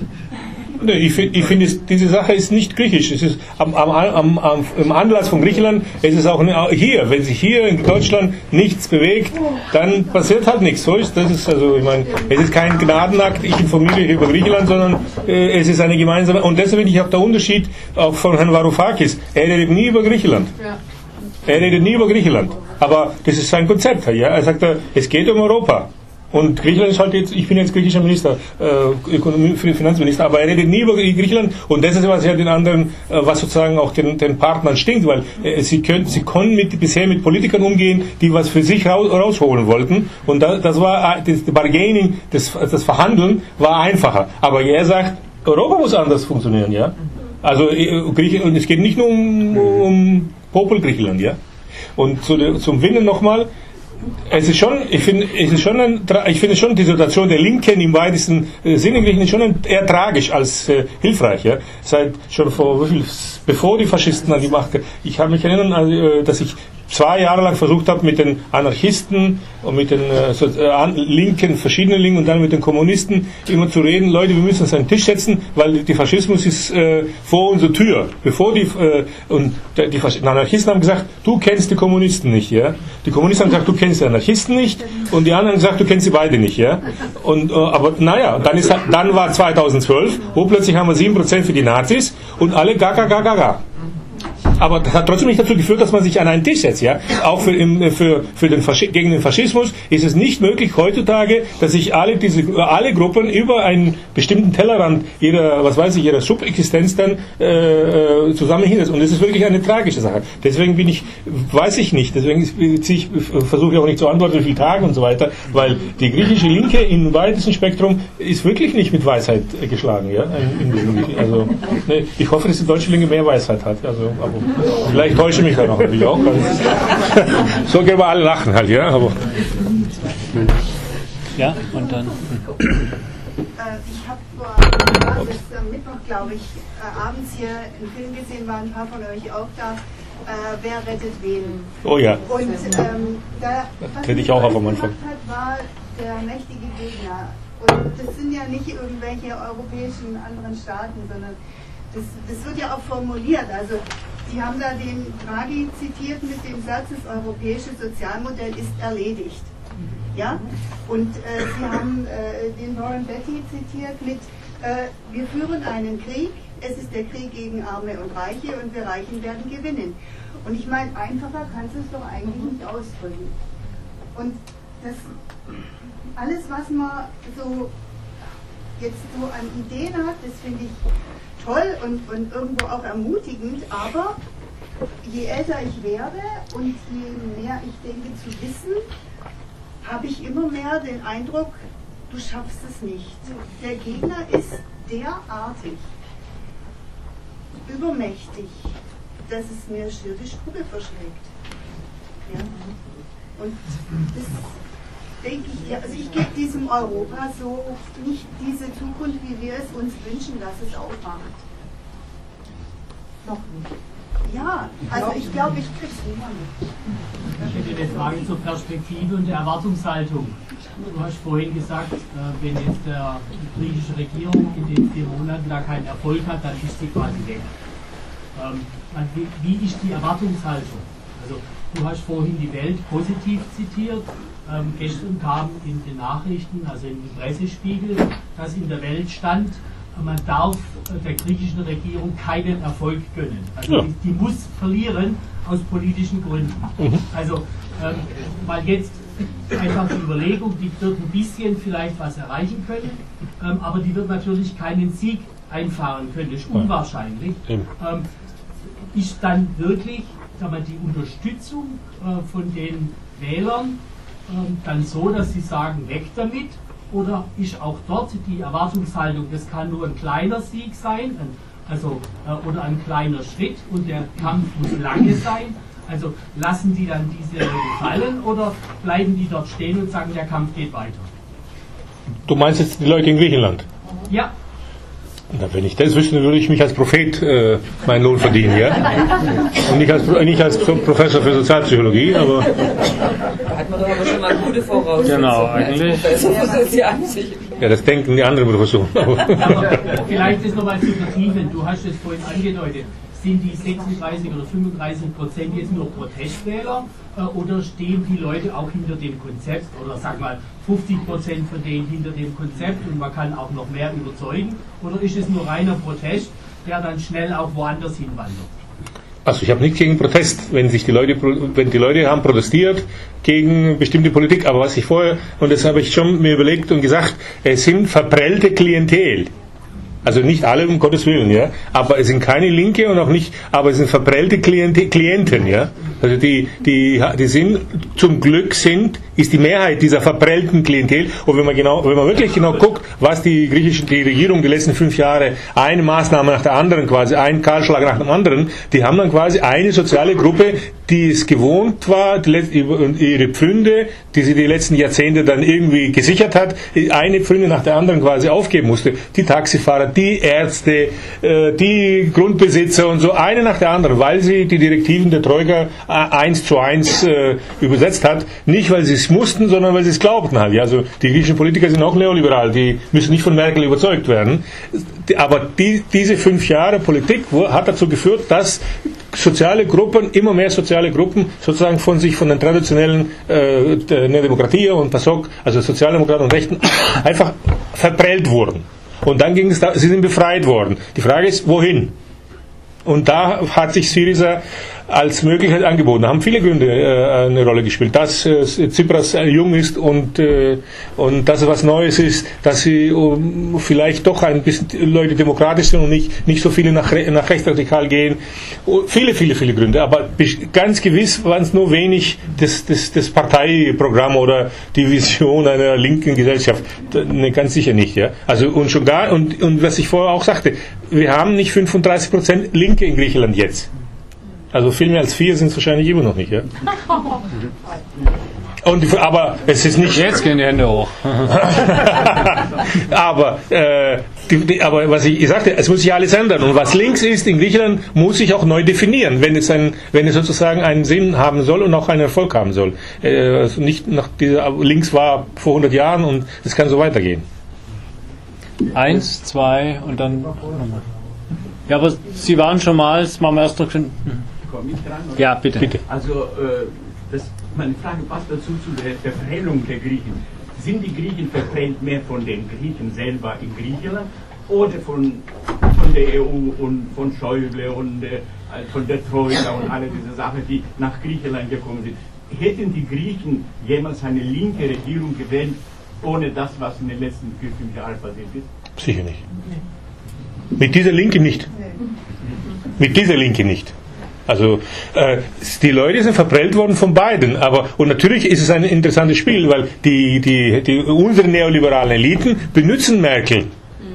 [SPEAKER 3] ich finde, ich find, es- diese Sache ist nicht griechisch. Es ist am, am, am, im Anlass von Griechenland, es ist auch ne- hier, wenn sich hier in Deutschland nichts bewegt, dann passiert halt nichts. So ist das ist also, ich meine, es ist kein Gnadenakt, ich informiere hier über Griechenland, sondern äh, es ist eine gemeinsame. Und deswegen finde ich auch der Unterschied auch von Herrn Varoufakis. Er redet nie über Griechenland.
[SPEAKER 6] Ja.
[SPEAKER 3] Er redet nie über Griechenland. Aber das ist sein Konzept. Ja? Er sagt, es geht um Europa. Und Griechenland ist halt jetzt, ich bin jetzt griechischer Minister, äh, Ökonomie, Finanzminister, aber er redet nie über Griechenland und das ist was ja den anderen, äh, was sozusagen auch den, den Partnern stinkt, weil äh, sie können, sie konnten mit, bisher mit Politikern umgehen, die was für sich raus, rausholen wollten und da, das war, das Bargaining, das, das Verhandeln war einfacher. Aber er sagt, Europa muss anders funktionieren, ja. Also äh, Griechenland, es geht nicht nur um, um Popel Griechenland, ja. Und zu, zum Winnen nochmal, es ist schon, ich finde, es ist schon ein, ich finde schon die Situation der Linken im weitesten äh, Sinne in schon ein, eher tragisch als äh, hilfreich. Ja? Seit schon vor, bevor die Faschisten an die Macht, ich habe mich erinnern, äh, dass ich zwei Jahre lang versucht habe, mit den Anarchisten und mit den äh, so, äh, Linken, verschiedenen Linken und dann mit den Kommunisten immer zu reden, Leute, wir müssen uns an den Tisch setzen, weil der Faschismus ist äh, vor unserer Tür. Bevor die, äh, und die, die Anarchisten haben gesagt, du kennst die Kommunisten nicht, ja. Die Kommunisten haben gesagt, du kennst die Anarchisten nicht und die anderen haben gesagt, du kennst sie beide nicht, ja. Und, äh, aber naja, dann, ist, dann war 2012, wo plötzlich haben wir 7% für die Nazis und alle gaga gaga gaga aber das hat trotzdem nicht dazu geführt, dass man sich an einen Tisch setzt. Ja? Auch für, im, für, für den gegen den Faschismus ist es nicht möglich heutzutage, dass sich alle diese alle Gruppen über einen bestimmten Tellerrand ihrer, was weiß ich, ihrer Subexistenz dann äh, äh zusammen hinsetzen. Und das ist wirklich eine tragische Sache. Deswegen bin ich, weiß ich nicht, deswegen ich, versuche ich auch nicht zu antworten, wie viele Tage und so weiter, weil die griechische Linke im weitesten Spektrum ist wirklich nicht mit Weisheit geschlagen. Ja? Also, ne, ich hoffe, dass die deutsche Linke mehr Weisheit hat. Also, aber Vielleicht täusche ich mich da noch natürlich auch. [laughs] so können wir alle lachen halt, ja. Aber
[SPEAKER 1] ja, und dann.
[SPEAKER 12] Äh, ich habe vor am Mittwoch, glaube ich, äh, abends hier einen Film gesehen, waren ein paar von euch auch da. Äh, wer rettet wen?
[SPEAKER 3] Oh ja.
[SPEAKER 12] Und ähm, da,
[SPEAKER 3] hätte ich auch auf am Anfang.
[SPEAKER 12] Hat, war der mächtige Gegner. Und das sind ja nicht irgendwelche europäischen anderen Staaten, sondern das, das wird ja auch formuliert. Also Sie haben da den Draghi zitiert mit dem Satz, das europäische Sozialmodell ist erledigt. Ja? Und äh, Sie haben äh, den Warren Betty zitiert mit, äh, wir führen einen Krieg, es ist der Krieg gegen Arme und Reiche und wir Reichen werden gewinnen. Und ich meine, einfacher kannst du es doch eigentlich nicht ausdrücken. Und das alles, was man so jetzt so an Ideen hat, das finde ich toll und, und irgendwo auch ermutigend, aber je älter ich werde und je mehr ich denke zu wissen, habe ich immer mehr den Eindruck, du schaffst es nicht. Der Gegner ist derartig übermächtig, dass es mir schier die Spucke verschlägt. Ja? Und das denke ich, also ich gebe diesem Europa so nicht diese Zukunft, wie wir es uns wünschen, dass es aufmacht. Noch nicht. Ja, also ich glaube, ich krieg's immer nicht.
[SPEAKER 13] Ich hätte eine Frage zur Perspektive und der Erwartungshaltung. Du hast vorhin gesagt, äh, wenn jetzt der, die griechische Regierung in den vier Monaten da keinen Erfolg hat, dann ist sie quasi weg. Ähm, wie ist die Erwartungshaltung? Also du hast vorhin die Welt positiv zitiert ähm, gestern kam in den Nachrichten, also im Pressespiegel, dass in der Welt stand, man darf der griechischen Regierung keinen Erfolg gönnen. Also ja. die, die, muss verlieren aus politischen Gründen. Mhm. Also ähm, weil jetzt einfach die Überlegung, die wird ein bisschen vielleicht was erreichen können, ähm, aber die wird natürlich keinen Sieg einfahren können. Das ist unwahrscheinlich. Ähm, ist dann wirklich sag mal, die Unterstützung äh, von den Wählern ähm, dann so, dass Sie sagen, weg damit? Oder ist auch dort die Erwartungshaltung, das kann nur ein kleiner Sieg sein, also, äh, oder ein kleiner Schritt und der Kampf muss lange sein? Also lassen die dann diese fallen oder bleiben die dort stehen und sagen, der Kampf geht weiter?
[SPEAKER 3] Du meinst jetzt die Leute in Griechenland?
[SPEAKER 13] Ja,
[SPEAKER 3] na, wenn ich das wüsste, würde ich mich als Prophet äh, meinen Lohn verdienen, ja? Und nicht als, nicht als Professor für Sozialpsychologie, aber.
[SPEAKER 14] Da hat man doch aber schon mal gute Voraussetzungen.
[SPEAKER 3] Genau, eigentlich. Ja, das denken die anderen Professoren. [laughs]
[SPEAKER 13] vielleicht ist nochmal zu vertiefen. Du hast es vorhin angedeutet sind die 36 oder 35 Prozent jetzt nur Protestwähler äh, oder stehen die Leute auch hinter dem Konzept oder sag mal 50 Prozent von denen hinter dem Konzept und man kann auch noch mehr überzeugen oder ist es nur reiner Protest, der dann schnell auch woanders hinwandert?
[SPEAKER 3] Also ich habe nichts gegen Protest, wenn sich die Leute, wenn die Leute haben protestiert gegen bestimmte Politik. Aber was ich vorher und das habe ich schon mir überlegt und gesagt, es sind verprellte Klientel. Also nicht alle, um Gottes Willen, ja. Aber es sind keine Linke und auch nicht, aber es sind verprellte Kliente, Klienten, ja. Also die, die, die sind, zum Glück sind, ist die Mehrheit dieser verprellten Klientel. Und wenn man genau, wenn man wirklich genau guckt, was die griechische die Regierung die letzten fünf Jahre, eine Maßnahme nach der anderen quasi, ein Kahlschlag nach dem anderen, die haben dann quasi eine soziale Gruppe, die es gewohnt war, ihre Pfründe, die sie die letzten Jahrzehnte dann irgendwie gesichert hat, eine Pfründe nach der anderen quasi aufgeben musste. Die Taxifahrer, die Ärzte, äh, die Grundbesitzer und so, eine nach der anderen, weil sie die Direktiven der Troika äh, eins zu eins äh, übersetzt hat. Nicht, weil sie es mussten, sondern weil sie es glaubten halt. Also die griechischen Politiker sind auch neoliberal, die müssen nicht von Merkel überzeugt werden. Aber die, diese fünf Jahre Politik hat dazu geführt, dass soziale Gruppen, immer mehr soziale Gruppen sozusagen von sich von den traditionellen äh, Demokratie und PASOK, also Sozialdemokraten und Rechten, einfach verprellt wurden. Und dann ging es da, sie sind befreit worden. Die Frage ist, wohin? Und da hat sich Syriza als Möglichkeit angeboten. Da haben viele Gründe äh, eine Rolle gespielt. Dass äh, Tsipras jung ist und, äh, und dass er was Neues ist, dass sie um, vielleicht doch ein bisschen Leute demokratisch sind und nicht, nicht so viele nach, nach rechtsradikal gehen. Oh, viele, viele, viele Gründe. Aber ganz gewiss waren es nur wenig das, das, das Parteiprogramm oder die Vision einer linken Gesellschaft. Ne, ganz sicher nicht. Ja? Also und schon gar, und, und was ich vorher auch sagte, wir haben nicht 35 Prozent Linke in Griechenland jetzt. Also viel mehr als vier sind es wahrscheinlich immer noch nicht, ja? [laughs] Und, aber es ist nicht.
[SPEAKER 1] Jetzt gehen die Hände hoch. [laughs]
[SPEAKER 3] aber, äh, die, die, aber was ich, ich sagte, es muss sich alles ändern. Und was links ist in Griechenland, muss sich auch neu definieren, wenn es, ein, wenn es sozusagen einen Sinn haben soll und auch einen Erfolg haben soll. Äh, also nicht nach dieser, links war vor 100 Jahren und es kann so weitergehen.
[SPEAKER 1] Eins, zwei und dann. Ja, aber Sie waren schon mal, das machen wir erst noch.
[SPEAKER 15] Komme ich dran?
[SPEAKER 1] Ja, bitte. bitte.
[SPEAKER 15] Also, äh, das, meine Frage passt dazu zu der Verprellung der Griechen. Sind die Griechen verprellt mehr von den Griechen selber in Griechenland oder von, von der EU und von Schäuble und äh, von der Troika und alle diese Sachen, die nach Griechenland gekommen sind? Hätten die Griechen jemals eine linke Regierung gewählt, ohne das, was in den letzten vier, fünf Jahren passiert ist?
[SPEAKER 3] Sicher nicht. Mit dieser Linke nicht. Mit dieser Linke nicht. Also äh, die Leute sind verprellt worden von beiden. Aber und natürlich ist es ein interessantes Spiel, weil die, die, die unsere neoliberalen Eliten benutzen Merkel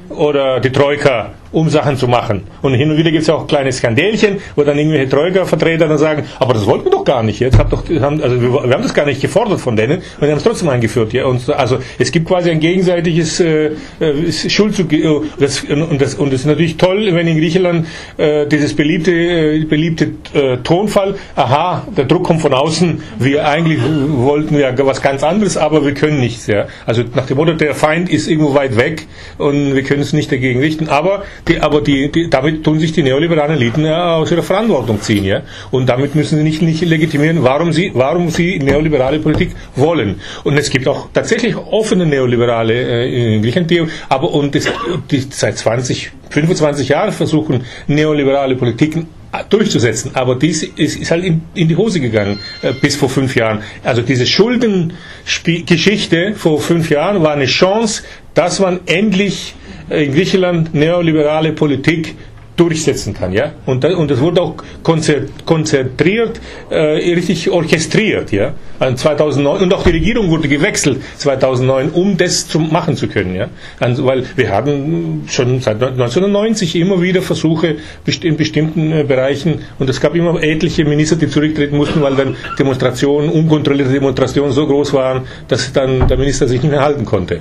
[SPEAKER 3] oder die Troika um Sachen zu machen. Und hin und wieder gibt es auch kleine Skandälchen, wo dann irgendwelche Troika-Vertreter dann sagen, aber das wollten wir doch gar nicht. Jetzt habt doch, also wir, wir, haben das gar nicht gefordert von denen und wir haben es trotzdem eingeführt. Ja? Und, also es gibt quasi ein gegenseitiges äh, äh Schuldzug. Äh, das, und, das, und das ist natürlich toll, wenn in Griechenland äh, dieses beliebte, äh, beliebte äh, Tonfall, aha, der Druck kommt von außen, wir eigentlich wollten ja was ganz anderes, aber wir können nichts. Ja? Also nach dem Motto, der Feind ist irgendwo weit weg und wir können es nicht dagegen richten. Aber die, aber die, die, damit tun sich die neoliberalen Eliten ja aus ihrer Verantwortung ziehen. Ja? Und damit müssen sie nicht, nicht legitimieren, warum sie, warum sie neoliberale Politik wollen. Und es gibt auch tatsächlich offene neoliberale äh, in Griechenland, die, aber und das, die seit 20, 25 Jahren versuchen, neoliberale Politiken durchzusetzen. Aber dies ist, ist halt in, in, die Hose gegangen äh, bis vor fünf Jahren. Also diese Schuldengeschichte vor fünf Jahren war eine Chance, dass man endlich in Griechenland neoliberale Politik durchsetzen kann. Ja? Und, das, und das wurde auch konzentriert, äh, richtig orchestriert. Ja? 2009, und auch die Regierung wurde gewechselt 2009, um das zu machen zu können. Ja? Also, weil wir haben schon seit 1990 immer wieder Versuche in bestimmten äh, Bereichen und es gab immer etliche Minister, die zurücktreten mussten, weil dann Demonstrationen, unkontrollierte Demonstrationen so groß waren, dass dann der Minister sich nicht mehr halten konnte.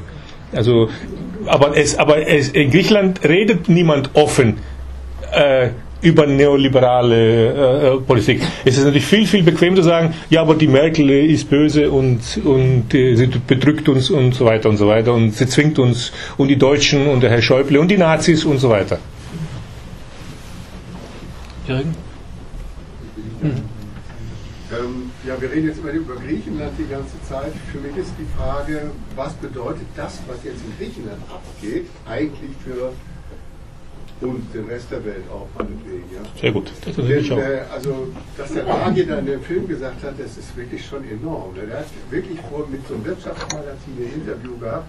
[SPEAKER 3] Also aber, es, aber es, in Griechenland redet niemand offen äh, über neoliberale äh, Politik. Es ist natürlich viel, viel bequemer zu sagen, ja, aber die Merkel ist böse und, und äh, sie bedrückt uns und so weiter und so weiter und sie zwingt uns und die Deutschen und der Herr Schäuble und die Nazis und so weiter.
[SPEAKER 1] Jürgen? Hm.
[SPEAKER 16] Ähm, ja, wir reden jetzt immer über Griechenland die ganze Zeit. Für mich ist die Frage, was bedeutet das, was jetzt in Griechenland abgeht, eigentlich für und den Rest der Welt auch meinetwegen. Ja.
[SPEAKER 3] Sehr gut.
[SPEAKER 16] Das Denn, äh, also, dass der Draghi da in dem Film gesagt hat, das ist wirklich schon enorm. Ne? Er hat wirklich vor mit so einem Wirtschaftsmagazin ein Interview gehabt,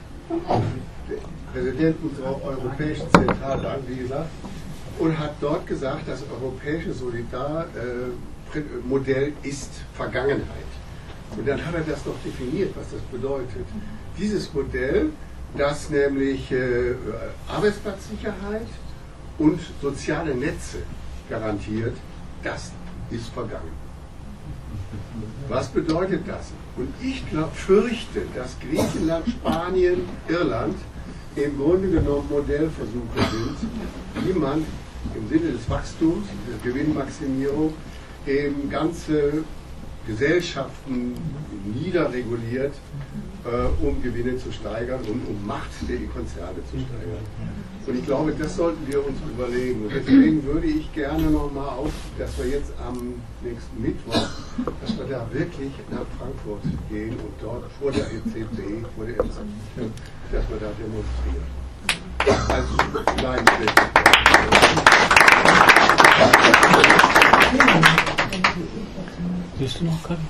[SPEAKER 16] der Präsident unserer Europäischen Zentralbank, wie gesagt, und hat dort gesagt, das europäische Solidarmodell äh, ist Vergangenheit. Und dann hat er das noch definiert, was das bedeutet. Dieses Modell, das nämlich äh, Arbeitsplatzsicherheit, und soziale Netze garantiert, das ist vergangen. Was bedeutet das? Und ich glaub, fürchte, dass Griechenland, Spanien, Irland im Grunde genommen Modellversuche sind, wie man im Sinne des Wachstums, der Gewinnmaximierung, eben ganze Gesellschaften niederreguliert, äh, um Gewinne zu steigern und um Macht der Konzerne zu steigern. Und ich glaube, das sollten wir uns überlegen. Und deswegen würde ich gerne nochmal auf, dass wir jetzt am nächsten Mittwoch, dass wir da wirklich nach Frankfurt gehen und dort vor der EZB, vor der EZB, dass wir da demonstrieren. Als kleinen Schritt.
[SPEAKER 4] Willst du noch können?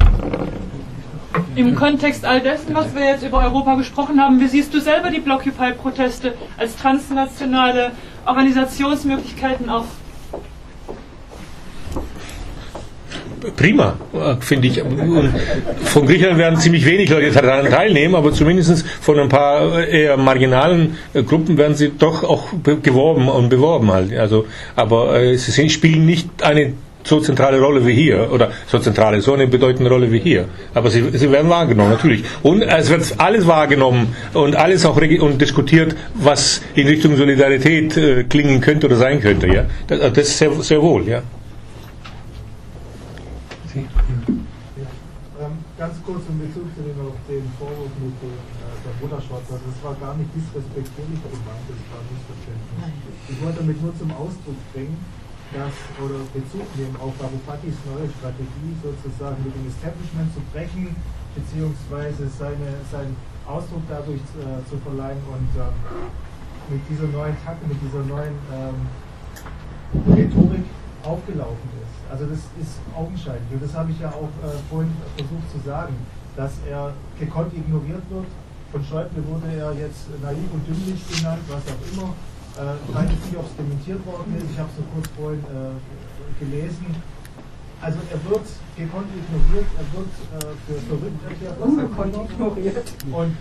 [SPEAKER 4] Im Kontext all dessen, was wir jetzt über Europa gesprochen haben, wie siehst du selber die Blockupy-Proteste als transnationale Organisationsmöglichkeiten auch?
[SPEAKER 3] Prima, finde ich. Von Griechenland werden ziemlich wenig Leute daran teilnehmen, aber zumindest von ein paar eher marginalen Gruppen werden sie doch auch geworben und beworben halt. Also, aber äh, sie spielen nicht eine so zentrale Rolle wie hier oder so zentrale, so eine bedeutende Rolle wie hier. Aber sie, sie werden wahrgenommen, natürlich. Und es wird alles wahrgenommen und alles auch und diskutiert, was in Richtung Solidarität äh, klingen könnte oder sein könnte. Ja, das, äh, das sehr, sehr wohl. Ja.
[SPEAKER 8] Ähm, ganz kurz in Bezug zu dem, auf den Vorwurf mit dem, äh, der Mutterschwarz. Also das war gar nicht disrespektierlich gemeint, das war missverständlich. Ich wollte damit nur zum Ausdruck bringen, das oder Bezug nehmen auf Varufakis neue Strategie, sozusagen mit dem Establishment zu brechen, beziehungsweise seine, seinen Ausdruck dadurch äh, zu verleihen und ähm, mit dieser neuen Taktik, mit dieser neuen ähm, Rhetorik aufgelaufen ist. Also das ist augenscheinlich und das habe ich ja auch äh, vorhin versucht zu sagen, dass er gekonnt ignoriert wird. Von Schäuble wurde er jetzt naiv und dümmlich genannt, was auch immer. Äh, ich weiß nicht, ob es dementiert worden ist. Ich habe es nur kurz vorhin äh, gelesen. Also er wird gekonnt ignoriert, er wird äh, für verrückt erklärt. Ungekonnt ignoriert. Und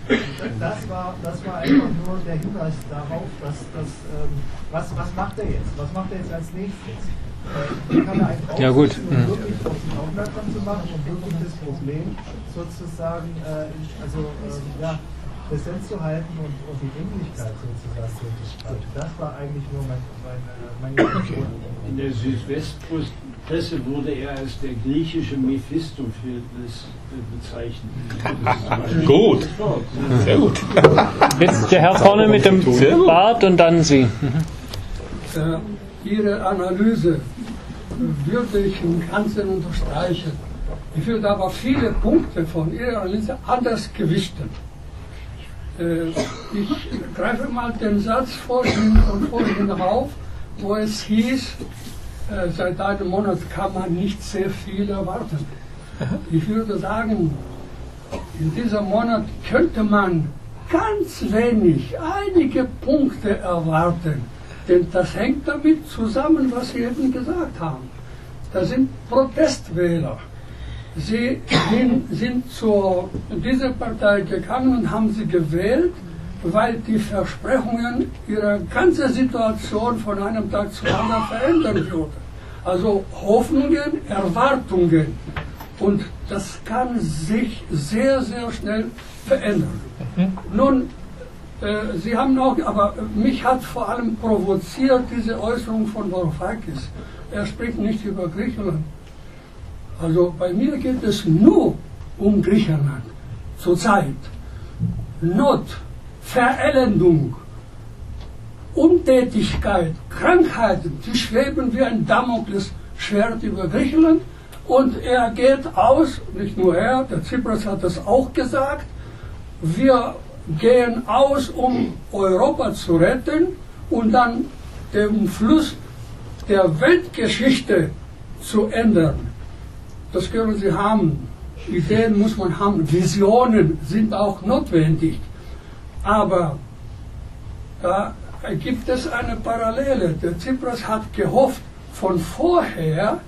[SPEAKER 8] das war, das war einfach nur der Hinweis darauf, dass, dass ähm, was, was macht er jetzt? Was macht er jetzt als nächstes? Äh, er
[SPEAKER 3] ja, gut.
[SPEAKER 8] um wirklich auf sich aufmerksam zu machen und wirklich das Problem sozusagen, äh, also ähm, ja, präsent zu halten und, und die Dringlichkeit sozusagen zu unterstreichen. Das war eigentlich nur mein, mein, meine Intention.
[SPEAKER 7] In der Südwestpresse wurde er als der griechische Mephistopheles bezeichnet.
[SPEAKER 3] Gut. Sehr gut.
[SPEAKER 1] Jetzt der Herr vorne mit dem Bart und dann Sie.
[SPEAKER 17] Äh, Ihre Analyse würde ich im Ganzen unterstreichen. Ich würde aber viele Punkte von Ihrer Analyse anders gewichten. Äh, ich greife mal den Satz vorhin und vorhin auf, wo es hieß, äh, seit einem Monat kann man nicht sehr viel erwarten. Ich würde sagen, in diesem Monat könnte man ganz wenig, einige Punkte erwarten. Denn das hängt damit zusammen, was Sie eben gesagt haben. Das sind Protestwähler. Sie sind zu dieser Partei gegangen und haben sie gewählt, weil die Versprechungen ihre ganze Situation von einem Tag zum anderen verändern würden. Also Hoffnungen, Erwartungen. Und das kann sich sehr, sehr schnell verändern. Mhm. Nun, äh, Sie haben noch, aber mich hat vor allem provoziert diese Äußerung von Varoufakis. Er spricht nicht über Griechenland. Also bei mir geht es nur um Griechenland zurzeit. Not, Verelendung, Untätigkeit, Krankheiten, die schweben wie ein Damoklesschwert über Griechenland. Und er geht aus, nicht nur er, der Tsipras hat das auch gesagt, wir gehen aus, um Europa zu retten und dann den Fluss der Weltgeschichte zu ändern. Das können Sie haben. Ideen muss man haben. Visionen sind auch notwendig. Aber da gibt es eine Parallele. Der Tsipras hat gehofft von vorher,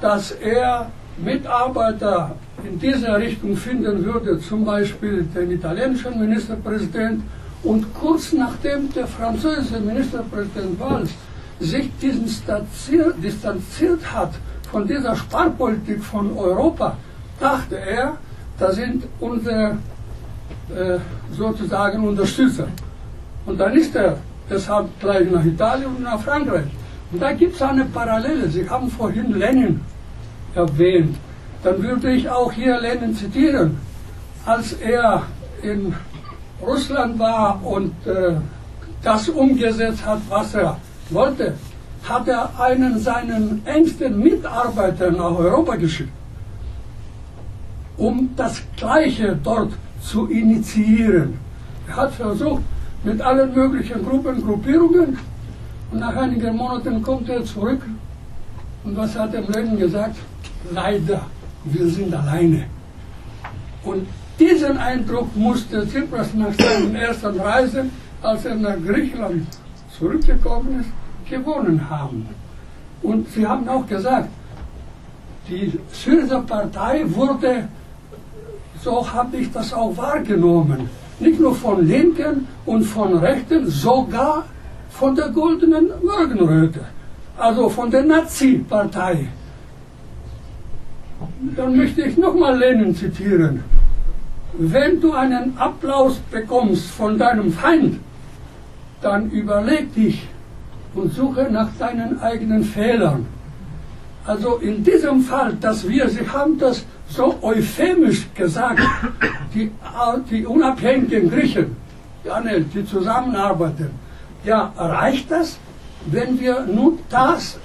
[SPEAKER 17] dass er Mitarbeiter in dieser Richtung finden würde, zum Beispiel den italienischen Ministerpräsident und kurz nachdem der französische Ministerpräsident Valls sich distanziert, distanziert hat von dieser Sparpolitik von Europa, dachte er, da sind unsere äh, sozusagen Unterstützer. Und dann ist er deshalb gleich nach Italien und nach Frankreich. Und da gibt es eine Parallele. Sie haben vorhin Lenin erwähnt. Dann würde ich auch hier Lenin zitieren. Als er in Russland war und äh, das umgesetzt hat, was er wollte, hat er einen seinen engsten Mitarbeiter nach Europa geschickt, um das Gleiche dort zu initiieren. Er hat versucht, mit allen möglichen Gruppen, Gruppierungen, und nach einigen Monaten kommt er zurück. Und was hat er Lenin gesagt? Leider, wir sind alleine. Und diesen Eindruck musste Tsipras nach seinen ersten Reisen, als er nach Griechenland zurückgekommen ist, gewonnen haben. Und sie haben auch gesagt, die Syriza-Partei wurde, so habe ich das auch wahrgenommen, nicht nur von Linken und von Rechten, sogar von der Goldenen Morgenröte, also von der Nazi-Partei. Dann möchte ich nochmal Lenin zitieren. Wenn du einen Applaus bekommst von deinem Feind, dann überleg dich und suche nach deinen eigenen Fehlern. Also in diesem Fall, dass wir, Sie haben das so euphemisch gesagt, die, die unabhängigen Griechen, Janel, die zusammenarbeiten, ja, reicht das, wenn wir nun das,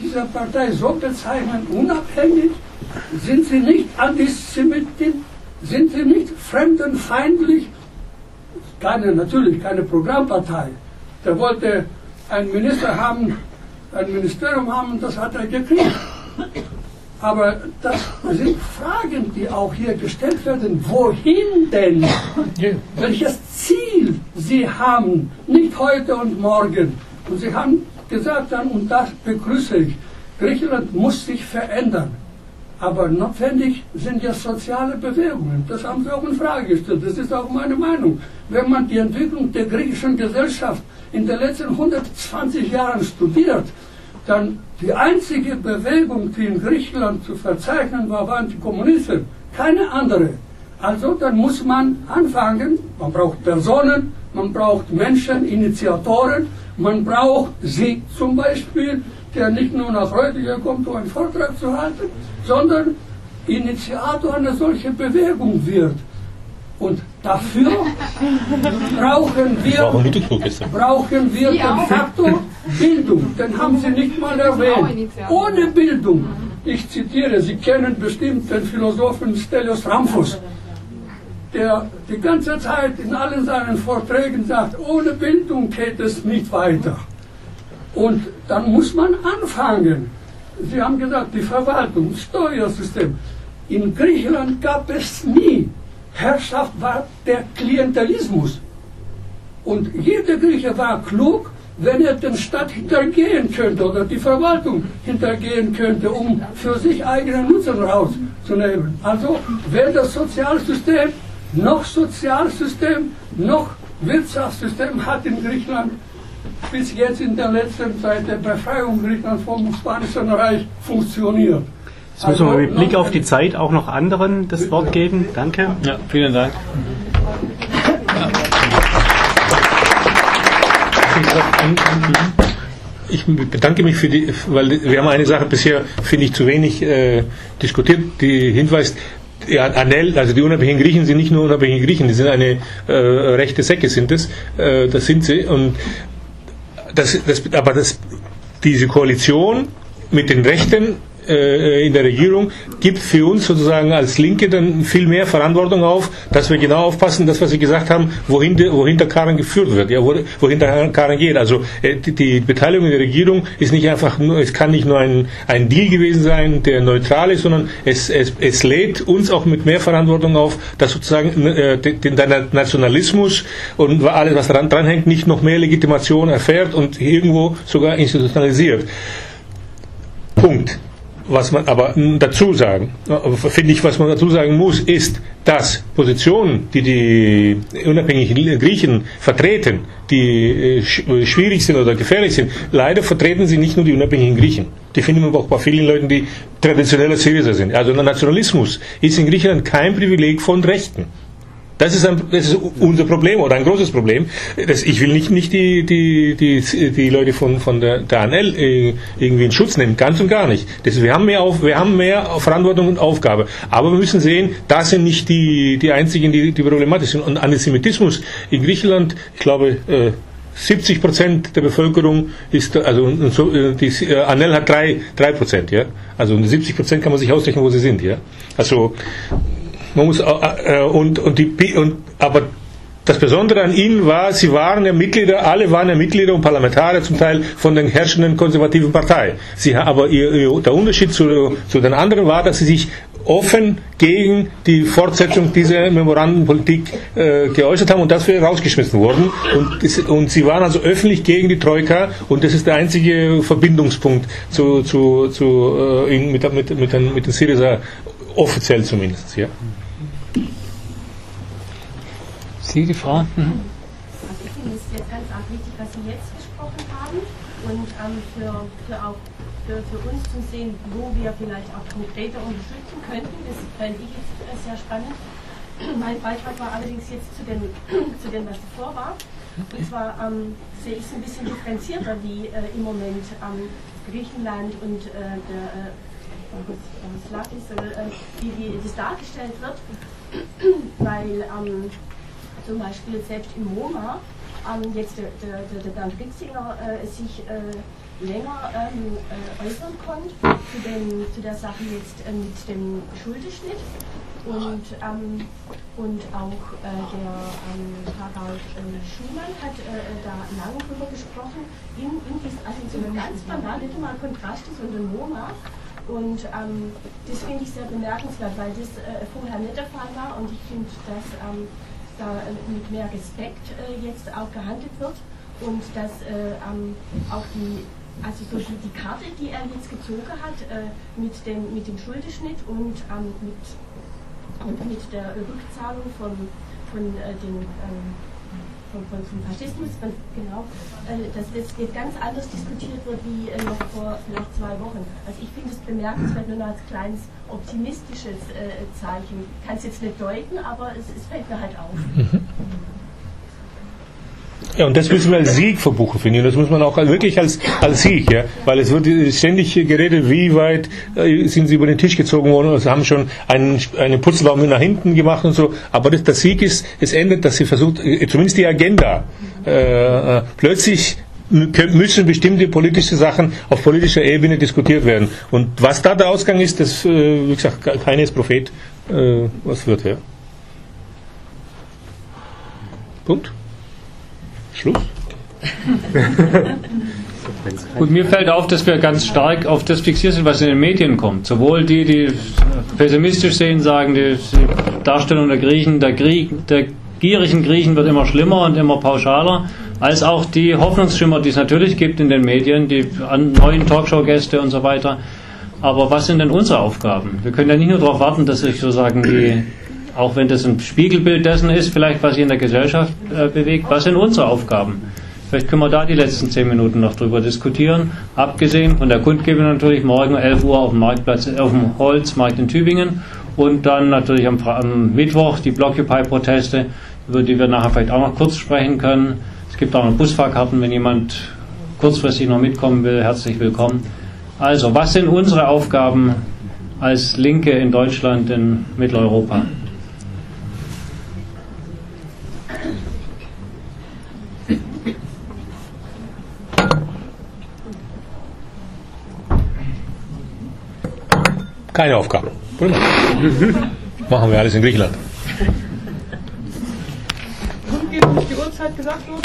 [SPEAKER 17] dieser Partei so bezeichnen, unabhängig? Sind sie nicht Antisemitin? Sind sie nicht fremdenfeindlich? Keine, natürlich keine Programmpartei. Der wollte einen Minister haben, ein Ministerium haben, das hat er gekriegt. Aber das sind Fragen, die auch hier gestellt werden. Wohin denn? Welches Ziel Sie haben? Nicht heute und morgen. Und Sie haben gesagt dann, und das begrüße ich, Griechenland muss sich verändern. Aber notwendig sind ja soziale Bewegungen. Das haben Sie auch in Frage gestellt. Das ist auch meine Meinung. Wenn man die Entwicklung der griechischen Gesellschaft in den letzten 120 Jahren studiert, dann die einzige Bewegung, die in Griechenland zu verzeichnen war, waren die Kommunisten, keine andere. Also dann muss man anfangen, man braucht Personen, man braucht Menschen, Initiatoren, man braucht Sie zum Beispiel, der nicht nur nach Reutlingen kommt, um einen Vortrag zu halten, sondern Initiator einer solchen Bewegung wird. Und dafür brauchen wir, brauchen wir den Faktor Bildung. Den haben Sie nicht mal erwähnt. Ohne Bildung. Ich zitiere, Sie kennen bestimmt den Philosophen Stelios Ramphus, der die ganze Zeit in allen seinen Vorträgen sagt, ohne Bildung geht es nicht weiter. Und dann muss man anfangen. Sie haben gesagt, die Verwaltung, Steuersystem. In Griechenland gab es nie Herrschaft war der Klientelismus. Und jeder Grieche war klug, wenn er den Staat hintergehen könnte oder die Verwaltung hintergehen könnte, um für sich eigenen Nutzen rauszunehmen. Also wer das Sozialsystem noch Sozialsystem noch Wirtschaftssystem hat in Griechenland bis jetzt in der letzten Zeit der Befreiung Griechenlands vom Spanischen Reich funktioniert.
[SPEAKER 2] Jetzt müssen wir mit Blick auf die Zeit auch noch anderen das Wort geben. Danke.
[SPEAKER 3] Ja, vielen Dank. Ich bedanke mich für die, weil wir haben eine Sache bisher, finde ich, zu wenig äh, diskutiert, die hinweist, ja, Anel, also die unabhängigen Griechen sind nicht nur unabhängige Griechen, die sind eine äh, rechte Säcke, sind es. Äh, das sind sie. Und das, das, aber das, diese Koalition mit den Rechten äh, in der Regierung gibt für uns sozusagen als Linke dann viel mehr Verantwortung auf, dass wir genau aufpassen, das, was Sie gesagt haben, wohin, de, wohin der Karren geführt wird, ja, wohin der Karren geht. Also äh, die, die, Beteiligung in der Regierung ist nicht einfach nur, es kann nicht nur ein, ein Deal gewesen sein, der neutral ist, sondern es, es, es lädt uns auch mit mehr Verantwortung auf, dass sozusagen äh, der Nationalismus und alles, was daran dranhängt, nicht noch mehr Legitimation erfährt und irgendwo sogar institutionalisiert. Punkt. Was man aber dazu sagen, finde ich, was man dazu sagen muss, ist, dass Positionen, die die unabhängigen Griechen vertreten, die äh, schwierig sind oder gefährlich sind, leider vertreten sie nicht nur die unabhängigen Griechen. Die finden wir auch bei vielen Leuten, die traditioneller Syriser sind. Also Nationalismus ist in Griechenland kein Privileg von Rechten. Das ist, ein, das ist unser Problem oder ein großes Problem. Das, ich will nicht, nicht die, die, die, die Leute von, von der, der ANL äh, irgendwie in Schutz nehmen, ganz und gar nicht. Das, wir, haben mehr auf, wir haben mehr Verantwortung und Aufgabe. Aber wir müssen sehen, das sind nicht die, die einzigen, die, die problematisch sind. Und Antisemitismus in Griechenland, ich glaube, äh, 70 Prozent der Bevölkerung ist, also so, äh, die äh, hat 3, 3 Prozent, ja. Also 70 Prozent kann man sich ausrechnen, wo sie sind, ja. Also man muss, äh, äh, und, und die, und, aber das Besondere an ihnen war, sie waren ja Mitglieder, alle waren ja Mitglieder und Parlamentarier zum Teil von der herrschenden konservativen Partei. Sie, aber ihr, ihr, der Unterschied zu, zu den anderen war, dass sie sich offen gegen die Fortsetzung dieser Memorandenpolitik äh, geäußert haben und dafür rausgeschmissen wurden. Und, und, sie waren also öffentlich gegen die Troika und das ist der einzige Verbindungspunkt zu, zu, zu, äh, mit, mit, mit, den, mit den Syriza, offiziell zumindest. Ja.
[SPEAKER 1] Sie, die Frau? Mhm.
[SPEAKER 18] Also ich finde es jetzt ganz arg wichtig, was Sie jetzt gesprochen haben und ähm, für, für, auch, für, für uns zu sehen, wo wir vielleicht auch konkreter unterstützen könnten. Das fände ich jetzt äh, sehr spannend. Mein Beitrag war allerdings jetzt zu dem, [clears throat] zu dem was davor war. Und zwar ähm, sehe ich es ein bisschen differenzierter, wie äh, im Moment ähm, Griechenland und äh, der äh, Slakis, äh, wie, wie das dargestellt wird, [clears throat] weil ähm, zum Beispiel selbst im MoMA ähm, jetzt der, der, der Bernd Ritzinger äh, sich äh, länger ähm, äh, äußern konnte zu, den, zu der Sache jetzt äh, mit dem Schuldeschnitt und, ähm, und auch äh, der ähm, Harald äh, Schumann hat da lange drüber gesprochen, in, in dies, also so ganz banal, nicht mal Kontrast ist und MoMA. Und ähm, das finde ich sehr bemerkenswert, weil das vorher nicht der Fall war. Und ich finde, dass ähm, da mit mehr Respekt äh, jetzt auch gehandelt wird und dass äh, auch die, also so die, Karte, die er jetzt gezogen hat äh, mit, dem, mit dem Schuldeschnitt und ähm, mit, mit der Rückzahlung von, von äh, den von, vom Faschismus, genau, äh, dass das jetzt ganz anders diskutiert wird wie äh, noch vor vielleicht zwei Wochen. Also ich finde es bemerkenswert nur als kleines optimistisches äh, Zeichen. Ich kann es jetzt nicht deuten, aber es, es fällt mir halt auf. Mhm.
[SPEAKER 3] Ja, und das müssen wir als Sieg verbuchen, finde ich. Das muss man auch wirklich als, als Sieg, ja. Weil es wird ständig geredet, wie weit äh, sind sie über den Tisch gezogen worden, sie haben schon einen, einen Putzelbaum nach hinten gemacht und so. Aber das, der Sieg ist, es endet, dass sie versucht, äh, zumindest die Agenda, äh, äh plötzlich müssen bestimmte politische Sachen auf politischer Ebene diskutiert werden. Und was da der Ausgang ist, das, wie gesagt, keiner ist Prophet, was wird, ja. Punkt. Schluss.
[SPEAKER 1] Gut, mir fällt auf, dass wir ganz stark auf das fixiert sind, was in den Medien kommt. Sowohl die, die pessimistisch sehen, sagen, die Darstellung der Griechen, der, Krieg, der gierigen Griechen wird immer schlimmer und immer pauschaler, als auch die Hoffnungsschimmer, die es natürlich gibt in den Medien, die neuen Talkshow-Gäste und so weiter. Aber was sind denn unsere Aufgaben? Wir können ja nicht nur darauf warten, dass sich sozusagen die auch wenn das ein Spiegelbild dessen ist, vielleicht was sich in der Gesellschaft äh, bewegt, was sind unsere Aufgaben? Vielleicht können wir da die letzten zehn Minuten noch drüber diskutieren. Abgesehen von der Kundgebung natürlich morgen 11 Uhr auf dem Marktplatz, auf dem Holzmarkt in Tübingen und dann natürlich am, am Mittwoch die Blockupy-Proteste, über die wir nachher vielleicht auch noch kurz sprechen können. Es gibt auch noch Busfahrkarten, wenn jemand kurzfristig noch mitkommen will, herzlich willkommen. Also, was sind unsere Aufgaben als Linke in Deutschland, in Mitteleuropa?
[SPEAKER 3] Keine Aufgaben. Machen wir alles in Griechenland.
[SPEAKER 4] Die Uhrzeit gesagt worden?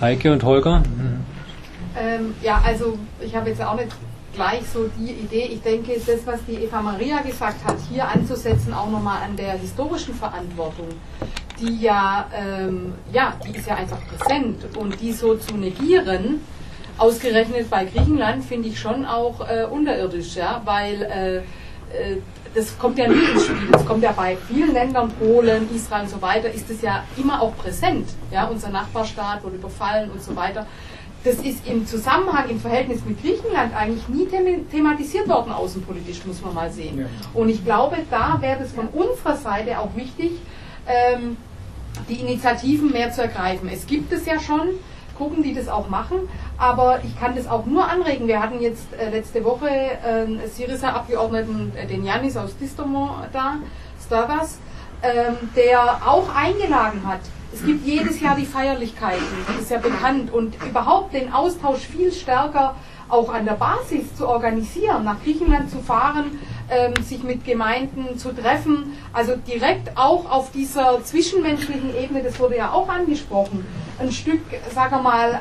[SPEAKER 1] Heike und Holger?
[SPEAKER 6] Ähm, ja, also ich habe jetzt auch nicht gleich so die Idee. Ich denke, das, was die Eva Maria gesagt hat, hier anzusetzen, auch nochmal an der historischen Verantwortung, die ja, ähm, ja, die ist ja einfach präsent und die so zu negieren, ausgerechnet bei Griechenland, finde ich schon auch äh, unterirdisch, ja, weil äh, äh, das kommt ja nie ins Spiel. Das kommt ja bei vielen Ländern, Polen, Israel und so weiter, ist es ja immer auch präsent. Ja, unser Nachbarstaat wurde überfallen und so weiter. Das ist im Zusammenhang, im Verhältnis mit Griechenland eigentlich nie thematisiert worden, außenpolitisch, muss man mal sehen. Und ich glaube, da wäre es von unserer Seite auch wichtig, ähm, die Initiativen mehr zu ergreifen. Es gibt es ja schon, gucken, die das auch machen. Aber ich kann das auch nur anregen. Wir hatten jetzt äh, letzte Woche äh, Syriza-Abgeordneten, äh, den Janis aus Distomont da, Stavas, ähm, der auch eingeladen hat. Es gibt jedes Jahr die Feierlichkeiten, das ist ja bekannt. Und überhaupt den Austausch viel stärker auch an der Basis zu organisieren, nach Griechenland zu fahren, sich mit Gemeinden zu treffen, also direkt auch auf dieser zwischenmenschlichen Ebene, das wurde ja auch angesprochen, ein Stück, sagen wir mal,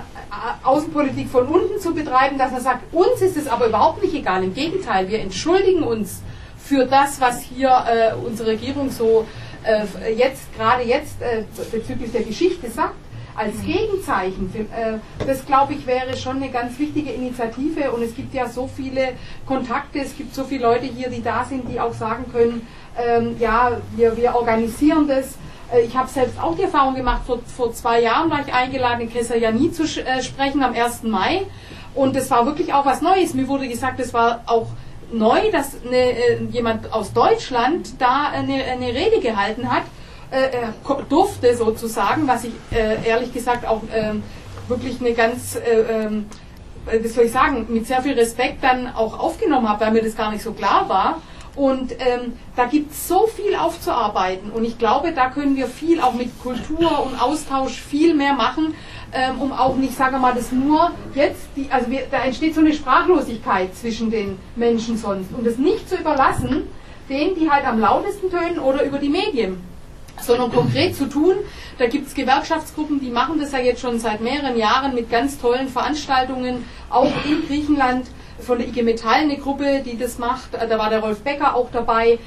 [SPEAKER 6] Außenpolitik von unten zu betreiben, dass man sagt, uns ist es aber überhaupt nicht egal, im Gegenteil, wir entschuldigen uns für das, was hier äh, unsere Regierung so äh, jetzt, gerade jetzt äh, bezüglich der Geschichte sagt als. Gegenzeichen. Für, äh, das glaube ich wäre schon eine ganz wichtige Initiative und es gibt ja so viele Kontakte, es gibt so viele Leute hier, die da sind, die auch sagen können, ähm, ja, wir, wir organisieren das. Äh, ich habe selbst auch die Erfahrung gemacht, vor, vor zwei Jahren war ich eingeladen, in Kesajani zu äh, sprechen am 1. Mai und das war wirklich auch was Neues. Mir wurde gesagt, es war auch neu, dass eine, äh, jemand aus Deutschland da eine, eine Rede gehalten hat äh, äh, durfte sozusagen, was ich äh, ehrlich gesagt auch ähm, wirklich eine ganz, äh, ähm, wie soll ich sagen, mit sehr viel Respekt dann auch aufgenommen habe, weil mir das gar nicht so klar war. Und ähm, da gibt es so viel aufzuarbeiten und ich glaube, da können wir viel auch mit Kultur und Austausch viel mehr machen, ähm, um auch nicht, sagen wir mal, das nur jetzt, die, also wir, da entsteht so eine Sprachlosigkeit zwischen den Menschen sonst und das nicht zu überlassen, denen, die halt am lautesten tönen oder über die Medien sondern konkret zu tun. Da gibt es Gewerkschaftsgruppen, die machen das ja jetzt schon seit mehreren Jahren mit ganz tollen Veranstaltungen, auch in Griechenland. Von der IG Metall eine Gruppe, die das macht. Da war der Rolf Becker auch dabei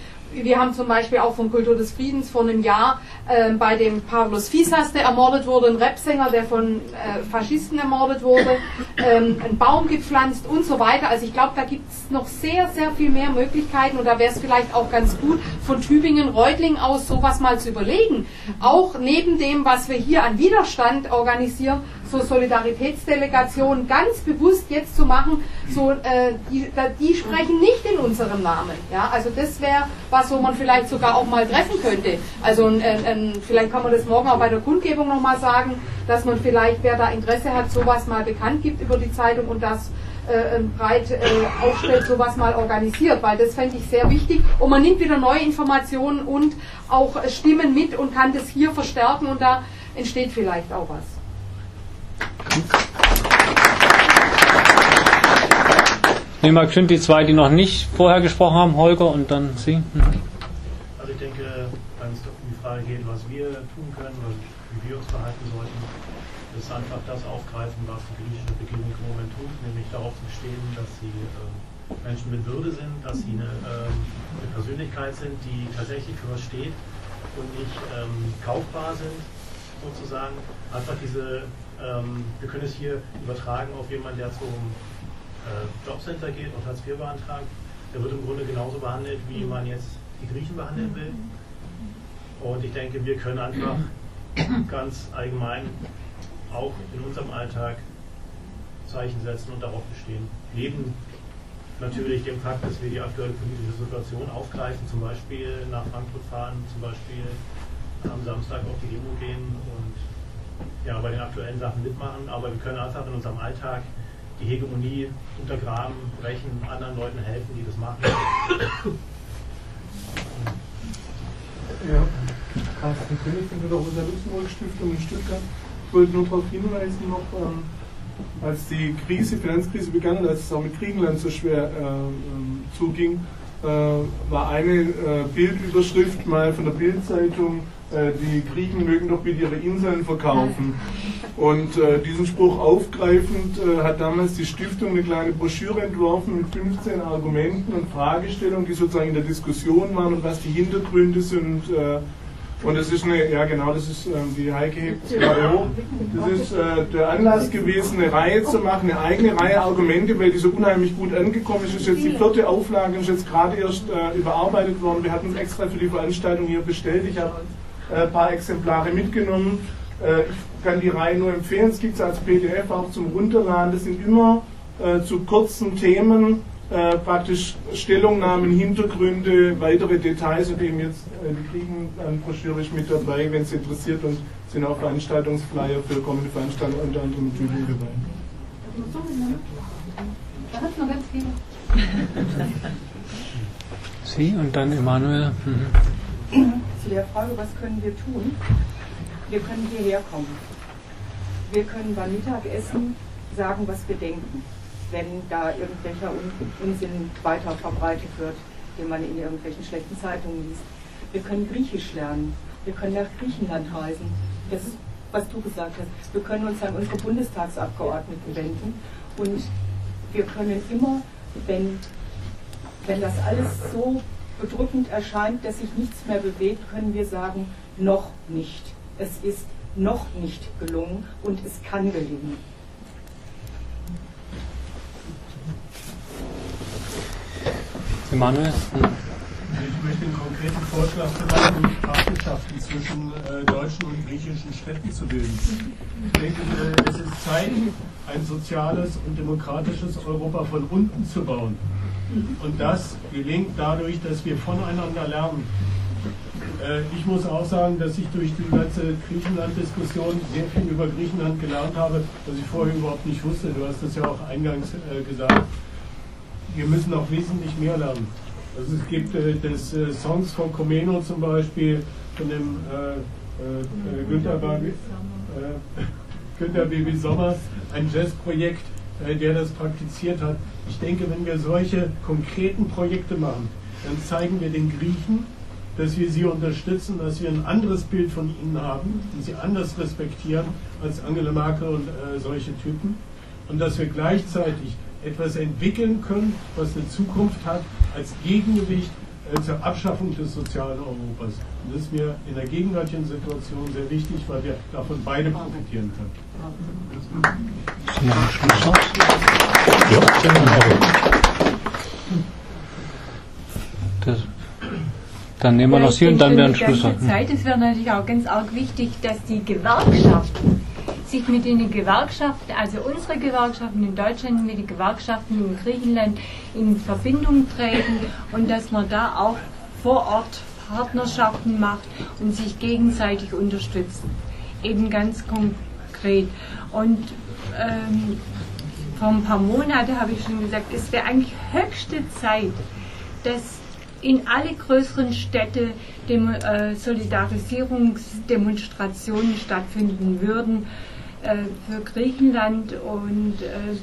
[SPEAKER 6] wir haben zum Beispiel auch von Kultur des Friedens vor einem Jahr äh, bei dem Pavlos Fisas, der ermordet wurde, ein Rapsänger, der von äh, Faschisten ermordet wurde, ähm, einen Baum gepflanzt und so weiter. Also ich glaube, da gibt es noch sehr, sehr viel mehr Möglichkeiten und da wäre es vielleicht auch ganz gut, von Tübingen, Reutling aus sowas mal zu überlegen. Auch neben dem, was wir hier an Widerstand organisieren, so Solidaritätsdelegationen ganz bewusst jetzt zu machen, so, äh, die, die sprechen nicht in unserem Namen. Ja? Also das wäre was, wo man vielleicht sogar auch mal treffen könnte. Also ein, vielleicht kann man das morgen auch bei der Kundgebung nochmal sagen, dass man vielleicht, wer da Interesse hat, sowas mal bekannt gibt über die Zeitung und das äh, breit äh, aufstellt, sowas mal organisiert, weil das fände ich sehr wichtig. Und man nimmt wieder neue Informationen und auch Stimmen mit und kann das hier verstärken und da entsteht vielleicht auch was.
[SPEAKER 1] Nehmen wir schön die zwei, die noch nicht vorher gesprochen haben, Holger und dann Sie. Mhm.
[SPEAKER 19] Also ich denke, wenn es um die Frage geht, was wir tun können und wie wir uns verhalten sollten, ist einfach das aufgreifen, was die griechische Regierung im Moment tut, nämlich darauf zu stehen, dass sie äh, Menschen mit Würde sind, dass sie eine, äh, eine, Persönlichkeit sind, die tatsächlich für was steht und nicht ähm, kaufbar sind, sozusagen. Einfach diese, ähm, wir können es hier übertragen auf jemanden, der zum äh, Jobcenter geht und Hartz IV beantragt, der wird im Grunde genauso behandelt, wie man jetzt die Griechen behandeln will. Und ich denke, wir können einfach ganz allgemein auch in unserem Alltag Zeichen setzen und darauf bestehen. Neben natürlich dem Fakt, dass wir die aktuelle politische Situation aufgreifen, zum Beispiel nach Frankfurt fahren, zum Beispiel am Samstag auf die Demo gehen und ja, bei den aktuellen Sachen mitmachen, aber wir können einfach in unserem Alltag die Hegemonie untergraben, brechen, anderen Leuten helfen, die das machen.
[SPEAKER 20] Ja, Carsten König von der Rosa-Luxemburg-Stiftung in Stuttgart. Ich wollte nur darauf hinweisen, noch, ähm,
[SPEAKER 5] als die Krise, Finanzkrise begann und als es auch mit Griechenland so schwer äh, ähm, zuging, war eine äh, Bildüberschrift mal von der Bildzeitung, äh, die Griechen mögen doch bitte ihre Inseln verkaufen. Und äh, diesen Spruch aufgreifend äh, hat damals die Stiftung eine kleine Broschüre entworfen mit 15 Argumenten und Fragestellungen, die sozusagen in der Diskussion waren und was die Hintergründe sind und das ist eine, ja genau, das ist ähm, die Heike hebt gerade hoch. Das ist äh, der Anlass gewesen, eine Reihe zu machen, eine eigene Reihe Argumente, weil die so unheimlich gut angekommen ist. Das ist jetzt die vierte Auflage, ist jetzt gerade erst äh, überarbeitet worden. Wir hatten es extra für die Veranstaltung hier bestellt. Ich habe äh, ein paar Exemplare mitgenommen. Äh, ich kann die Reihe nur empfehlen. Es gibt es als PDF auch zum Runterladen. Das sind immer äh, zu kurzen Themen äh, praktisch Stellungnahmen, Hintergründe, weitere Details und eben jetzt äh, die Kriegen-Broschüre ist mit dabei, wenn es interessiert und sind auch Veranstaltungsflyer für kommende Veranstaltungen unter anderem in Tübingen dabei.
[SPEAKER 1] Sie und dann Emanuel. Mhm.
[SPEAKER 10] Zu der Frage, was können wir tun? Wir können hierher kommen. Wir können beim Mittagessen sagen, was wir denken wenn da irgendwelcher Unsinn weiter verbreitet wird, den man in irgendwelchen schlechten Zeitungen liest. Wir können Griechisch lernen. Wir können nach Griechenland reisen. Das ist, was du gesagt hast. Wir können uns an unsere Bundestagsabgeordneten wenden. Und wir können immer, wenn, wenn das alles so bedrückend erscheint, dass sich nichts mehr bewegt, können wir sagen, noch nicht. Es ist noch nicht gelungen und es kann gelingen.
[SPEAKER 1] Emanuel?
[SPEAKER 5] Ich möchte einen konkreten Vorschlag machen, Partnerschaften zwischen äh, deutschen und griechischen Städten zu bilden. Ich denke, äh, es ist Zeit, ein soziales und demokratisches Europa von unten zu bauen. Und das gelingt dadurch, dass wir voneinander lernen. Äh, ich muss auch sagen, dass ich durch die ganze Griechenland-Diskussion sehr viel über Griechenland gelernt habe, was ich vorher überhaupt nicht wusste. Du hast das ja auch eingangs äh, gesagt wir müssen noch wesentlich mehr lernen. Also es gibt äh, das äh, Songs von Comeno zum Beispiel, von dem äh, äh, äh Günther, Baby, äh, [laughs] Günther Baby Sommer, ein Jazzprojekt, äh, der das praktiziert hat. Ich denke, wenn wir solche konkreten Projekte machen, dann zeigen wir den Griechen, dass wir sie unterstützen, dass wir ein anderes Bild von ihnen haben, die sie anders respektieren als Angela Merkel und solche Typen und dass wir gleichzeitig etwas entwickeln können, was eine Zukunft hat, als Gegengewicht äh, zur Abschaffung des sozialen Europas. Und das ist mir in der gegenwärtigen Situation sehr wichtig, weil wir davon beide profitieren können.
[SPEAKER 1] Das, dann nehmen wir noch Sie und dann werden Schluss
[SPEAKER 21] sagen. Zeit, es wäre natürlich auch ganz arg wichtig, dass die Gewerkschaften sich mit den Gewerkschaften, also unsere Gewerkschaften in Deutschland mit den Gewerkschaften in Griechenland in Verbindung treten und dass man da auch vor Ort Partnerschaften macht und sich gegenseitig unterstützen. Eben ganz konkret. Und ähm, vor ein paar Monaten habe ich schon gesagt, es wäre eigentlich höchste Zeit, dass in alle größeren Städte Dem, äh, Solidarisierungsdemonstrationen stattfinden würden für Griechenland und äh,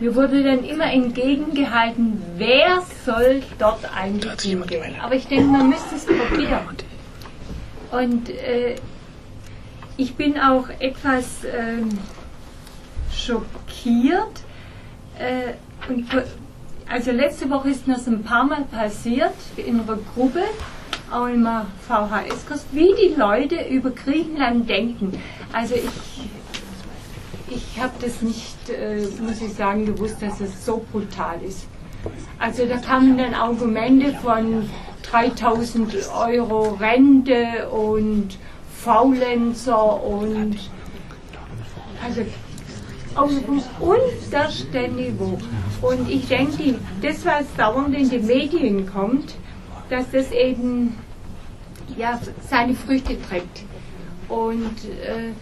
[SPEAKER 21] mir wurde dann immer entgegengehalten, wer soll dort eigentlich hingehen. Aber ich denke, man müsste es probieren. Und äh, ich bin auch etwas äh, schockiert. Äh, und, also letzte Woche ist mir das ein paar Mal passiert in einer Gruppe, auch im VHS-Kurs, wie die Leute über Griechenland denken. Also ich ich habe das nicht, äh, muss ich sagen, gewusst, dass es so brutal ist. Also da kamen dann Argumente von 3000 Euro Rente und Faulenzer und also auf dem untersten Niveau. Und ich denke, das, was dauernd in die Medien kommt, dass das eben ja, seine Früchte trägt. Und äh,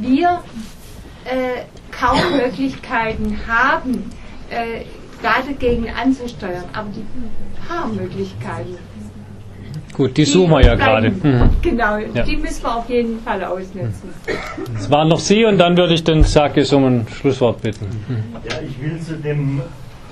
[SPEAKER 21] wir äh, kaum Möglichkeiten haben, äh, dagegen anzusteuern. Aber die paar Möglichkeiten,
[SPEAKER 1] Gut, die suchen wir ja gerade. Mhm.
[SPEAKER 21] Genau,
[SPEAKER 1] Ja.
[SPEAKER 21] die müssen wir auf jeden Fall ausnutzen.
[SPEAKER 1] Es waren noch Sie und dann würde ich den Sakis um ein Schlusswort bitten.
[SPEAKER 22] Ja, ich will zu dem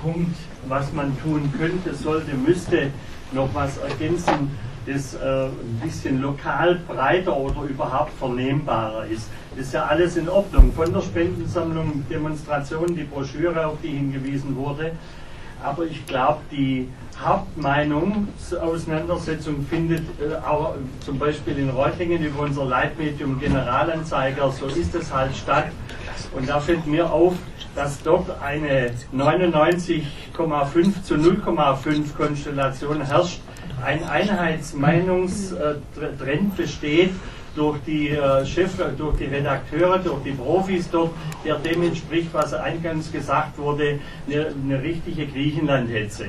[SPEAKER 22] Punkt, was man tun könnte, sollte, müsste noch was ergänzen, das äh, ein bisschen lokal breiter oder überhaupt vernehmbarer ist. Das ist ja alles in Ordnung. Von der Spendensammlung, Demonstration, die Broschüre, auf die hingewiesen wurde. Aber ich glaube, die Hauptmeinungsauseinandersetzung findet äh, auch zum Beispiel in Reutlingen über unser Leitmedium Generalanzeiger, so ist es halt statt. Und da fällt mir auf, dass dort eine 99,5 zu 0,5 Konstellation herrscht, ein Einheitsmeinungstrend besteht durch die äh, Chef, durch die Redakteure, durch die Profis dort, der dem entspricht, was eingangs gesagt wurde, eine, eine richtige Griechenland-Hetze.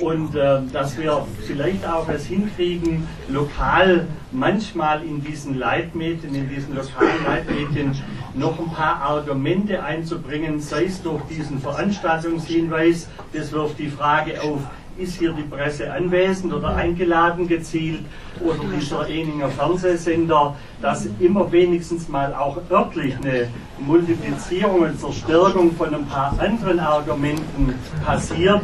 [SPEAKER 22] Und äh, dass wir vielleicht auch es hinkriegen, lokal manchmal in diesen Leitmedien, in diesen lokalen Leitmedien noch ein paar Argumente einzubringen, sei es durch diesen Veranstaltungshinweis, das wirft die Frage auf, ist hier die Presse anwesend oder eingeladen gezielt oder dieser Eninger Fernsehsender, dass immer wenigstens mal auch örtlich eine Multiplizierung und Verstärkung von ein paar anderen Argumenten passiert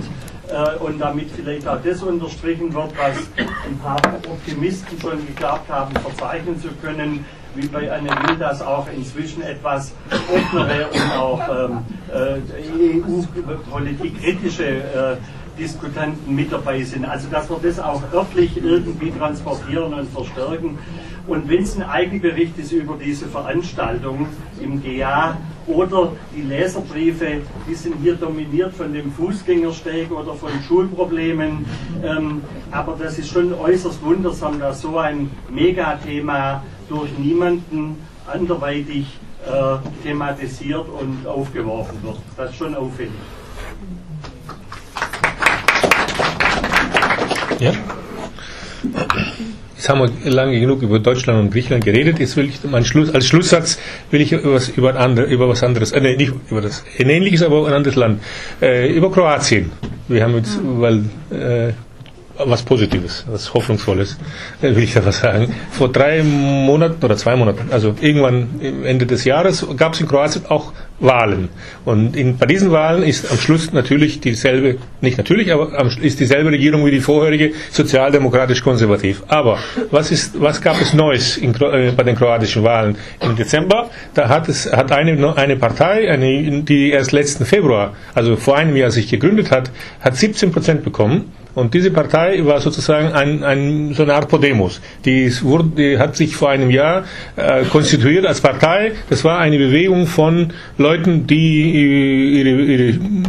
[SPEAKER 22] äh, und damit vielleicht auch das unterstrichen wird, was ein paar Optimisten schon geglaubt haben, verzeichnen zu können, wie bei Anne dass auch inzwischen etwas offenere und auch ähm, äh, EU-Politik kritische äh, Diskutanten mit dabei sind. Also dass wir das auch örtlich irgendwie transportieren und verstärken. Und wenn es ein Eigenbericht ist über diese Veranstaltung im GA oder die Leserbriefe, die sind hier dominiert von dem Fußgängersteg oder von Schulproblemen. Ähm, aber das ist schon äußerst wundersam, dass so ein Megathema durch niemanden anderweitig äh, thematisiert und aufgeworfen wird. Das ist schon auffällig.
[SPEAKER 3] Ja? Jetzt haben wir lange genug über Deutschland und Griechenland geredet. Jetzt will ich mein Schluss, als Schlusssatz will ich über was, über ein andere, über was anderes, äh, nee, nicht über das ein ähnliches, aber ein anderes Land. Äh, über Kroatien. Wir haben jetzt, weil äh, was Positives, was Hoffnungsvolles, äh, will ich da was sagen. Vor drei Monaten oder zwei Monaten, also irgendwann Ende des Jahres, gab es in Kroatien auch Wahlen. Und in, bei diesen Wahlen ist am Schluss natürlich dieselbe, nicht natürlich, aber am, ist dieselbe Regierung wie die vorherige, sozialdemokratisch-konservativ. Aber was, ist, was gab es Neues in, äh, bei den kroatischen Wahlen im Dezember? Da hat es hat eine, eine Partei, eine, die erst letzten Februar, also vor einem Jahr sich gegründet hat, hat 17 Prozent bekommen. Und diese Partei war sozusagen ein, ein, so eine Art Podemos. Die, wurde, die hat sich vor einem Jahr äh, konstituiert als Partei. Das war eine Bewegung von Leuten, die äh, ihre, ihre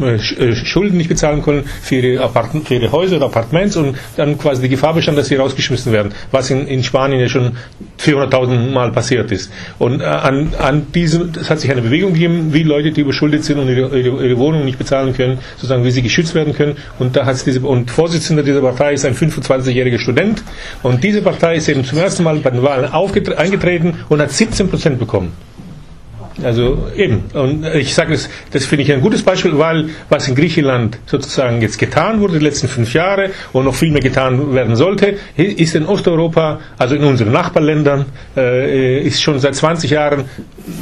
[SPEAKER 3] äh, äh, Schulden nicht bezahlen konnten für ihre, Apartmen, für ihre Häuser oder Appartements und dann quasi die Gefahr bestand, dass sie rausgeschmissen werden, was in, in Spanien ja schon 400.000 Mal passiert ist. Und äh, an, an diesem, es hat sich eine Bewegung gegeben, wie Leute, die überschuldet sind und ihre, ihre, ihre Wohnung nicht bezahlen können, sozusagen wie sie geschützt werden können. Und da hat es diese und Vorsitzender dieser Partei ist ein 25-jähriger Student. Und diese Partei ist eben zum ersten Mal bei den Wahlen eingetreten und hat 17 Prozent bekommen. Also eben. Und ich sage es, das finde ich ein gutes Beispiel, weil was in Griechenland sozusagen jetzt getan wurde die letzten fünf Jahre und noch viel mehr getan werden sollte, ist in Osteuropa, also in unseren Nachbarländern, äh, ist schon seit 20 Jahren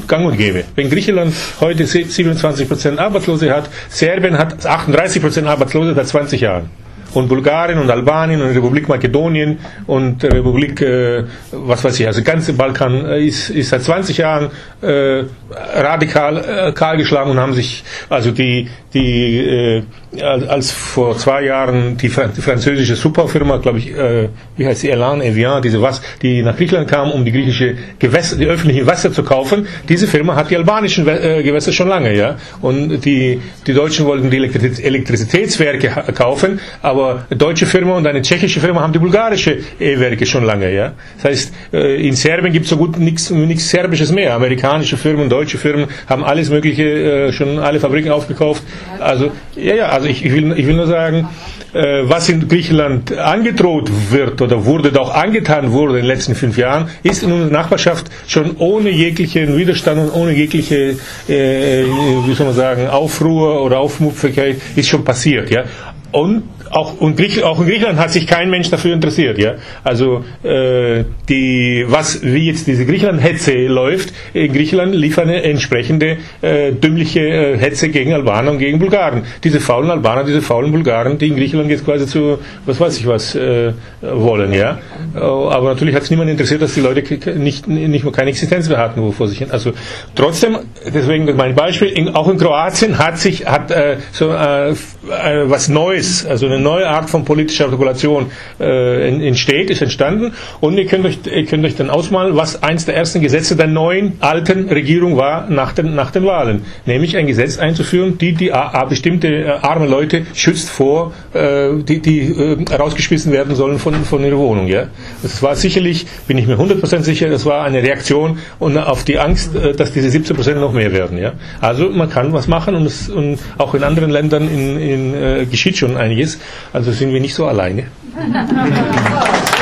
[SPEAKER 3] gang und gäbe. Wenn Griechenland heute 27 Prozent Arbeitslose hat, Serbien hat 38 Prozent Arbeitslose seit 20 Jahren und Bulgarien und Albanien und Republik Makedonien und Republik, äh, was weiß ich, also ganze Balkan äh, ist, ist seit 20 Jahren äh, radikal äh, kahlgeschlagen und haben sich, also die, die äh, als vor zwei Jahren die, Fran- die französische Superfirma, glaube ich, äh, wie heißt sie, Elan, Evian, diese was, die nach Griechenland kam, um die griechische Gewässer, die öffentlichen Wasser zu kaufen, diese Firma hat die albanischen äh, Gewässer schon lange, ja. Und die, die Deutschen wollten die Elektri- Elektrizitätswerke kaufen, aber eine deutsche Firma und eine tschechische Firma haben die bulgarische E-Werke schon lange, ja. Das heißt, äh, in Serbien gibt es so gut nichts nichts Serbisches mehr. Amerikanische Firmen, deutsche Firmen haben alles Mögliche, äh, schon alle Fabriken aufgekauft. Also, ja, ja, also ich, ich, will, ich will nur sagen, äh, was in Griechenland angedroht wird oder wurde doch angetan wurde in den letzten fünf Jahren, ist in unserer Nachbarschaft schon ohne jeglichen Widerstand und ohne jegliche, äh, wie soll man sagen, Aufruhr oder Aufmupfigkeit ist schon passiert, ja. Und auch, und Griech, auch in Griechenland hat sich kein Mensch dafür interessiert. Ja? Also äh, die, was, wie jetzt diese Griechenland-Hetze läuft, in Griechenland lief eine entsprechende äh, dümmliche äh, Hetze gegen Albaner und gegen Bulgaren. Diese faulen Albaner, diese faulen Bulgaren, die in Griechenland jetzt quasi zu, was weiß ich was, äh, wollen. Ja? Äh, aber natürlich hat es niemand interessiert, dass die Leute nicht, nicht mehr keine Existenz mehr hatten, wo vor sich hin. Also trotzdem, deswegen mein Beispiel, in, auch in Kroatien hat sich hat äh, so äh was Neues, also eine neue Art von politischer Artikulation äh, entsteht, ist entstanden. Und ihr könnt euch, ihr könnt euch dann ausmalen, was eins der ersten Gesetze der neuen alten Regierung war nach den, nach den Wahlen, nämlich ein Gesetz einzuführen, die die a, bestimmte äh, arme Leute schützt vor, äh, die, die äh, rausgeschmissen werden sollen von, von ihrer Wohnung. Ja, das war sicherlich, bin ich mir 100% sicher, das war eine Reaktion und auf die Angst, äh, dass diese 17% noch mehr werden. Ja, also man kann was machen und, es, und auch in anderen Ländern in, in, äh, geschieht schon einiges. Also sind wir nicht so alleine. [laughs]